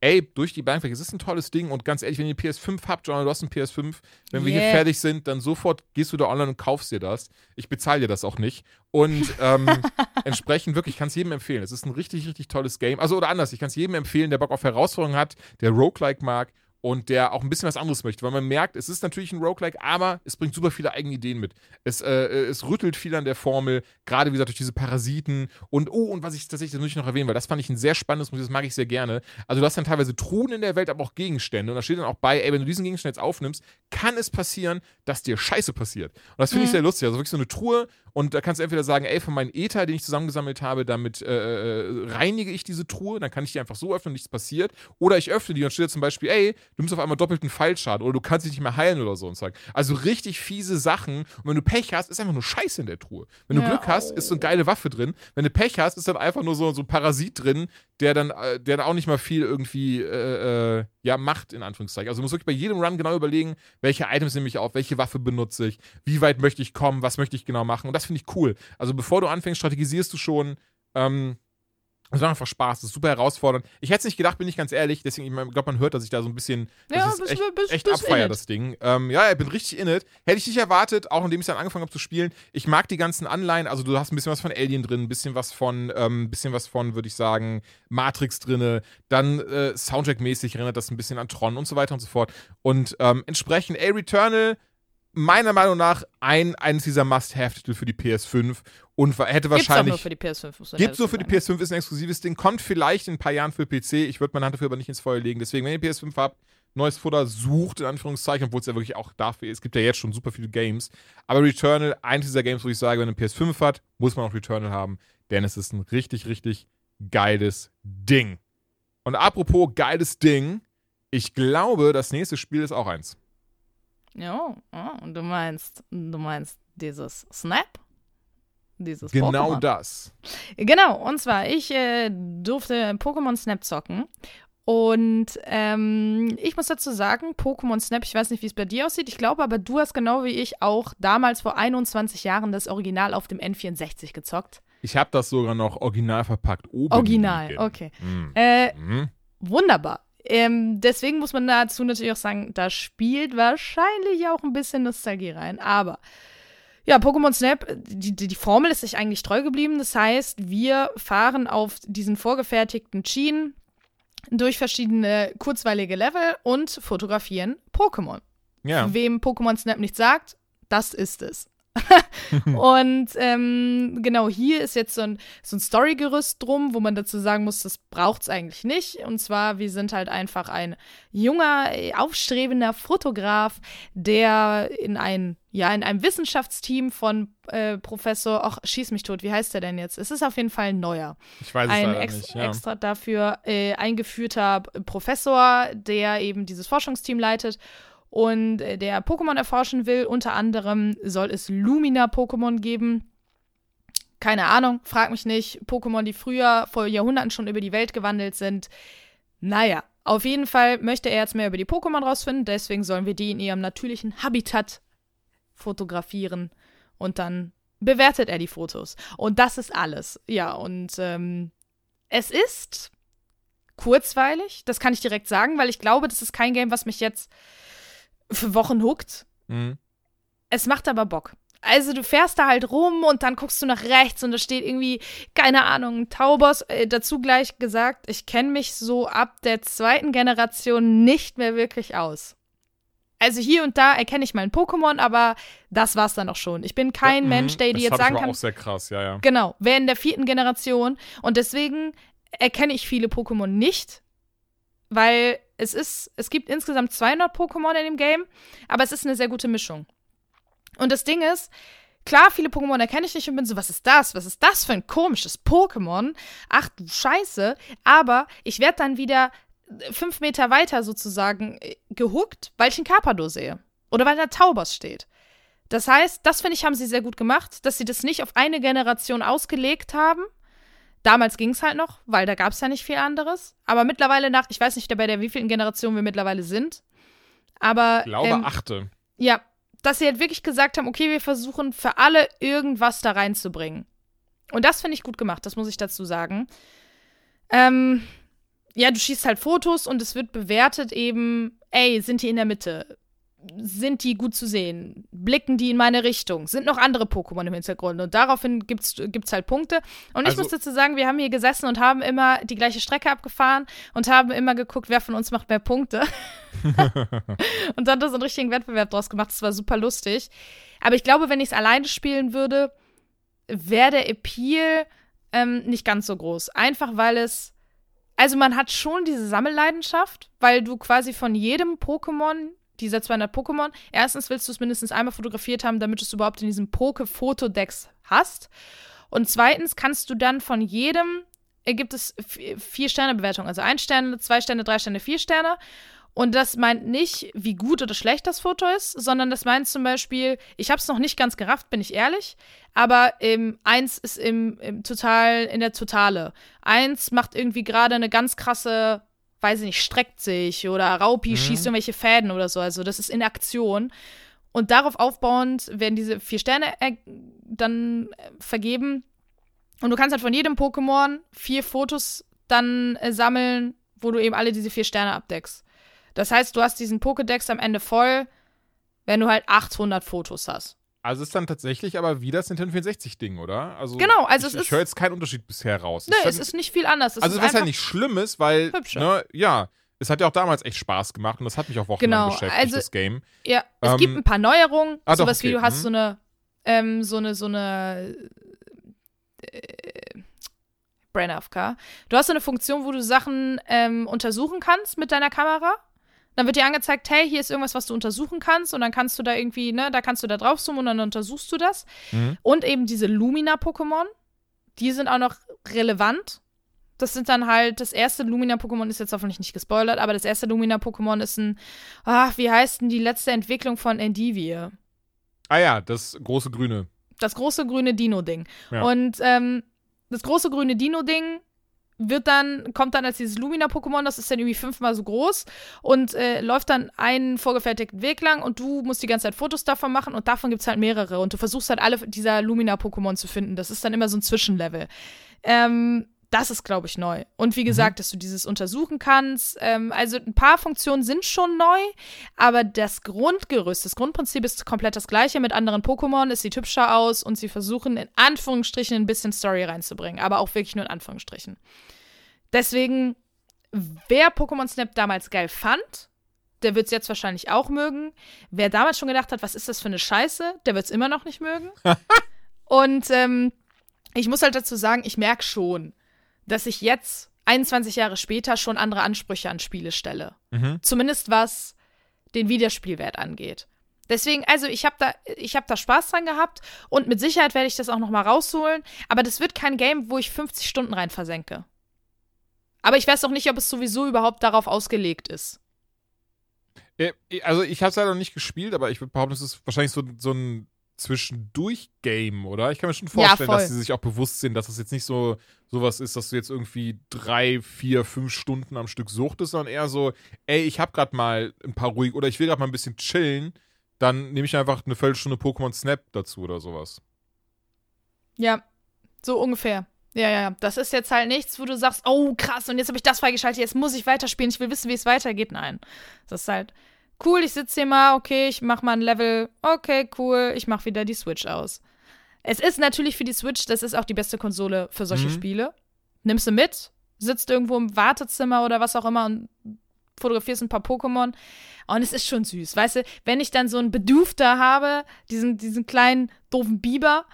ey, durch die Bank weg, es ist ein tolles Ding und ganz ehrlich, wenn ihr PS5 habt, John, du hast ein PS5, wenn wir Yeah. hier fertig sind, dann sofort gehst du da online und kaufst dir das. Ich bezahle dir das auch nicht. Und ähm, [laughs] entsprechend wirklich, ich kann es jedem empfehlen. Es ist ein richtig, richtig tolles Game. Also oder anders, ich kann es jedem empfehlen, der Bock auf Herausforderungen hat, der Roguelike mag und der auch ein bisschen was anderes möchte, weil man merkt, es ist natürlich ein Roguelike, aber es bringt super viele eigene Ideen mit. Es, äh, es rüttelt viel an der Formel, gerade wie gesagt durch diese Parasiten und oh, und was ich tatsächlich, das muss ich noch erwähnen, weil das fand ich ein sehr spannendes Musik, das mag ich sehr gerne. Also du hast dann teilweise Truhen in der Welt, aber auch Gegenstände und da steht dann auch bei, ey, wenn du diesen Gegenstand jetzt aufnimmst, kann es passieren, dass dir Scheiße passiert. Und das finde ich Mhm. sehr lustig, also wirklich so eine Truhe und da kannst du entweder sagen, ey, von meinen Ether, den ich zusammengesammelt habe, damit äh, äh, reinige ich diese Truhe, dann kann ich die einfach so öffnen, nichts passiert. Oder ich öffne die und steht da zum Beispiel, ey, du nimmst auf einmal doppelten Fallschaden oder du kannst dich nicht mehr heilen oder so und Zeug. Also richtig fiese Sachen. Und wenn du Pech hast, ist einfach nur Scheiße in der Truhe. Wenn du Ja. Glück hast, ist so eine geile Waffe drin. Wenn du Pech hast, ist dann einfach nur so, so ein Parasit drin, der dann, äh, der dann auch nicht mal viel irgendwie äh, äh, ja, macht, in Anführungszeichen. Also du musst wirklich bei jedem Run genau überlegen, welche Items nehme ich auf, welche Waffe benutze ich, wie weit möchte ich kommen, was möchte ich genau machen. Und das finde ich cool. Also bevor du anfängst, strategisierst du schon. Ähm, es macht einfach Spaß, das ist super herausfordernd. Ich hätte es nicht gedacht, bin ich ganz ehrlich. Deswegen, ich glaube, man hört, dass ich da so ein bisschen. Ja, es bist- echt, bist- echt bist abfeier, das Ding. Ähm, ja, ich bin richtig in it. Hätte ich nicht erwartet, auch indem ich dann angefangen habe zu spielen. Ich mag die ganzen Anleihen. Also, du hast ein bisschen was von Alien drin, ein bisschen was von, ähm, ein bisschen was von, würde ich sagen, Matrix drinne. Dann äh, Soundtrack-mäßig erinnert das ein bisschen an Tron und so weiter und so fort. Und ähm, entsprechend, ey, Returnal meiner Meinung nach ein, eines dieser Must-Have-Titel für die PS5 und hätte Gibt's auch wahrscheinlich. nur für die PS5. muss man Gibt's nur für die sagen. PS5, ist ein exklusives Ding, kommt vielleicht in ein paar Jahren für PC. Ich würde meine Hand dafür aber nicht ins Feuer legen. Deswegen, wenn ihr PS5 habt, neues Futter sucht, in Anführungszeichen, obwohl es ja wirklich auch dafür ist. Es gibt ja jetzt schon super viele Games. Aber Returnal, eines dieser Games, wo ich sage, wenn ihr PS5 hat, muss man auch Returnal haben, denn es ist ein richtig, richtig geiles Ding. Und apropos geiles Ding, ich glaube, das nächste Spiel ist auch eins. Ja, und du meinst, du meinst dieses Snap? Dieses Genau Pokémon. das. Genau, und zwar, ich äh, durfte Pokémon Snap zocken. Und ähm, ich muss dazu sagen, Pokémon Snap, ich weiß nicht, wie es bei dir aussieht, ich glaube aber, du hast genau wie ich auch damals vor 21 Jahren das Original auf dem N64 gezockt. Ich habe das sogar noch original verpackt. Oben Original, liegen. okay. Mm. Äh, Mm. wunderbar. Ähm, deswegen muss man dazu natürlich auch sagen, da spielt wahrscheinlich auch ein bisschen Nostalgie rein. Aber ja, Pokémon Snap, die, die, die Formel ist sich eigentlich treu geblieben. Das heißt, wir fahren auf diesen vorgefertigten Schienen durch verschiedene kurzweilige Level und fotografieren Pokémon. Ja. Wem Pokémon Snap nicht sagt, das ist es. [laughs] [laughs] und ähm, genau hier ist jetzt so ein, so ein Storygerüst drum, wo man dazu sagen muss, das braucht's eigentlich nicht. Und zwar, wir sind halt einfach ein junger, aufstrebender Fotograf, der in ein, ja, in einem Wissenschaftsteam von äh, Professor, ach, schieß mich tot, wie heißt der denn jetzt? Es ist auf jeden Fall ein neuer Ich weiß es ein ex nicht. Ja. extra dafür äh, eingeführter Professor, der eben dieses Forschungsteam leitet und äh, der Pokémon erforschen will. Unter anderem soll es Lumina-Pokémon geben. Keine Ahnung, frag mich nicht. Pokémon, die früher vor Jahrhunderten schon über die Welt gewandelt sind. Naja, auf jeden Fall möchte er jetzt mehr über die Pokémon rausfinden. Deswegen sollen wir die in ihrem natürlichen Habitat fotografieren. Und dann bewertet er die Fotos. Und das ist alles. Ja, und ähm, es ist kurzweilig, das kann ich direkt sagen, weil ich glaube, das ist kein Game, was mich jetzt für Wochen huckt. Mhm. Es macht aber Bock. Also du fährst da halt rum und dann guckst du nach rechts und da steht irgendwie, keine Ahnung, ein Taubos. Äh, dazu gleich gesagt, ich kenne mich so ab der zweiten Generation nicht mehr wirklich aus. Also hier und da erkenne ich mal ein Pokémon, aber das war's dann auch schon. Ich bin kein Mhm. Mensch, der dir das jetzt sagen ich aber kann, auch sehr krass, ja, ja. Genau, wer in der vierten Generation. Und deswegen erkenne ich viele Pokémon nicht, weil es ist, es gibt insgesamt 200 Pokémon in dem Game, aber es ist eine sehr gute Mischung. Und das Ding ist, klar, viele Pokémon erkenne ich nicht und bin so, was ist das? Was ist das für ein komisches Pokémon? Ach du Scheiße. Aber ich werde dann wieder fünf Meter weiter sozusagen äh, gehuckt, weil ich einen Carpador sehe. Oder weil da Taubos steht. Das heißt, das finde ich, haben sie sehr gut gemacht, dass sie das nicht auf eine Generation ausgelegt haben. Damals ging es halt noch, weil da gab es ja nicht viel anderes. Aber mittlerweile nach, ich weiß nicht, bei der wievielten Generation wir mittlerweile sind. Aber Ich glaube, ähm, achte. ja, dass sie halt wirklich gesagt haben, okay, wir versuchen für alle irgendwas da reinzubringen. Und das finde ich gut gemacht, das muss ich dazu sagen. Ähm, ja, du schießt halt Fotos und es wird bewertet eben, ey, sind die in der Mitte? Sind die gut zu sehen? Blicken die in meine Richtung? Sind noch andere Pokémon im Hintergrund? Und daraufhin gibt es halt Punkte. Und Also- ich muss dazu sagen, wir haben hier gesessen und haben immer die gleiche Strecke abgefahren und haben immer geguckt, wer von uns macht mehr Punkte. [laughs] und dann da so einen richtigen Wettbewerb draus gemacht. Das war super lustig. Aber ich glaube, wenn ich es alleine spielen würde, wäre der Appeal ähm, nicht ganz so groß. Einfach weil es. Also man hat schon diese Sammelleidenschaft, weil du quasi von jedem Pokémon, dieser 200 Pokémon, erstens willst du es mindestens einmal fotografiert haben, damit du es überhaupt in diesem Poke-Fotodex hast. Und zweitens kannst du dann von jedem, äh, gibt es vi- vier Sterne Bewertung, also ein Sterne, zwei Sterne, drei Sterne, vier Sterne. Und das meint nicht, wie gut oder schlecht das Foto ist, sondern das meint zum Beispiel, ich habe es noch nicht ganz gerafft, bin ich ehrlich, aber ähm, eins ist im, im total in der Totale. Eins macht irgendwie gerade eine ganz krasse, weiß ich nicht, streckt sich oder Raupi schießt irgendwelche Fäden oder so. Also das ist in Aktion. Und darauf aufbauend werden diese vier Sterne äh, dann äh, vergeben. Und du kannst halt von jedem Pokémon vier Fotos dann äh, sammeln, wo du eben alle diese vier Sterne abdeckst. Das heißt, du hast diesen Pokédex am Ende voll, wenn du halt 800 Fotos hast. Also ist dann tatsächlich aber wie das Nintendo 64-Ding, oder? Also Genau, also ich, es ich ist- höre jetzt keinen Unterschied bisher raus. Ich es ist nicht viel anders. Es also ist was ja nicht schlimm ist, weil, hübscher. ne, ja, es hat ja auch damals echt Spaß gemacht und das hat mich auch wochenlang Genau, beschäftigt, also- das Game. Ja, es Ähm, gibt ein paar Neuerungen. ah, sowas okay, wie du hast mhm. so eine, ähm, so eine, so eine äh, Brain AFK. Du hast so eine Funktion, wo du Sachen ähm, untersuchen kannst mit deiner Kamera. Dann wird dir angezeigt, hey, hier ist irgendwas, was du untersuchen kannst. Und dann kannst du da irgendwie, ne, da kannst du da drauf zoomen und dann untersuchst du das. Mhm. Und eben diese Lumina-Pokémon, die sind auch noch relevant. Das sind dann halt, das erste Lumina-Pokémon ist jetzt hoffentlich nicht gespoilert, aber das erste Lumina-Pokémon ist ein, ach, wie heißt denn die letzte Entwicklung von Endivie? Ah ja, das große Grüne. Das große grüne Dino-Ding. Ja. Und ähm, das große grüne Dino-Ding wird dann, kommt dann als dieses Lumina-Pokémon, das ist dann irgendwie fünfmal so groß und äh, läuft dann einen vorgefertigten Weg lang und du musst die ganze Zeit Fotos davon machen und davon gibt es halt mehrere und du versuchst halt alle dieser Lumina-Pokémon zu finden. Das ist dann immer so ein Zwischenlevel. Ähm, das ist, glaube ich, neu. Und wie gesagt, dass du dieses untersuchen kannst. Ähm, also ein paar Funktionen sind schon neu, aber das Grundgerüst, das Grundprinzip ist komplett das gleiche mit anderen Pokémon. Es sieht hübscher aus und sie versuchen in Anführungsstrichen ein bisschen Story reinzubringen, aber auch wirklich nur in Anführungsstrichen. Deswegen, wer Pokémon Snap damals geil fand, der wird es jetzt wahrscheinlich auch mögen. Wer damals schon gedacht hat, was ist das für eine Scheiße, der wird es immer noch nicht mögen. [laughs] und ähm, ich muss halt dazu sagen, ich merke schon, dass ich jetzt 21 Jahre später schon andere Ansprüche an Spiele stelle. Mhm. Zumindest was den Wiederspielwert angeht. Deswegen, also ich habe da, ich habe da Spaß dran gehabt und mit Sicherheit werde ich das auch noch mal rausholen. Aber das wird kein Game, wo ich 50 Stunden rein versenke. Aber ich weiß auch nicht, ob es sowieso überhaupt darauf ausgelegt ist. Äh, Also ich habe es leider noch nicht gespielt, aber ich würde behaupten, es ist wahrscheinlich so, so ein Zwischendurch-Game, oder? Ich kann mir schon vorstellen, voll. dass sie sich auch bewusst sind, dass es jetzt nicht so sowas ist, dass du jetzt irgendwie drei, vier, fünf Stunden am Stück suchtest, sondern eher so, ey, ich habe gerade mal ein paar ruhig oder ich will gerade mal ein bisschen chillen, dann nehme ich einfach eine Viertelstunde Pokémon Snap dazu oder sowas. Ja, so ungefähr. Ja, ja, ja. Das ist jetzt halt nichts, wo du sagst, oh krass, und jetzt habe ich das freigeschaltet, jetzt muss ich weiterspielen, ich will wissen, wie es weitergeht. Nein. Das ist halt cool, ich sitze hier mal, okay, ich mach mal ein Level, okay, cool, ich mach wieder die Switch aus. Es ist natürlich für die Switch, das ist auch die beste Konsole für solche Mhm. Spiele. Nimmst du mit, sitzt irgendwo im Wartezimmer oder was auch immer und fotografierst ein paar Pokémon. Und es ist schon süß. Weißt du, wenn ich dann so einen Bedufter habe, diesen, diesen kleinen doofen Biber,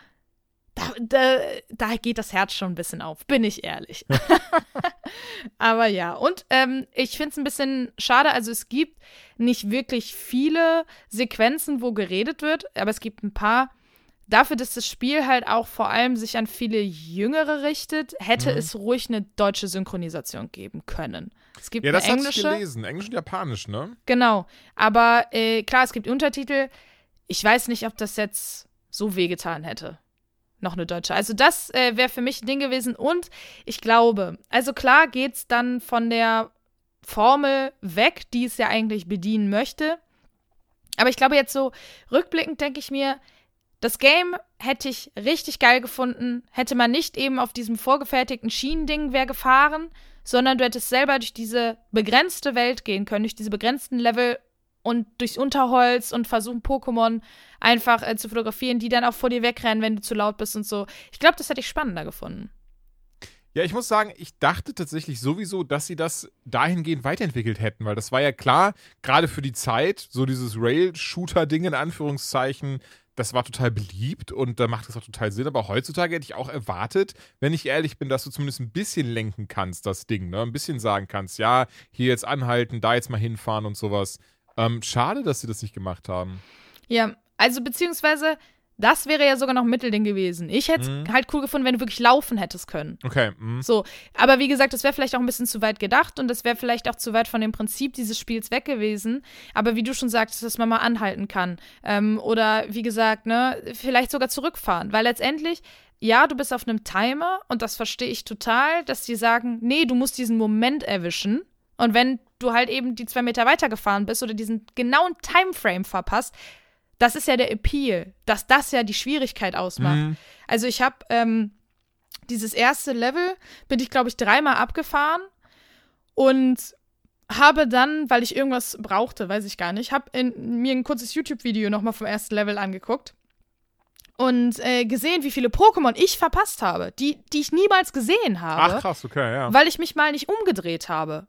da, da, da geht das Herz schon ein bisschen auf, bin ich ehrlich. [laughs] Aber ja, und ähm, ich finde es ein bisschen schade. Also es gibt nicht wirklich viele Sequenzen, wo geredet wird, aber es gibt ein paar. Dafür, dass das Spiel halt auch vor allem sich an viele Jüngere richtet, hätte Mhm. es ruhig eine deutsche Synchronisation geben können. Es gibt Ja, das hatte ich gelesen. Englisch und Japanisch, ne? Genau. Aber äh, klar, es gibt Untertitel. Ich weiß nicht, ob das jetzt so wehgetan hätte. Noch eine deutsche. Also, das äh, wäre für mich ein Ding gewesen. Und ich glaube, also klar geht's dann von der Formel weg, die es ja eigentlich bedienen möchte. Aber ich glaube, jetzt so rückblickend denke ich mir, das Game hätte ich richtig geil gefunden, hätte man nicht eben auf diesem vorgefertigten Schienending wäre gefahren, sondern du hättest selber durch diese begrenzte Welt gehen können, durch diese begrenzten Level und durchs Unterholz und versuchen Pokémon einfach äh, zu fotografieren, die dann auch vor dir wegrennen, wenn du zu laut bist und so. Ich glaube, das hätte ich spannender gefunden. Ja, ich muss sagen, ich dachte tatsächlich sowieso, dass sie das dahingehend weiterentwickelt hätten, weil das war ja klar, gerade für die Zeit, so dieses Rail-Shooter-Ding in Anführungszeichen, das war total beliebt und da macht das auch total Sinn. Aber heutzutage hätte ich auch erwartet, wenn ich ehrlich bin, dass du zumindest ein bisschen lenken kannst, das Ding, ne? Ein bisschen sagen kannst, ja, hier jetzt anhalten, da jetzt mal hinfahren und sowas. Ähm, schade, dass sie das nicht gemacht haben. Ja, also beziehungsweise das wäre ja sogar noch ein Mittelding gewesen. Ich hätte es Mhm. halt cool gefunden, wenn du wirklich laufen hättest können. Okay, mhm. So, aber wie gesagt, das wäre vielleicht auch ein bisschen zu weit gedacht und das wäre vielleicht auch zu weit von dem Prinzip dieses Spiels weg gewesen. Aber wie du schon sagtest, dass man mal anhalten kann. Ähm, oder wie gesagt, ne, vielleicht sogar zurückfahren. Weil letztendlich, ja, du bist auf einem Timer und das verstehe ich total, dass die sagen, nee, du musst diesen Moment erwischen. Und wenn du halt eben die zwei Meter weitergefahren bist oder diesen genauen Timeframe verpasst, das ist ja der Appeal, dass das ja die Schwierigkeit ausmacht. Mhm. Also ich habe ähm, dieses erste Level, bin ich, glaube ich, dreimal abgefahren und habe dann, weil ich irgendwas brauchte, weiß ich gar nicht, habe mir ein kurzes YouTube-Video nochmal vom ersten Level angeguckt und äh, gesehen, wie viele Pokémon ich verpasst habe, die, die ich niemals gesehen habe Ach krass, okay, ja. weil ich mich mal nicht umgedreht habe.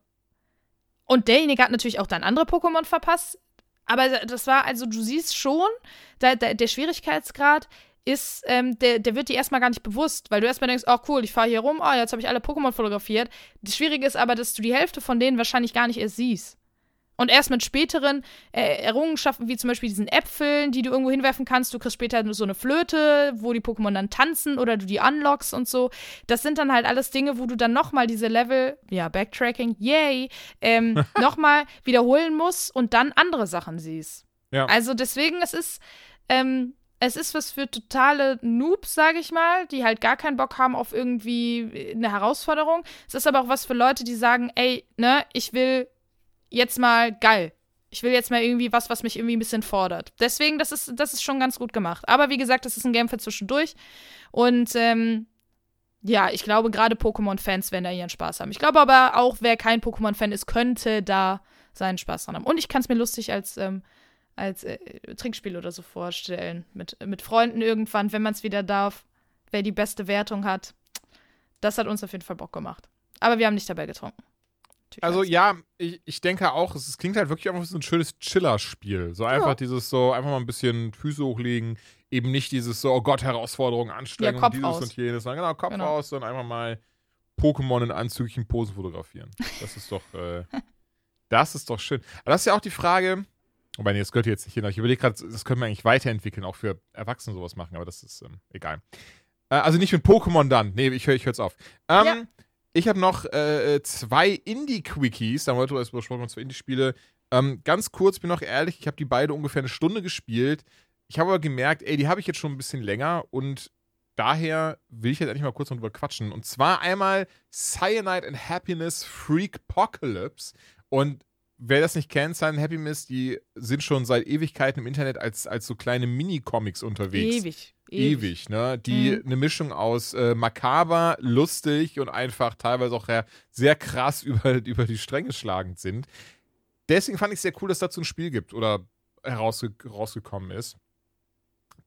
Und derjenige hat natürlich auch dann andere Pokémon verpasst. Aber das war, also du siehst schon, da, da, der Schwierigkeitsgrad ist, ähm, der, der wird dir erstmal gar nicht bewusst, weil du erstmal denkst, oh cool, ich fahre hier rum, oh, jetzt habe ich alle Pokémon fotografiert. Das Schwierige ist aber, dass du die Hälfte von denen wahrscheinlich gar nicht erst siehst. Und erst mit späteren äh, Errungenschaften, wie zum Beispiel diesen Äpfeln, die du irgendwo hinwerfen kannst, du kriegst später so eine Flöte, wo die Pokémon dann tanzen oder du die unlockst und so. Das sind dann halt alles Dinge, wo du dann nochmal diese Level, ja, Backtracking, yay, ähm, [laughs] nochmal wiederholen musst und dann andere Sachen siehst. Ja. Also deswegen, es ist, ähm, es ist was für totale Noobs, sage ich mal, die halt gar keinen Bock haben auf irgendwie eine Herausforderung. Es ist aber auch was für Leute, die sagen, ey, ne, ich will jetzt mal geil. Ich will jetzt mal irgendwie was, was mich irgendwie ein bisschen fordert. Deswegen, das ist, das ist schon ganz gut gemacht. Aber wie gesagt, das ist ein Game für zwischendurch. Und ähm, ja, ich glaube, gerade Pokémon-Fans werden da ihren Spaß haben. Ich glaube aber auch, wer kein Pokémon-Fan ist, könnte da seinen Spaß dran haben. Und ich kann es mir lustig als, ähm, als äh, Trinkspiel oder so vorstellen. Mit, mit Freunden irgendwann, wenn man es wieder darf. Wer die beste Wertung hat. Das hat uns auf jeden Fall Bock gemacht. Aber wir haben nicht dabei getrunken. Also ja, ich, ich denke auch, es, es klingt halt wirklich einfach so ein schönes Chiller-Spiel. So einfach Ja. dieses so, einfach mal ein bisschen Füße hochlegen, eben nicht dieses so, oh Gott, Herausforderung, Anstrengung, Kopf dieses aus. und jenes. Sondern genau, Kopf Genau. aus, sondern einfach mal Pokémon in anzüglichen Posen fotografieren. Das ist doch, äh, [laughs] das ist doch schön. Aber das ist ja auch die Frage, wobei, nee, das gehört jetzt nicht hin, ich überlege gerade, das können wir eigentlich weiterentwickeln, auch für Erwachsene sowas machen, aber das ist ähm, egal. Äh, also nicht mit Pokémon dann. Nee, ich höre ich hör's auf. Ähm, Ja. Ich habe noch äh, zwei Indie-Quickies, da haben wir heute erst besprochen, zwei Indie-Spiele. Ähm, ganz kurz, bin noch ehrlich, ich habe die beide ungefähr eine Stunde gespielt. Ich habe aber gemerkt, ey, die habe ich jetzt schon ein bisschen länger und daher will ich jetzt endlich mal kurz drüber quatschen. Und zwar einmal Cyanide and Happiness Freak Apocalypse. Und wer das nicht kennt, Cyanide and Happiness, die sind schon seit Ewigkeiten im Internet als, als so kleine Mini-Comics unterwegs Ewig. Ewig, ne? Die Mhm. eine Mischung aus äh, makaber, lustig und einfach teilweise auch sehr krass [laughs] über, über die Stränge schlagend sind. Deswegen fand ich es sehr cool, dass dazu ein Spiel gibt oder herausge rausgekommen ist.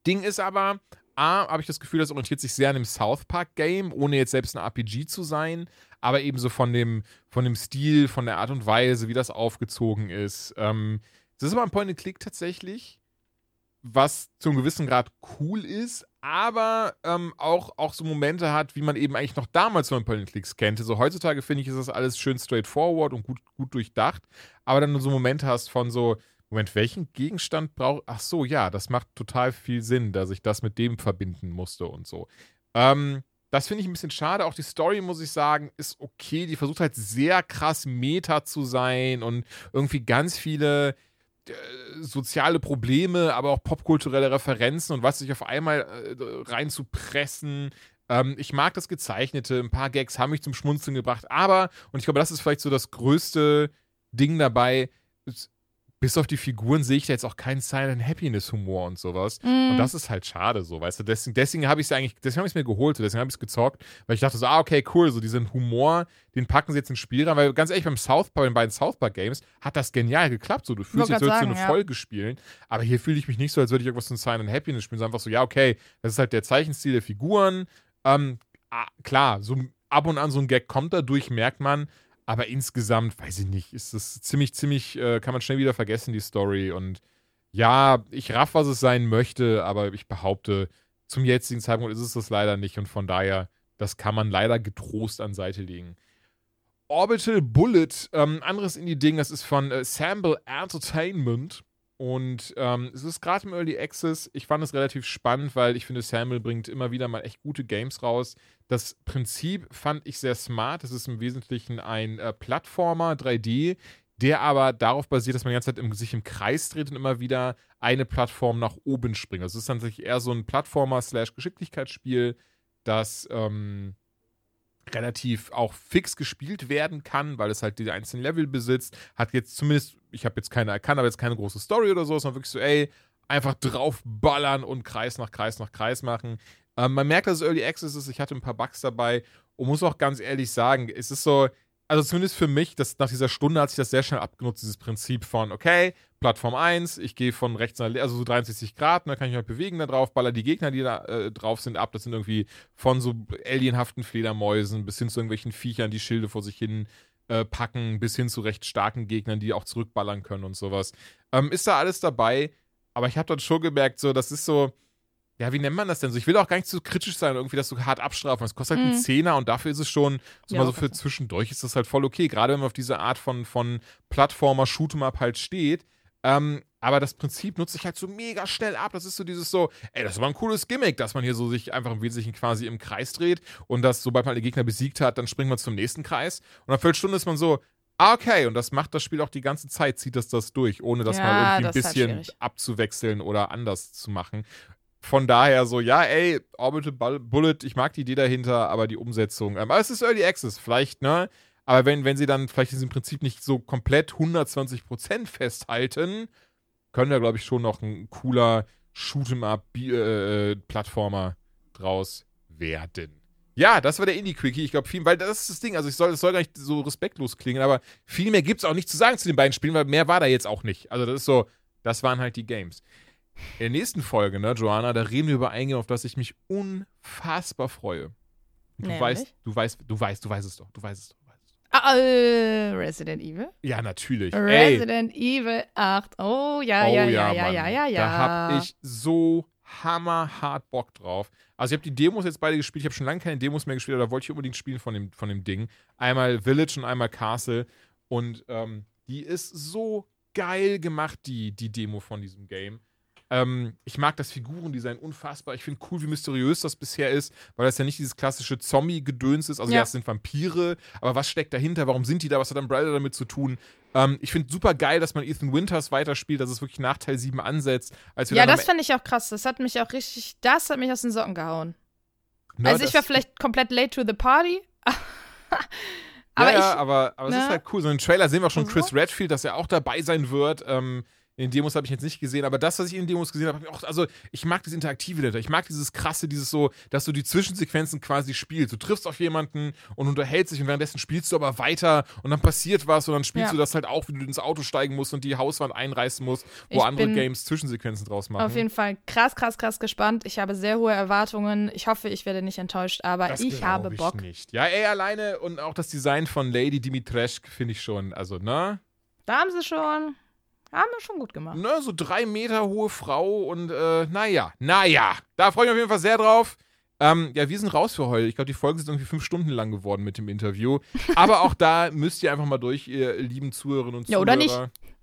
Ding ist aber, A, habe ich das Gefühl, das orientiert sich sehr an dem South Park Game, ohne jetzt selbst ein RPG zu sein, aber ebenso von dem, von dem Stil, von der Art und Weise, wie das aufgezogen ist. Ähm, das ist aber ein Point-and-Click tatsächlich was zum gewissen Grad cool ist, aber ähm, auch, auch so Momente hat, wie man eben eigentlich noch damals von Point Clicks kannte. So heutzutage finde ich, ist das alles schön straightforward und gut, gut durchdacht, aber dann so Momente hast von so, Moment, welchen Gegenstand braucht. Ach so, ja, das macht total viel Sinn, dass ich das mit dem verbinden musste und so. Ähm, das finde ich ein bisschen schade. Auch die Story, muss ich sagen, ist okay. Die versucht halt sehr krass Meta zu sein und irgendwie ganz viele soziale Probleme, aber auch popkulturelle Referenzen und was sich auf einmal äh, reinzupressen. Ähm, ich mag das Gezeichnete, ein paar Gags haben mich zum Schmunzeln gebracht, aber, und ich glaube, das ist vielleicht so das größte Ding dabei, es bis auf die Figuren sehe ich da jetzt auch keinen Silent Happiness Humor und sowas. Mhm. Und das ist halt schade, so, weißt du. Deswegen, deswegen habe ich es eigentlich, deswegen habe ich es mir geholt, deswegen habe ich es gezockt, weil ich dachte so, ah, okay, cool, so diesen Humor, den packen sie jetzt ins Spiel rein, weil ganz ehrlich, beim South Park, bei den beiden South Park Games hat das genial geklappt, so, du fühlst dich, als würdest du eine ja. Folge spielen, aber hier fühle ich mich nicht so, als würde ich irgendwas von Silent Happiness spielen, sondern einfach so, ja, okay, das ist halt der Zeichenstil der Figuren, ähm, ah, klar, so ab und an so ein Gag kommt dadurch, merkt man, aber insgesamt, weiß ich nicht, ist das ziemlich, ziemlich, äh, kann man schnell wieder vergessen, die Story. Und ja, ich raff, was es sein möchte, aber ich behaupte, zum jetzigen Zeitpunkt ist es das leider nicht. Und von daher, das kann man leider getrost an Seite legen. Orbital Bullet, ähm, anderes Indie-Ding, das ist von äh, Sample Entertainment. Und ähm, es ist gerade im Early Access. Ich fand es relativ spannend, weil ich finde, Sample bringt immer wieder mal echt gute Games raus. Das Prinzip fand ich sehr smart. Es ist im Wesentlichen ein äh, Plattformer 3D, der aber darauf basiert, dass man die ganze Zeit im, sich im Kreis dreht und immer wieder eine Plattform nach oben springt. Also es ist tatsächlich eher so ein Plattformer-Geschicklichkeitsspiel, das ähm, relativ auch fix gespielt werden kann, weil es halt die einzelnen Level besitzt. Hat jetzt zumindest, ich habe jetzt keine erkannt, aber jetzt keine große Story oder so, sondern wirklich so, ey, einfach draufballern und Kreis nach Kreis nach Kreis machen. Ähm, man merkt, dass es Early Access ist. Ich hatte ein paar Bugs dabei und muss auch ganz ehrlich sagen, es ist so, also zumindest für mich, dass nach dieser Stunde hat sich das sehr schnell abgenutzt, dieses Prinzip von, okay, Plattform 1, ich gehe von rechts nach links, also so 63 Grad, und dann kann ich mich halt bewegen da drauf, baller die Gegner, die da äh, drauf sind, ab. Das sind irgendwie von so alienhaften Fledermäusen bis hin zu irgendwelchen Viechern, die Schilde vor sich hin äh, packen, bis hin zu recht starken Gegnern, die auch zurückballern können und sowas. Ähm, ist da alles dabei, aber ich habe dann schon gemerkt, so, das ist so, ja, wie nennt man das denn so? Ich will auch gar nicht so kritisch sein, irgendwie, dass du hart abstrafen. Es kostet halt einen Mhm. Zehner und dafür ist es schon, so Ja, mal so für zwischendurch ist das halt voll okay. Gerade wenn man auf diese Art von, von Plattformer, Shoot'em-up halt steht. Ähm, aber das Prinzip nutzt sich halt so mega schnell ab. Das ist so dieses so, ey, das war ein cooles Gimmick, dass man hier so sich einfach im Wesentlichen quasi im Kreis dreht und dass, sobald man den Gegner besiegt hat, dann springt man zum nächsten Kreis. Und nach Viertelstunde ist man so, ah, okay, und das macht das Spiel auch die ganze Zeit, zieht das das durch, ohne das Ja, mal irgendwie ein das ist halt bisschen schwierig. abzuwechseln oder anders zu machen. Von daher so, ja, ey, Orbital Bull- Bullet, ich mag die Idee dahinter, aber die Umsetzung, ähm, aber es ist Early Access, vielleicht, ne? Aber wenn, wenn sie dann vielleicht in diesem Prinzip nicht so komplett 120% festhalten, können da, glaube ich, schon noch ein cooler Shoot'em-up-Plattformer draus werden. Ja, das war der Indie-Quickie. Ich glaube, viel, weil das ist das Ding. Also, ich soll, das soll gar nicht so respektlos klingen, aber viel mehr gibt es auch nicht zu sagen zu den beiden Spielen, weil mehr war da jetzt auch nicht. Also, das ist so, das waren halt die Games. In der nächsten Folge, ne, Joanna, da reden wir über ein Game, auf das ich mich unfassbar freue. Du Nämlich? weißt, du weißt, du weißt, du weißt es doch, du weißt es doch. Ah, äh, Resident Evil? Ja, natürlich. Ey, Resident Evil 8. Oh, ja, oh ja, ja, ja, Mann. ja, ja, ja. Da hab ich so hammerhart Bock drauf. Also ich habe die Demos jetzt beide gespielt. Ich habe schon lange keine Demos mehr gespielt, aber da wollte ich unbedingt spielen von dem, von dem Ding. Einmal Village und einmal Castle. Und ähm, die ist so geil gemacht, die, die Demo von diesem Game. Ähm, ich mag das Figurendesign unfassbar. Ich finde cool, wie mysteriös das bisher ist, weil das ja nicht dieses klassische Zombie-Gedöns ist. Also ja. Ja. es sind Vampire, aber was steckt dahinter? Warum sind die da? Was hat Umbrella damit zu tun? Ähm, ich finde super geil, dass man Ethan Winters weiterspielt, dass es wirklich nach Teil 7 ansetzt. Ja, das fand ich auch krass. Das hat mich auch richtig, das hat mich aus den Socken gehauen. Ne, also ich war vielleicht komplett late to the party. [laughs] aber ja, ja, ich, aber, aber es ne? ist halt cool. So im Trailer sehen wir schon Mhm. Chris Redfield, dass er auch dabei sein wird. Ähm, in den Demos habe ich jetzt nicht gesehen, aber das, was ich in den Demos gesehen habe, hab ich auch, also ich mag das Interaktive dahinter. Ich mag dieses krasse, dieses so, dass du die Zwischensequenzen quasi spielst. Du triffst auf jemanden und unterhältst dich und währenddessen spielst du aber weiter und dann passiert was und dann spielst Ja. du das halt auch, wie du ins Auto steigen musst und die Hauswand einreißen musst, wo Ich andere Games Zwischensequenzen draus machen. auf jeden Fall krass, krass, krass gespannt. Ich habe sehr hohe Erwartungen. Ich hoffe, ich werde nicht enttäuscht, aber Das ich habe Bock. Nicht. Ja, ey, alleine und auch das Design von Lady Dimitrescu finde ich schon, also, ne? Da haben sie schon, haben wir schon gut gemacht. ne, so drei Meter hohe Frau und äh, naja, naja, da freue ich mich auf jeden Fall sehr drauf. Ähm, ja, wir sind raus für heute. Ich glaube, die Folge ist irgendwie fünf Stunden lang geworden mit dem Interview. [laughs] Aber auch da müsst ihr einfach mal durch, ihr lieben Zuhörerinnen und Ja, Zuhörer. oder nicht.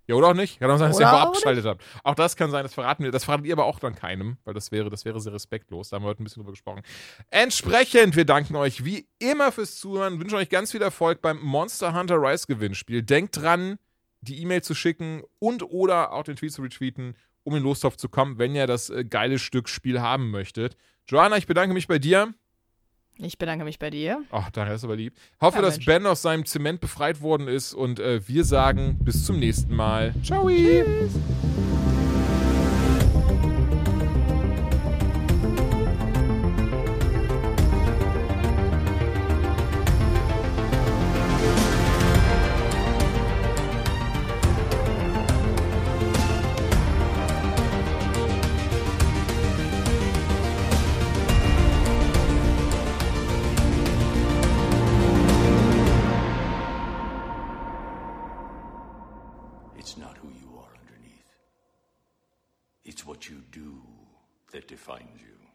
Ja, oder auch nicht. Kann auch sein, dass ihr Oder einfach auch abgeschaltet habt. Auch das kann sein, das verraten wir. Das verratet ihr aber auch dann keinem, weil das wäre, das wäre sehr respektlos. Da haben wir heute ein bisschen drüber gesprochen. Entsprechend, wir danken euch wie immer fürs Zuhören, wünschen euch ganz viel Erfolg beim Monster Hunter Rise Gewinnspiel. Denkt dran, die E-Mail zu schicken und oder auch den Tweet zu retweeten, um in Lostopf zu kommen, wenn ihr das äh, geile Stück Spiel haben möchtet. Joanna, ich bedanke mich bei dir. Ich bedanke mich bei dir. Ach, daher ist aber lieb. Hoffe, Ja, dass Mensch. Ben aus seinem Zement befreit worden ist und äh, wir sagen bis zum nächsten Mal. Ciao. Tschüss.